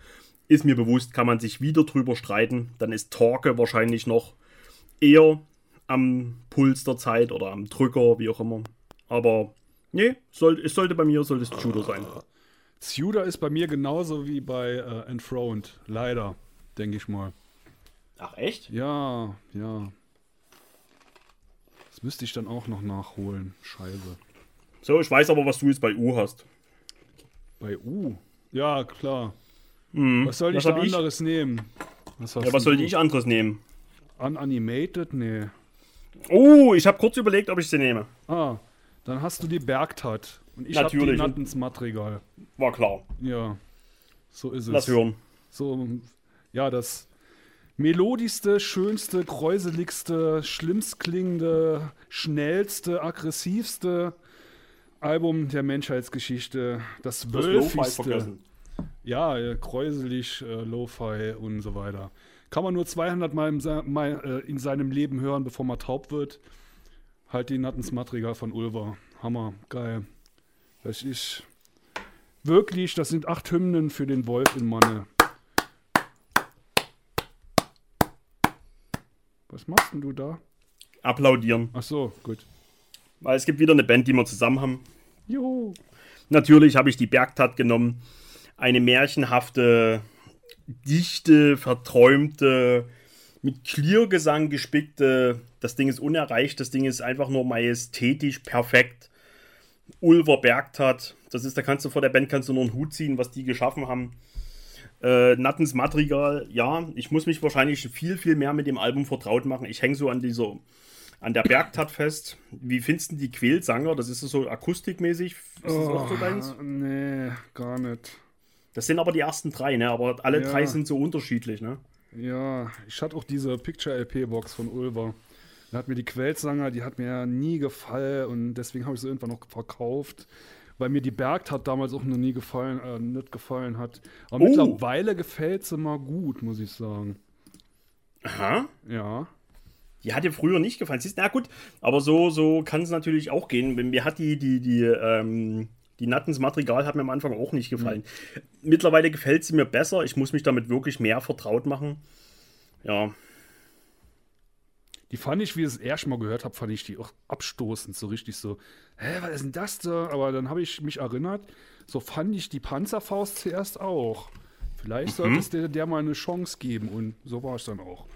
Ist mir bewusst, kann man sich wieder drüber streiten. Dann ist Torque wahrscheinlich noch eher am Puls der Zeit oder am Drücker, wie auch immer. Aber nee, soll, es sollte bei mir sollte es Tudor sein. Tudor ist bei mir genauso wie bei äh, Enthroned. Leider, denke ich mal. Ach echt? Ja, ja. Das müsste ich dann auch noch nachholen. Scheiße. So, ich weiß aber, was du jetzt bei U hast. Bei U. Ja, klar. Was soll ich was da hab ich? anderes nehmen? Was, Ja, was sollte du? ich anderes nehmen? Unanimated? Nee. Oh, ich habe kurz überlegt, ob ich sie nehme. Ah, dann hast du die Bergtat. Und ich habe die. Nattens Mattregal. War klar. Ja. So ist es. Lass hören. So, ja, das melodischste, schönste, kräuseligste, schlimmst klingende, schnellste, aggressivste Album der Menschheitsgeschichte. Das wölfigste. Ja, äh, kräuselig, äh, Lo-Fi und so weiter. Kann man nur 200 Mal im, Sa- mal, äh, in seinem Leben hören, bevor man taub wird. Halt die Nattens Matriga von Ulver. Hammer, geil. Das ist wirklich, das sind acht Hymnen für den Wolf in Manne. Was machst denn du da? Applaudieren. Ach so, gut. Weil es gibt wieder eine Band, die wir zusammen haben. Juhu. Natürlich habe ich die Bergtat genommen. Eine märchenhafte, dichte, verträumte mit Clear-Gesang gespickte. Das Ding ist unerreicht, das Ding ist einfach nur majestätisch perfekt. Ulver Bergtat, das ist, da kannst du vor der Band kannst du nur einen Hut ziehen, was die geschaffen haben. Äh, Nattens Madrigal, ja, ich muss mich wahrscheinlich viel, viel mehr mit dem Album vertraut machen. Ich hänge so an dieser, an der Bergtat fest. Wie findest du die Quälsanger? Das ist so akustikmäßig. Ist das auch so deins? nee, gar nicht. Das sind aber die ersten drei, ne? Aber alle Ja. drei sind so unterschiedlich, ne? Ja, ich hatte auch diese Picture-LP-Box von Ulver. Da hat mir die Quellsanger, die hat mir nie gefallen und deswegen habe ich sie irgendwann noch verkauft. Weil mir die Bergtat damals auch noch nie gefallen, äh, nicht gefallen hat. Aber Oh. mittlerweile gefällt sie mal gut, muss ich sagen. Aha. Ja. Die hat dir früher nicht gefallen. Siehst, na gut, aber so, so kann es natürlich auch gehen. Wenn Mir hat die, die, die, ähm, die Nattens Madrigal hat mir am Anfang auch nicht gefallen. Mittlerweile gefällt sie mir besser. Ich muss mich damit wirklich mehr vertraut machen. Ja, Die fand ich, wie ich es erst mal gehört habe, fand ich die auch abstoßend, so richtig so, hä, was ist denn das da? Aber dann habe ich mich erinnert, so fand ich die Panzerfaust zuerst auch. Vielleicht sollte es der, der mal eine Chance geben und so war es dann auch.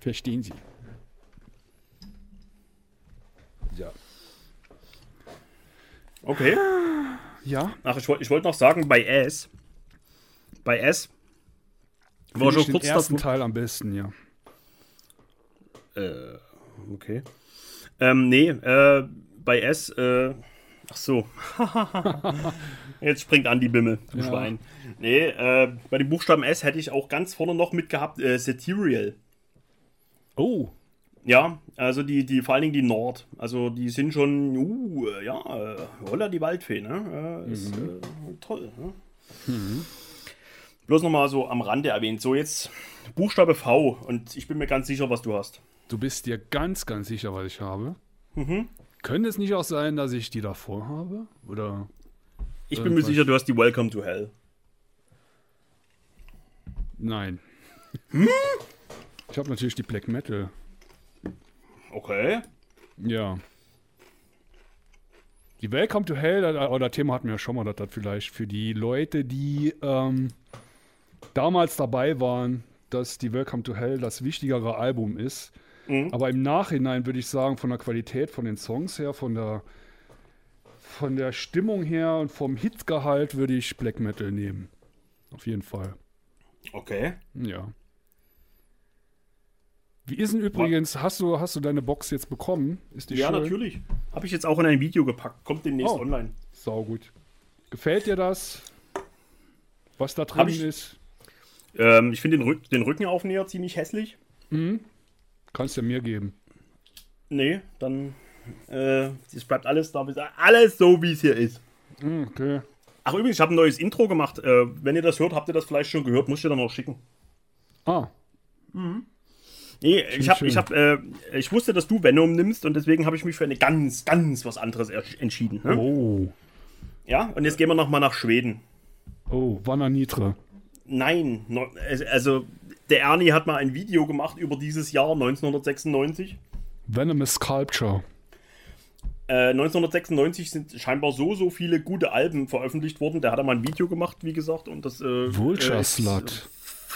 Verstehen Sie? Ja. okay. Ja, Ach, ich, wollt- ich wollte noch sagen, bei S. Bei S. War schon ich den kurz ersten. Teil am besten, ja. Äh, okay. Ähm, nee, äh, bei S, äh, ach so. Jetzt springt an die Bimmel, du Ja. Schwein. Nee, äh, bei dem Buchstaben S hätte ich auch ganz vorne noch mitgehabt, äh, Satirial. Oh, Ja, also die, die, vor allen Dingen die Nord. Also die sind schon, uh, ja, äh, Holla die Waldfee, ne? Äh, ist äh, toll, ne? Bloß nochmal so am Rande erwähnt. So, jetzt Buchstabe V und ich bin mir ganz sicher, was du hast. du bist dir ganz, ganz sicher, was ich habe. Mhm. Könnte es nicht auch sein, dass ich die davor habe? Oder? Ich bin mir sicher, du hast die Welcome to Hell. Nein. Ich habe natürlich die Black Metal. Okay. Ja. Die Welcome to Hell, das, oder Thema hatten wir ja schon mal, dass das vielleicht für die Leute, die ähm, damals dabei waren, dass die Welcome to Hell das wichtigere Album ist. Aber im Nachhinein würde ich sagen, von der Qualität von den Songs her, von der, von der Stimmung her und vom Hitgehalt würde ich Black Metal nehmen. Auf jeden Fall. Okay. Ja. Wie ist denn übrigens, hast du, hast du deine Box jetzt bekommen? Ist die Ja, schön? natürlich. Habe ich jetzt auch in ein Video gepackt. Kommt demnächst Oh. online. Sau gut. Gefällt dir das? Was da drin ich- ist? Ähm, ich finde den, Rück den Rückenaufnäher ziemlich hässlich. Kannst du mir geben. Nee, dann. Äh, es bleibt alles da. Alles so, wie es hier ist. Hm, Okay. Ach, übrigens, ich habe ein neues Intro gemacht. Äh, wenn ihr das hört, habt ihr das vielleicht schon gehört. Muss ich dir dann noch schicken. Ah, Nee, ich, hab, schön. ich, hab, äh, ich wusste, dass du Venom nimmst und deswegen habe ich mich für eine ganz, ganz was anderes entschieden. Ne? oh. Ja, und jetzt gehen wir nochmal nach Schweden. Oh, Vanna Nitre. Nein, also der Ernie hat mal ein Video gemacht über dieses Jahr 1996. Venomous Sculpture. Äh, 1996 sind scheinbar so, so viele gute Alben veröffentlicht worden. Der hat mal ein Video gemacht, wie gesagt, und das äh, Vulture äh, ist, Slut.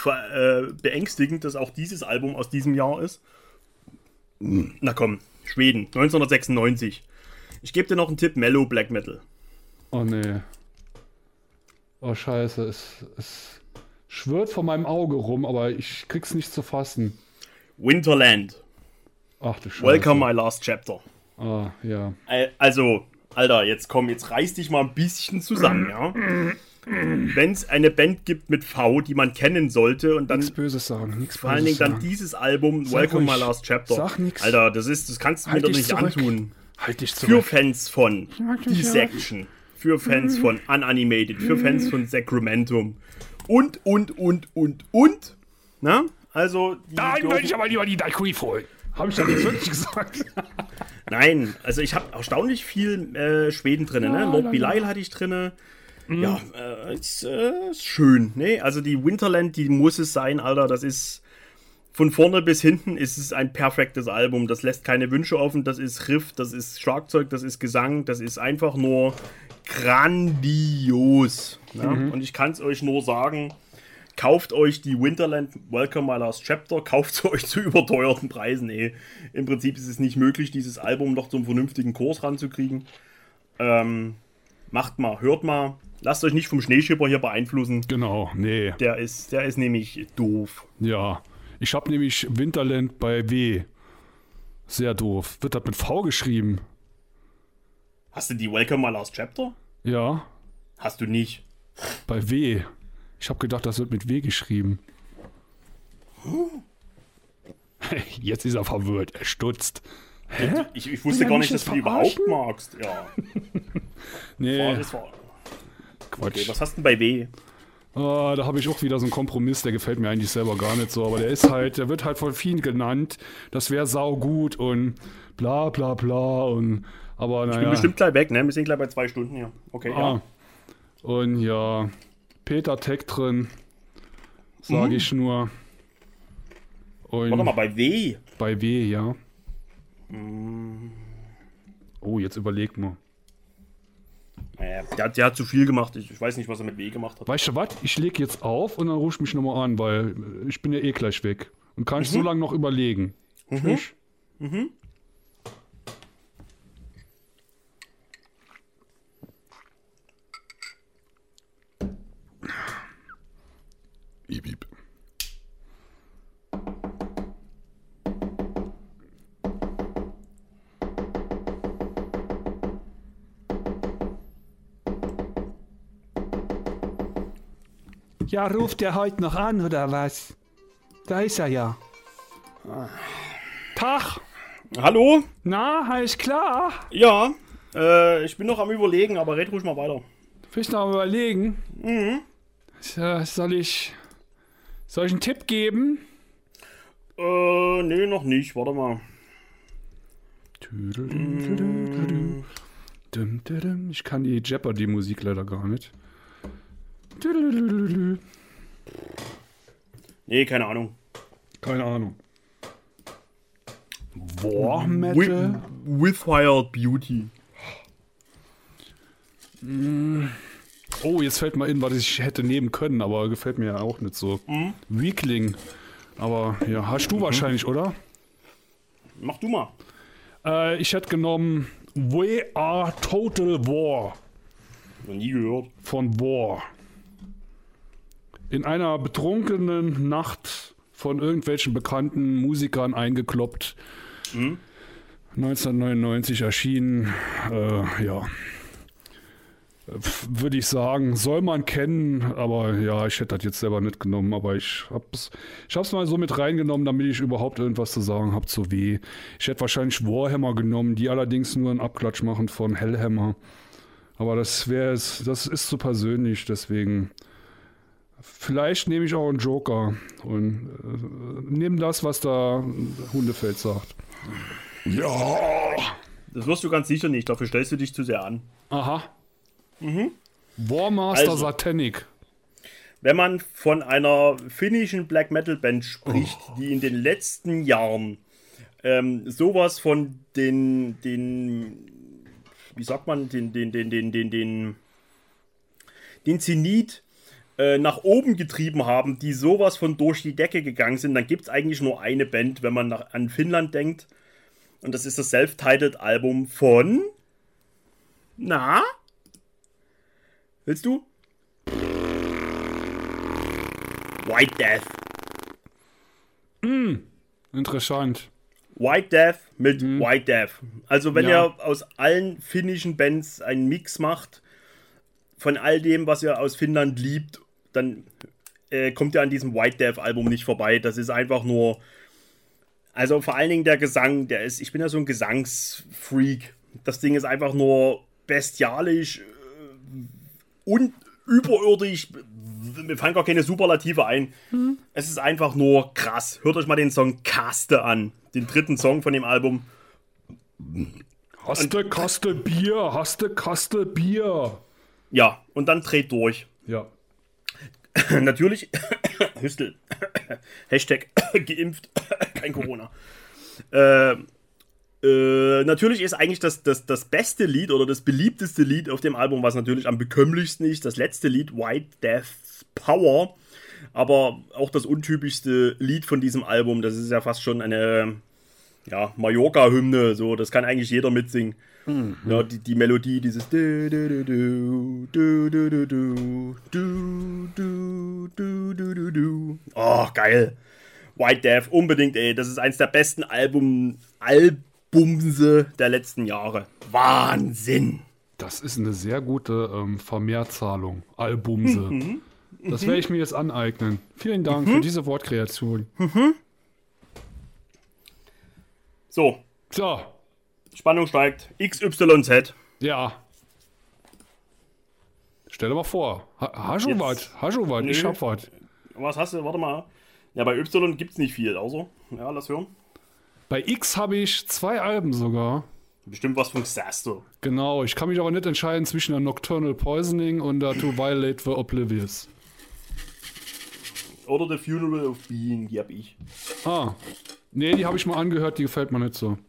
äh, beängstigend, dass auch dieses Album aus diesem Jahr ist. Na komm, Schweden, 1996. Ich gebe dir noch einen Tipp: Mellow Black Metal. Oh nee. Oh scheiße, es, es schwirrt vor meinem Auge rum, aber ich krieg's nicht zu fassen. Winterland. Ach du Scheiße. Welcome my last chapter. Ah, ja. Also, Alter, jetzt komm, jetzt reiß dich mal ein bisschen zusammen, ja? Wenn es eine Band gibt mit V, die man kennen sollte und dann Nichts Böses sagen, nichts vor allen Dingen Böses dann sagen. dieses Album, Sag Welcome ruhig. My Last Chapter. Sag nix. Alter, das ist, das kannst du Halt mir doch nicht zurück. antun. Halt dich Für zurück. Fans von dich Dissection, für Fans von Unanimated, für Fans von Sacramentum und, und, und, und, und. Na? Also, Nein, würde ich aber lieber die Daiquiri holen. Habe ich dann jetzt wirklich gesagt? Nein, also ich habe erstaunlich viel äh, Schweden drin. ne? Lord Belial hatte ich drin. Mhm. Ja, äh, ist, äh, ist schön. Ne? Also die Winterland, die muss es sein, Alter. Das ist von vorne bis hinten ist es ein perfektes Album. Das lässt keine Wünsche offen. Das ist Riff, das ist Schlagzeug, das ist Gesang. Das ist einfach nur grandios. Ja? Mhm. Und ich kann es euch nur sagen, kauft euch die Winterland Welcome My Last Chapter, kauft sie euch zu überteuerten Preisen. Ey. Im Prinzip ist es nicht möglich, dieses Album noch zum vernünftigen Kurs ranzukriegen. Ähm, macht mal, hört mal. Lasst euch nicht vom Schneeschipper hier beeinflussen. Genau, nee. Der ist, der ist nämlich doof. Ja. Ich habe nämlich Winterland bei W. Sehr doof. Wird das mit V geschrieben? Hast du die Welcome My Last Chapter? Ja, Hast du nicht. Bei W. Ich habe gedacht, das wird mit W geschrieben. Jetzt ist er verwirrt. Er stutzt. Hä? Ich, ich wusste gar nicht, dass du die überhaupt magst. Ja, Nee, das war. Quatsch. Okay, was hast du denn bei W? Ah, da habe ich auch wieder so einen Kompromiss, der gefällt mir eigentlich selber gar nicht so, aber der ist halt, der wird halt von vielen genannt, das wäre saugut und bla bla bla und aber Ich bin naja. bestimmt gleich weg, ne? Wir sind gleich bei zwei Stunden hier. Okay, Ah. ja. Und ja, Peter Tech drin, sage Mhm. ich nur. Und Warte mal, bei W. bei W, ja. Mhm. Oh, jetzt überleg mal. Naja, der, hat- der hat zu viel gemacht. Ich, ich weiß nicht, was er mit W gemacht hat. Weißt du was? Ich leg jetzt auf und dann ruf ich mich nochmal an, weil ich bin ja eh gleich weg. Und kann ich so lange noch überlegen. Nicht? Piep, piep. Ja, ruft er heute noch an, oder was? Da ist er ja. Tag! Hallo? Na, alles klar? Ja, äh, ich bin noch am Überlegen, aber red ruhig mal weiter. Bist noch am überlegen? Mhm. So, soll ich. Soll ich einen Tipp geben? Äh, nee, noch nicht. Warte mal. Ich kann die Jeopardy-Musik leider gar nicht. Nee, keine Ahnung. Keine Ahnung. War With, Metal? with Wild Beauty. Oh, jetzt fällt mal in, was ich hätte nehmen können, aber gefällt mir ja auch nicht so. Weakling. Aber ja, hast du wahrscheinlich, oder? Mach du mal. Äh, ich hätte genommen We Are Total War Noch nie gehört. von War. In einer betrunkenen Nacht von irgendwelchen bekannten Musikern eingekloppt. 1999 erschienen. Äh, ja. Würde ich sagen, soll man kennen, aber ja, ich hätte das jetzt selber nicht genommen, aber ich hab's, ich hab's mal so mit reingenommen, damit ich überhaupt irgendwas zu sagen habe zu W. Ich hätte wahrscheinlich Warhammer genommen, die allerdings nur einen Abklatsch machen von Hellhammer. Aber das wäre es, das ist zu persönlich, deswegen. Vielleicht nehme ich auch einen Joker und äh, nehme das, was da Hundefeld sagt. Ja. Das wirst du ganz sicher nicht. Dafür stellst du dich zu sehr an. Aha. Warmaster Also. Satanic. Wenn man von einer finnischen Black Metal Band spricht, die in den letzten Jahren ähm, sowas von den, den, wie sagt man, den, den, den, den, den, den, den Zenit äh, nach oben getrieben haben, die sowas von durch die Decke gegangen sind, dann gibt es eigentlich nur eine Band, wenn man nach, an Finnland denkt. Und das ist das Self-Titled-Album von. Na? Willst du? White Death. Interessant. White Death mit White Death. Also wenn Ja. ihr aus allen finnischen Bands einen Mix macht, von all dem, was ihr aus Finnland liebt, dann äh, kommt ihr an diesem White Death Album nicht vorbei. Das ist einfach nur, also vor allen Dingen der Gesang, der ist, ich bin ja so ein Gesangsfreak. Das Ding ist einfach nur bestialisch und überirdisch. Mir fallen gar keine Superlative ein. Es ist einfach nur krass. Hört euch mal den Song Kaste an. Den dritten Song von dem Album. Hast du Kaste Bier? Hast du Kaste Bier? Ja, und dann dreht durch. Ja. Natürlich, Hüstel, Hashtag geimpft, kein Corona. Äh, Natürlich ist eigentlich das, das, das beste Lied oder das beliebteste Lied auf dem Album, was natürlich am bekömmlichsten ist, das letzte Lied, White Death's Power. Aber auch das untypischste Lied von diesem Album, das ist ja fast schon eine ja, Mallorca-Hymne, so, das kann eigentlich jeder mitsingen. Mhm. Ja, die, die Melodie, dieses Oh, geil. White Death, unbedingt, ey. Das ist eins der besten Album, Alben Albumse der letzten Jahre. Wahnsinn. Das ist eine sehr gute ähm, Vermehrzahlung. Albumse. Mhm. Das werde ich mir jetzt aneignen. Vielen Dank für diese Wortkreation. So, So, Spannung steigt. XYZ. ja. Stell dir mal vor. Ha, hast du was? Hast du was? Ich hab was. Was hast du? Warte mal. Ja, bei Y gibt's nicht viel, also. Ja, lass hören. Bei X habe ich zwei Alben sogar. Bestimmt was von Xaster. Genau, ich kann mich aber nicht entscheiden zwischen der Nocturnal Poisoning und der To Violate the Oblivious. Oder The Funeral of Being, die hab ich. Ah. Nee, die habe ich mal angehört, die gefällt mir nicht so.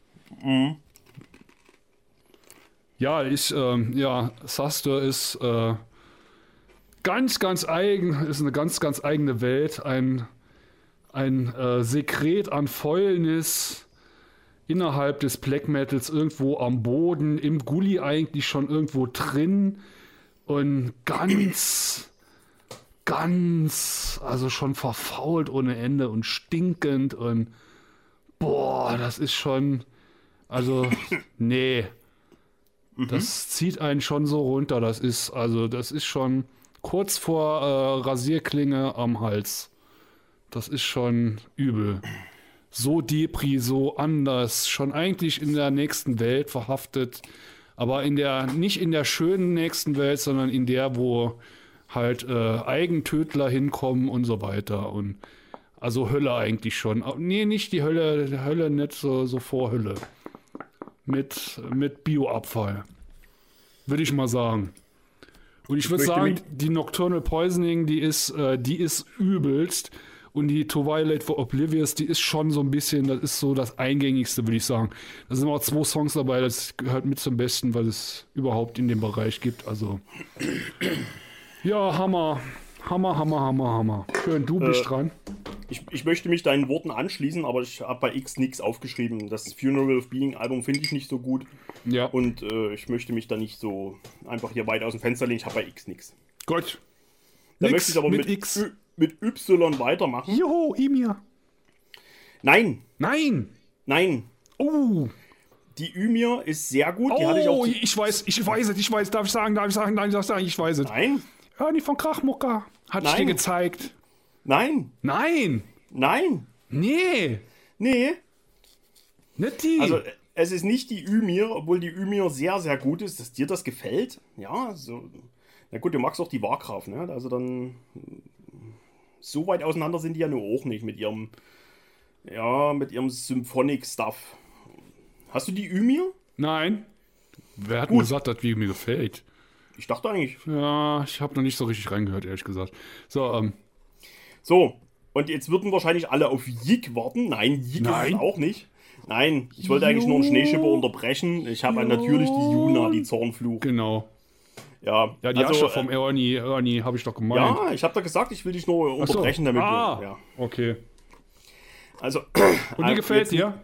Ja, ich, ähm, ja, Suster ist äh, ganz, ganz eigen, ist eine ganz, ganz eigene Welt. Ein, ein äh, Sekret an Fäulnis innerhalb des Black Metals irgendwo am Boden, im Gully eigentlich schon irgendwo drin und ganz, ganz, also schon verfault ohne Ende und stinkend und boah, das ist schon, also, nee. Das zieht einen schon so runter. Das ist, also, das ist schon kurz vor äh, Rasierklinge am Hals. Das ist schon übel. So Depri, so anders, schon eigentlich in der nächsten Welt verhaftet, aber in der, nicht in der schönen nächsten Welt, sondern in der, wo halt äh, Eigentötler hinkommen und so weiter. Und also Hölle eigentlich schon. Nee, nicht die Hölle, die Hölle nicht so, so vor Hölle. Mit, mit Bioabfall. Würde ich mal sagen. Und ich würde möchte sagen, die Nocturnal Poisoning, die ist, äh, die ist übelst. Und die To Violate for Oblivious, die ist schon so ein bisschen, das ist so das Eingängigste, würde ich sagen. Da sind auch zwei Songs dabei, das gehört mit zum Besten, was es überhaupt in dem Bereich gibt. Also, ja, Hammer. Hammer, Hammer, Hammer, Hammer. Schön, du bist dran. Ich, ich möchte mich deinen Worten anschließen, aber ich habe bei X nichts aufgeschrieben. Das Funeral of Being Album finde ich nicht so gut. Ja, Und äh, ich möchte mich da nicht so einfach hier weit aus dem Fenster lehnen. Ich habe bei X nichts. gut. Da Nix möchte ich aber mit mit, X. Mit Y weitermachen. Joho, Emir. Nein, Nein. nein. Oh, Die Ymir ist sehr gut. Die hatte ich auch. oh, ich weiß, ich weiß es, ich weiß, darf ich sagen, darf ich sagen, darf ich sagen, ich weiß es. Nein, Ernie von Krachmucker hat ich dir Nein. gezeigt. nein, Nein, nein. nee, Nee. nicht die. Also, es ist nicht die Ymir, obwohl die Ymir sehr, sehr gut ist. Dass dir das gefällt? Ja, so. Na gut, du magst auch die Warcraft, ne? Also dann. So weit auseinander sind die ja nur auch nicht mit ihrem. Ja, mit ihrem Symphonic-Stuff. Hast du die Ymir? Nein. Wer hat Gut. gesagt, dass wie mir gefällt? Ich dachte eigentlich. Ja, ich habe noch nicht so richtig reingehört, ehrlich gesagt. So, ähm, So, und jetzt würden wahrscheinlich alle auf Yik warten. Nein, Yik ist es auch nicht. Nein, ich wollte eigentlich nur einen Schneeschipper unterbrechen. Ich habe natürlich die Juna, die Zornfluch. genau. Ja, Ja, die also, Asche vom äh, Ernie, Ernie habe ich doch gemeint. Ja, ich habe da gesagt, ich will dich nur Ach so. unterbrechen, damit ah, du. Ja. okay. Also, Und die gefällt jetzt, dir?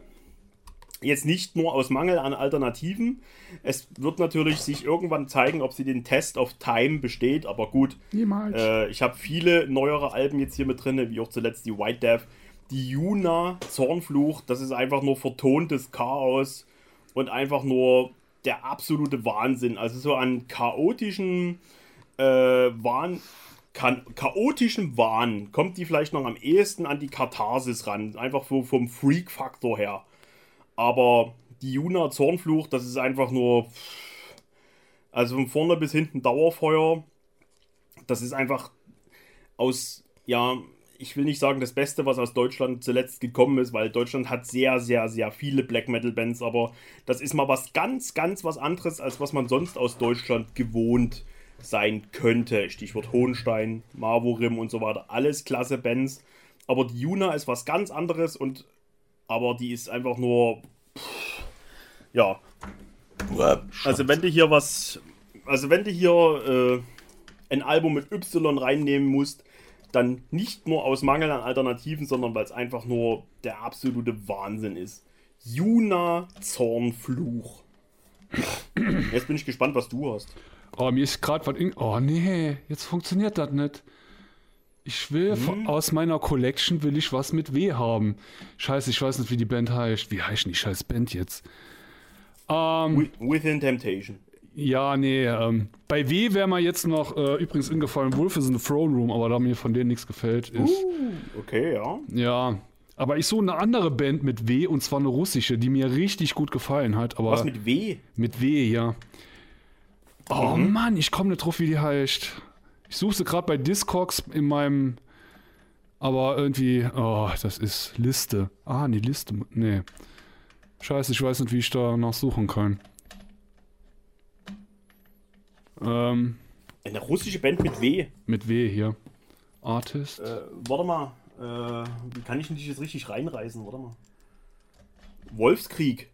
Jetzt nicht nur aus Mangel an Alternativen. Es wird natürlich sich irgendwann zeigen, ob sie den Test of Time besteht, aber gut. Niemals. Äh, ich habe viele neuere Alben jetzt hier mit drin, wie auch zuletzt die White Death. Die Yuna, Zornfluch, das ist einfach nur vertontes Chaos und einfach nur der absolute Wahnsinn. Also so an chaotischen äh, Wahn, chaotischen Wahn kommt die vielleicht noch am ehesten an die Katharsis ran. Einfach so vom Freak-Faktor her. Aber die Yuna Zornfluch, das ist einfach nur. Also von vorne bis hinten Dauerfeuer. Das ist einfach aus, ja, ich will nicht sagen das Beste, was aus Deutschland zuletzt gekommen ist, weil Deutschland hat sehr, sehr, sehr viele Black Metal Bands, aber das ist mal was ganz, ganz was anderes, als was man sonst aus Deutschland gewohnt sein könnte. Stichwort Hohenstein, Marvorim und so weiter. Alles klasse Bands. Aber die Juna ist was ganz anderes und aber die ist einfach nur pff, ja. Also wenn du hier was also wenn du hier äh, ein Album mit Y reinnehmen musst, dann nicht nur aus Mangel an Alternativen, sondern weil es einfach nur der absolute Wahnsinn ist. Juna Zornfluch. Jetzt bin ich gespannt, was du hast. Oh, mir ist gerade was. Oh nee, jetzt funktioniert das nicht. Ich will von- aus meiner Collection will ich was mit W haben. Scheiße, ich weiß nicht, wie die Band heißt. Wie heißt denn die scheiß Band jetzt? Ähm, Wi- Within Temptation. Ja, nee, ähm, bei W wäre mir jetzt noch äh, übrigens ingefallen, Wolf is in the Throne Room, aber da mir von denen nichts gefällt, ist. Okay, ja. Ja. Aber ich suche eine andere Band mit W und zwar eine russische, die mir richtig gut gefallen hat. Aber Was mit W? Mit W, ja. Oh Mann, ich komme nicht drauf, wie die heißt. Ich suche sie gerade bei Discogs in meinem. Aber irgendwie. Oh, das ist Liste. Ah, nee, Liste. Nee. Scheiße, ich weiß nicht, wie ich da nachsuchen kann. Ähm, Eine russische Band mit W. mit W hier. Artist. Äh, warte mal. Äh, wie kann ich denn dich jetzt richtig reinreißen? Warte mal. Wolfskrieg.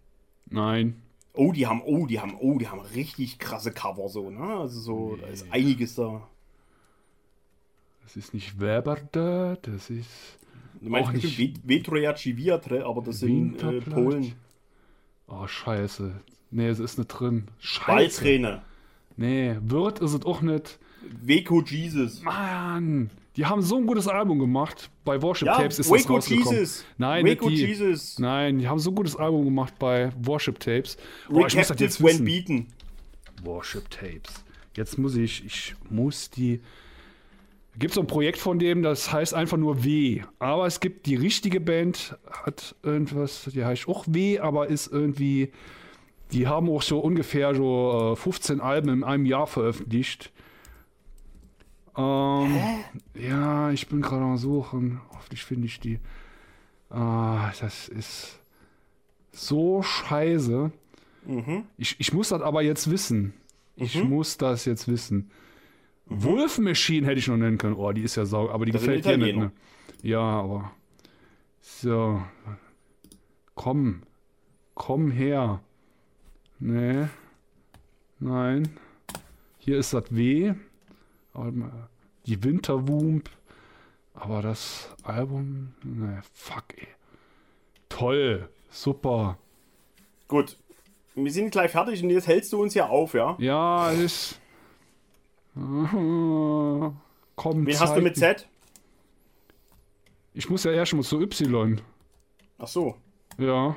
Nein. Oh, die haben, oh, die haben, oh, die haben richtig krasse Cover so, ne? Also so, da ist einiges da. Das ist nicht Weber da, das ist. Du meinst Auch nicht. Vetrojaci Wiatre, aber das sind äh. Polen. Oh, scheiße. Nee, es ist nicht drin. Scheiße. Ballträne. Nee, Wirt ist es auch nicht. Weko Jesus. Mann, die haben so ein gutes Album gemacht. Bei Worship Ja, Tapes ist das Waco rausgekommen. Jesus. Nein, Waco die. Jesus. Nein, die haben so ein gutes Album gemacht bei Worship Tapes. Oh, ich muss das jetzt when wissen. beaten. Worship Tapes. Jetzt muss ich, ich muss die. Gibt so ein Projekt von dem, das heißt einfach nur W. Aber es gibt die richtige Band, hat irgendwas, die heißt auch W, aber ist irgendwie. Die haben auch so ungefähr so äh, 15 Alben in einem Jahr veröffentlicht. Ähm, ja, ich bin gerade am Suchen. Hoffentlich finde ich die. Ah, das ist so scheiße. Ich, ich muss das aber jetzt wissen. Ich Mhm. muss das jetzt wissen. Wolf Machine hätte ich noch nennen können. Oh, die ist ja sau, aber die Das gefällt dir nicht. Ne? Ja, aber. So. Komm. Komm her. Nee. Nein. Hier ist das W. Die Winterwump. Aber das Album. Ne, fuck, ey. Toll. Super. Gut. Wir sind gleich fertig und jetzt hältst du uns ja auf, ja? Ja, ist. Komm, Wen hast du mit Z? Ich muss ja erst mal zu Y. Ach so, Ja.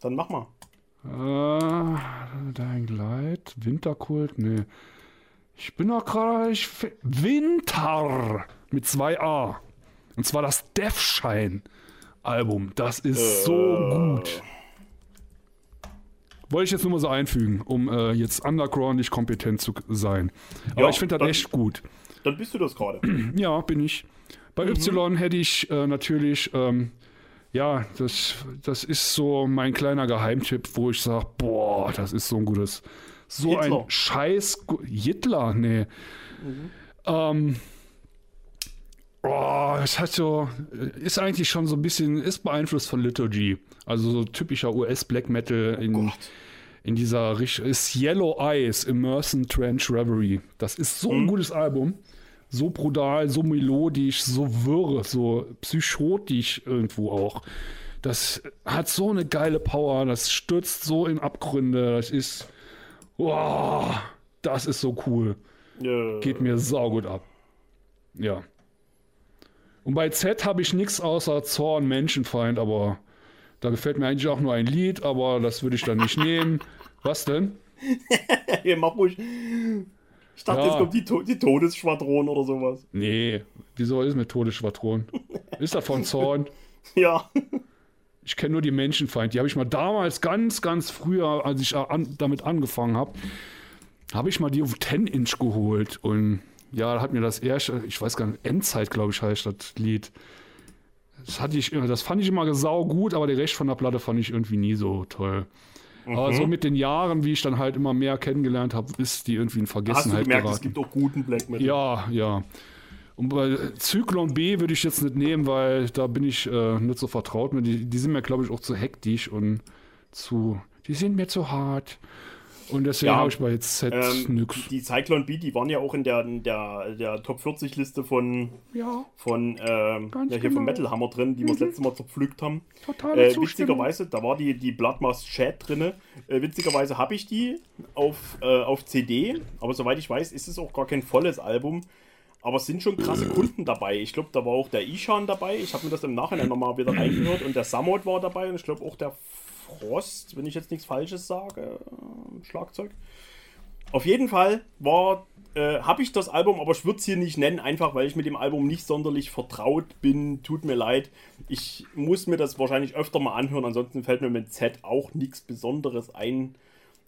dann mach mal. Äh, dein Gleit. Winterkult? Nee. Ich bin doch gerade. Winter! Mit zwei A. Und zwar das Deathshine-Album. Das ist so gut. Wollte ich jetzt nur mal so einfügen, um äh, jetzt undergroundig kompetent zu sein. Aber Ja, ich finde das dann- echt gut. Dann bist du das gerade. Ja, bin ich. Bei Y hätte ich äh, natürlich, ähm, ja, das, das ist so mein kleiner Geheimtipp, wo ich sage, boah, das ist so ein gutes, so Hitler. ein Scheiß, Hitler, nee. Ähm, oh, es hat so, ist eigentlich schon so ein bisschen, ist beeinflusst von Liturgy. Also so typischer US-Black Metal in, in dieser Richtung. Ist Yellow Eyes, Immersion Trench Reverie. Das ist so ein gutes Album so brutal, so melodisch, so wirr, so psychotisch irgendwo auch. Das hat so eine geile Power, das stürzt so in Abgründe, das ist, wow, das ist so cool. Äh, Geht mir saugut ab. Ja. Und bei Z habe ich nichts außer Zorn, Menschenfeind, aber da gefällt mir eigentlich auch nur ein Lied, aber das würde ich dann nicht nehmen. Was denn? Hier, mach ruhig. Ich dachte, Ja. jetzt kommt die, to die Todesschwadron oder sowas. Nee, wieso ist mit Todesschwadron? Ist das von Zorn? Ja. Ich kenne nur die Menschenfeind. Die habe ich mal damals ganz, ganz früher, als ich an, damit angefangen habe, habe ich mal die auf 10-Inch geholt. Und ja, da hat mir das erste, ich weiß gar nicht, Endzeit, glaube ich, heißt das Lied. Das, hatte ich, das fand ich immer sau gut, aber der Rest von der Platte fand ich irgendwie nie so toll. Aber so mit den Jahren, wie ich dann halt immer mehr kennengelernt habe, ist die irgendwie in Hast du Vergessenheit gemerkt, geraten. es gibt auch guten Black Metal. Ja, ja. Und bei Zyklon B würde ich jetzt nicht nehmen, weil da bin ich äh, nicht so vertraut mit. Die, die sind mir, glaube ich, auch zu hektisch und zu. Die sind mir zu hart. Und deswegen Ja. habe ich bei jetzt Z Ähm, nix. die Cyclone Beat, die waren ja auch in der, in der, der Top 40 Liste von, Ja, von ähm, ja, hier vom genau. Metal Hammer drin, die wir das letzte Mal zerpflückt haben. totale Äh, witzigerweise, da war die, die Bloodmask Chat drin. Äh, witzigerweise habe ich die auf, äh, auf CD, aber soweit ich weiß, ist es auch gar kein volles Album. Aber es sind schon krasse Kunden dabei. Ich glaube, da war auch der Ishan dabei. Ich habe mir das im Nachhinein nochmal wieder reingehört. Und der Samot war dabei. Und ich glaube auch der Frost, wenn ich jetzt nichts Falsches sage. äh, Schlagzeug. Auf jeden Fall war, äh, habe ich das Album, aber ich würde es hier nicht nennen, einfach weil ich mit dem Album nicht sonderlich vertraut bin. Tut mir leid. Ich muss mir das wahrscheinlich öfter mal anhören, ansonsten fällt mir mit Z auch nichts Besonderes ein.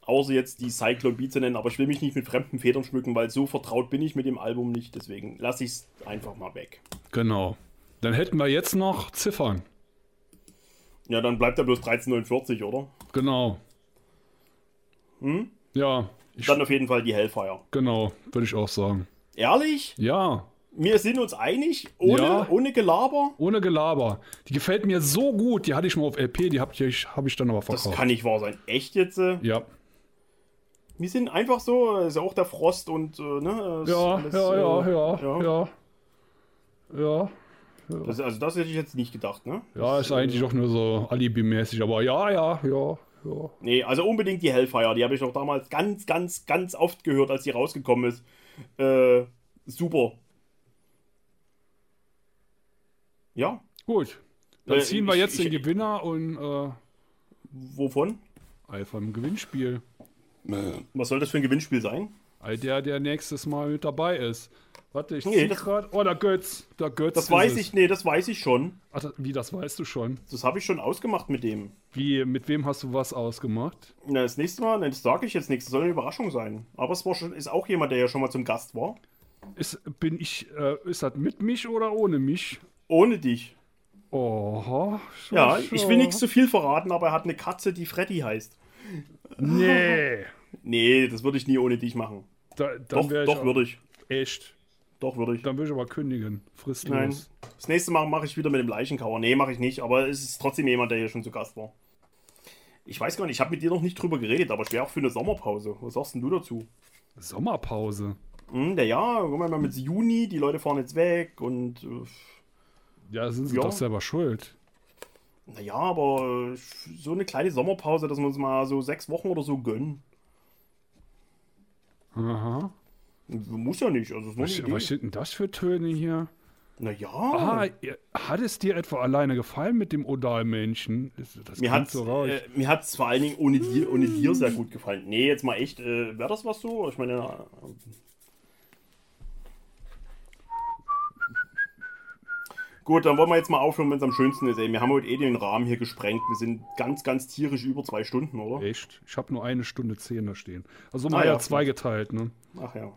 Außer jetzt die Cyclone Beat zu nennen, aber ich will mich nicht mit fremden Federn schmücken, weil so vertraut bin ich mit dem Album nicht, deswegen lasse ich es einfach mal weg. Genau. Dann hätten wir jetzt noch Ziffern. Ja, dann bleibt er bloß 1349, oder? Genau. Ja, ich, Dann auf jeden Fall die Hellfire. genau, würde ich auch sagen. Ehrlich? Ja, Wir sind uns einig, ohne, Ja. ohne Gelaber? ohne Gelaber. Die gefällt mir so gut. Die hatte ich mal auf LP, die habe ich, hab ich dann aber Das verkauft. kann nicht wahr sein. Echt jetzt? äh? ja. Wir sind einfach so, ist ja auch der Frost und, äh, ne? ist Ja, alles, ja, ja, äh, ja, ja. Ja, Das, also das hätte ich jetzt nicht gedacht, ne? ja, ist eigentlich doch nur so Alibi-mäßig, aber ja, ja, ja, ja. Nee, also unbedingt die Hellfire. Die habe ich auch damals ganz, ganz, ganz oft gehört, als die rausgekommen ist. Äh, super. Ja, Gut. Dann Äh, ziehen wir ich- jetzt den ich- Gewinner und äh, wovon? einfach im Gewinnspiel. Was soll das für ein Gewinnspiel sein? All der, der nächstes Mal mit dabei ist. Warte, ich Nee, das- grad. Oh, der Götz. Der Götz. Das weiß ich, nee, das weiß ich schon. Ach, wie, das weißt du schon. Das habe ich schon ausgemacht mit dem. Wie, mit wem hast du was ausgemacht? Na, das nächste Mal, das sage ich jetzt nichts, das soll eine Überraschung sein. Aber es war schon, ist auch jemand, der ja schon mal zum Gast war. Ist, bin ich, äh, ist das mit mich oder ohne mich? Ohne dich. Oha. schau, Ja, ich schau. will nichts zu viel verraten, aber er hat eine Katze, die Freddy heißt. Nee. Nee, das würde ich nie ohne dich machen. Da, Doch, doch würde ich. Echt. Doch würde ich. Dann würde ich aber kündigen. Fristlos. Nein. Das nächste Mal mache ich wieder mit dem Leichenkauer. Nee, mache ich nicht, aber es ist trotzdem jemand, der hier schon zu Gast war. Ich weiß gar nicht, ich habe mit dir noch nicht drüber geredet, aber ich wäre auch für eine Sommerpause. Was sagst denn du dazu? Sommerpause. Hm, der ja, guck mal mit Juni, die Leute fahren jetzt weg und äh, Ja, sind sie Ja. doch selber schuld. naja, aber äh, so eine kleine Sommerpause, dass wir uns mal so sechs Wochen oder so gönnen. Aha. Muss ja nicht, also es Was, was sind denn das für Töne hier? Naja, Ah, hat es dir etwa alleine gefallen mit dem Odalmännchen? Mir hat so raus. äh, mir hat's vor allen Dingen ohne dir, ohne dir sehr gut gefallen. Nee, jetzt mal echt, äh, wäre das was so? Ich meine, äh, Gut, dann wollen wir jetzt mal aufhören, wenn es am schönsten ist. Ey. Wir haben heute eh den Rahmen hier gesprengt. Wir sind ganz, ganz tierisch über zwei Stunden, oder? Echt? Ich habe nur eine Stunde zehn da stehen. Also Ah, mal ja. ja zweigeteilt, ne? Ach ja.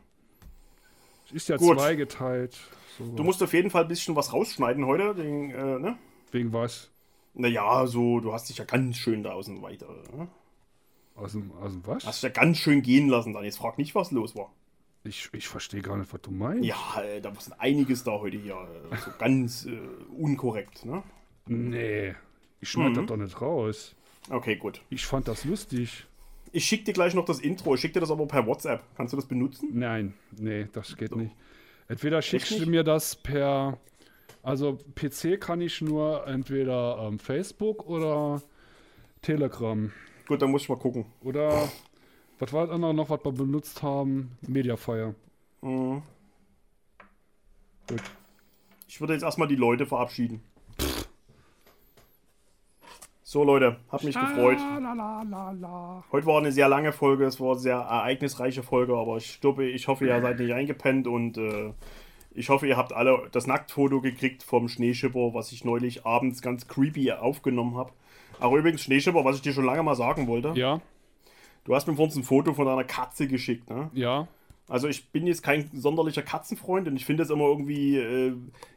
Ist ja Gut. zweigeteilt. So, Du musst auf jeden Fall ein bisschen was rausschneiden heute. Den, äh, ne? wegen was? Naja, so, du hast dich ja ganz schön da außen weiter. Ne? Aus dem, aus dem was? Hast dich ja ganz schön gehen lassen dann. Jetzt frag nicht, was los war. Ich, ich verstehe gar nicht, was du meinst. Ja, da ist einiges da heute hier. äh, So ganz äh, unkorrekt, ne? Nee, ich schneide Mhm. das doch nicht raus. Okay, gut. Ich fand das lustig. Ich schicke dir gleich noch das Intro. Ich schicke dir das aber per WhatsApp. Kannst du das benutzen? Nein, nee, das geht nicht. Entweder schickst du mir das per. Also PC kann ich nur entweder ähm, Facebook oder Telegram. Gut, dann muss ich mal gucken. Oder was war das andere noch, was wir benutzt haben? Mediafire. Mhm. Gut. Ich würde jetzt erstmal die Leute verabschieden. So, Leute, hat mich gefreut. Heute war eine sehr lange Folge, es war eine sehr ereignisreiche Folge, aber ich glaube, ich hoffe, ihr seid nicht eingepennt und äh, ich hoffe, ihr habt alle das Nacktfoto gekriegt vom Schneeschipper, was ich neulich abends ganz creepy aufgenommen habe. Aber übrigens, Schneeschipper, was ich dir schon lange mal sagen wollte, Ja, du hast mir vorhin ein Foto von einer Katze geschickt, ne? ja. Also ich bin jetzt kein sonderlicher Katzenfreund und ich finde es immer irgendwie äh,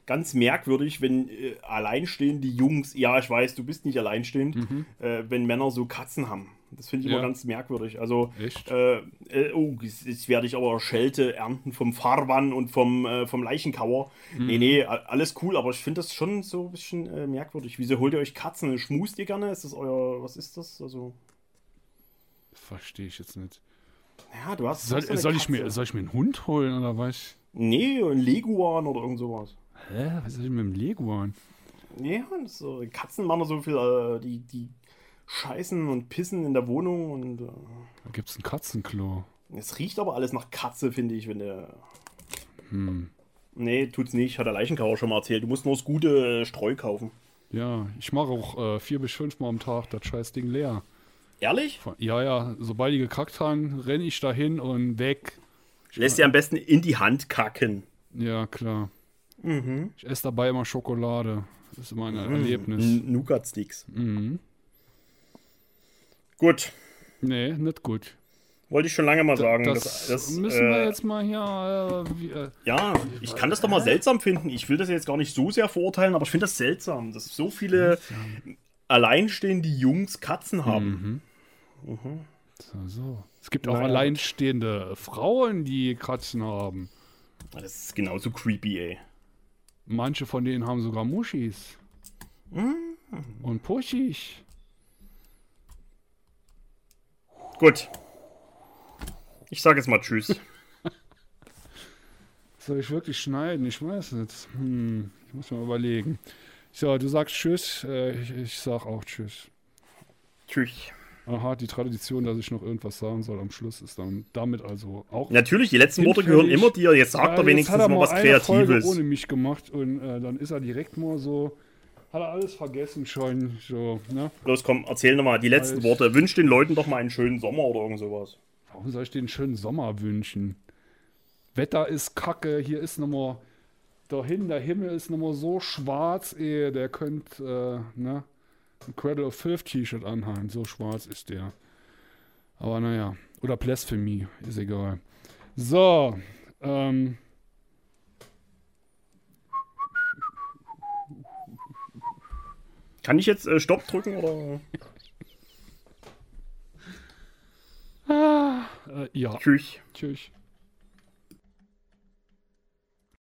ganz merkwürdig, wenn äh, alleinstehende Jungs, ja ich weiß, du bist nicht alleinstehend, äh, wenn Männer so Katzen haben. Das finde ich Ja. immer ganz merkwürdig. Also, äh, äh, oh, jetzt, jetzt werde ich aber Schelte ernten vom Farban und vom, äh, vom Leichenkauer. Nee, nee, a- alles cool, aber ich finde das schon so ein bisschen merkwürdig. Wieso holt ihr euch Katzen? Schmust ihr gerne? Ist das euer, was ist das? Also, Verstehe ich jetzt nicht. Ja, du hast. Soll, so soll, ich mir, soll ich mir einen Hund holen oder was? Nee, ein Leguan oder irgend sowas. Hä? Was soll ich mit dem Leguan? Ja, so, Katzen machen so viel, äh, die, die scheißen und pissen in der Wohnung und äh, Da gibt's ein Katzenklo. es riecht aber alles nach Katze, finde ich, wenn der. Hm. Nee, tut's nicht, hat der Leichenkauer schon mal erzählt. Du musst nur das gute äh, Streu kaufen. Ja, ich mache auch äh, vier bis fünf Mal am Tag das scheiß Ding leer. Ehrlich? Ja, ja, sobald die gekackt haben, renne ich dahin und weg. Lässt dir am besten in die Hand kacken. Ja, klar. Mhm. Ich esse dabei immer Schokolade. Das ist immer ein Erlebnis. N- Nougat-Sticks. Mhm. Gut, Nee, nicht gut. wollte ich schon lange mal sagen. das Das, das, müssen wir äh, jetzt mal hier. Äh, wie, äh, Ja, ich kann das doch mal seltsam finden. Ich will das jetzt gar nicht so sehr verurteilen, aber ich finde das seltsam, dass so viele alleinstehende Jungs Katzen haben. so, so. Es gibt auch Naja. alleinstehende Frauen, die Katzen haben. Das ist genauso creepy, ey. Manche von denen haben sogar Muschis. Und Puschis. Gut. Ich sage jetzt mal Tschüss. Soll ich wirklich schneiden? Ich weiß nicht. Hm, ich muss mal überlegen. So, du sagst Tschüss. Äh, ich, ich sag auch Tschüss. Tschüss. Aha, die Tradition, dass ich noch irgendwas sagen soll am Schluss, ist dann damit also auch. Natürlich, die letzten Worte gehören immer dir. Jetzt sagt Ja, er wenigstens hat er mal was eine Folge Kreatives. ohne mich gemacht und äh, dann ist er direkt mal so. Hat er alles vergessen schon. So, ne? Los, komm, erzähl nochmal die letzten Alles. Worte. Wünsch den Leuten doch mal einen schönen Sommer oder irgend sowas. Warum soll ich den schönen Sommer wünschen? Wetter ist kacke, hier ist nochmal. Dahin, der Himmel ist nochmal so schwarz, ey, der könnte, äh, ne? Ein Cradle of Filth T-Shirt anhaben, so schwarz ist der. Aber naja, oder Blasphemy, ist egal. So, ähm. Kann ich jetzt äh, Stopp drücken oder? Äh, ja, Tschüss. tschüss.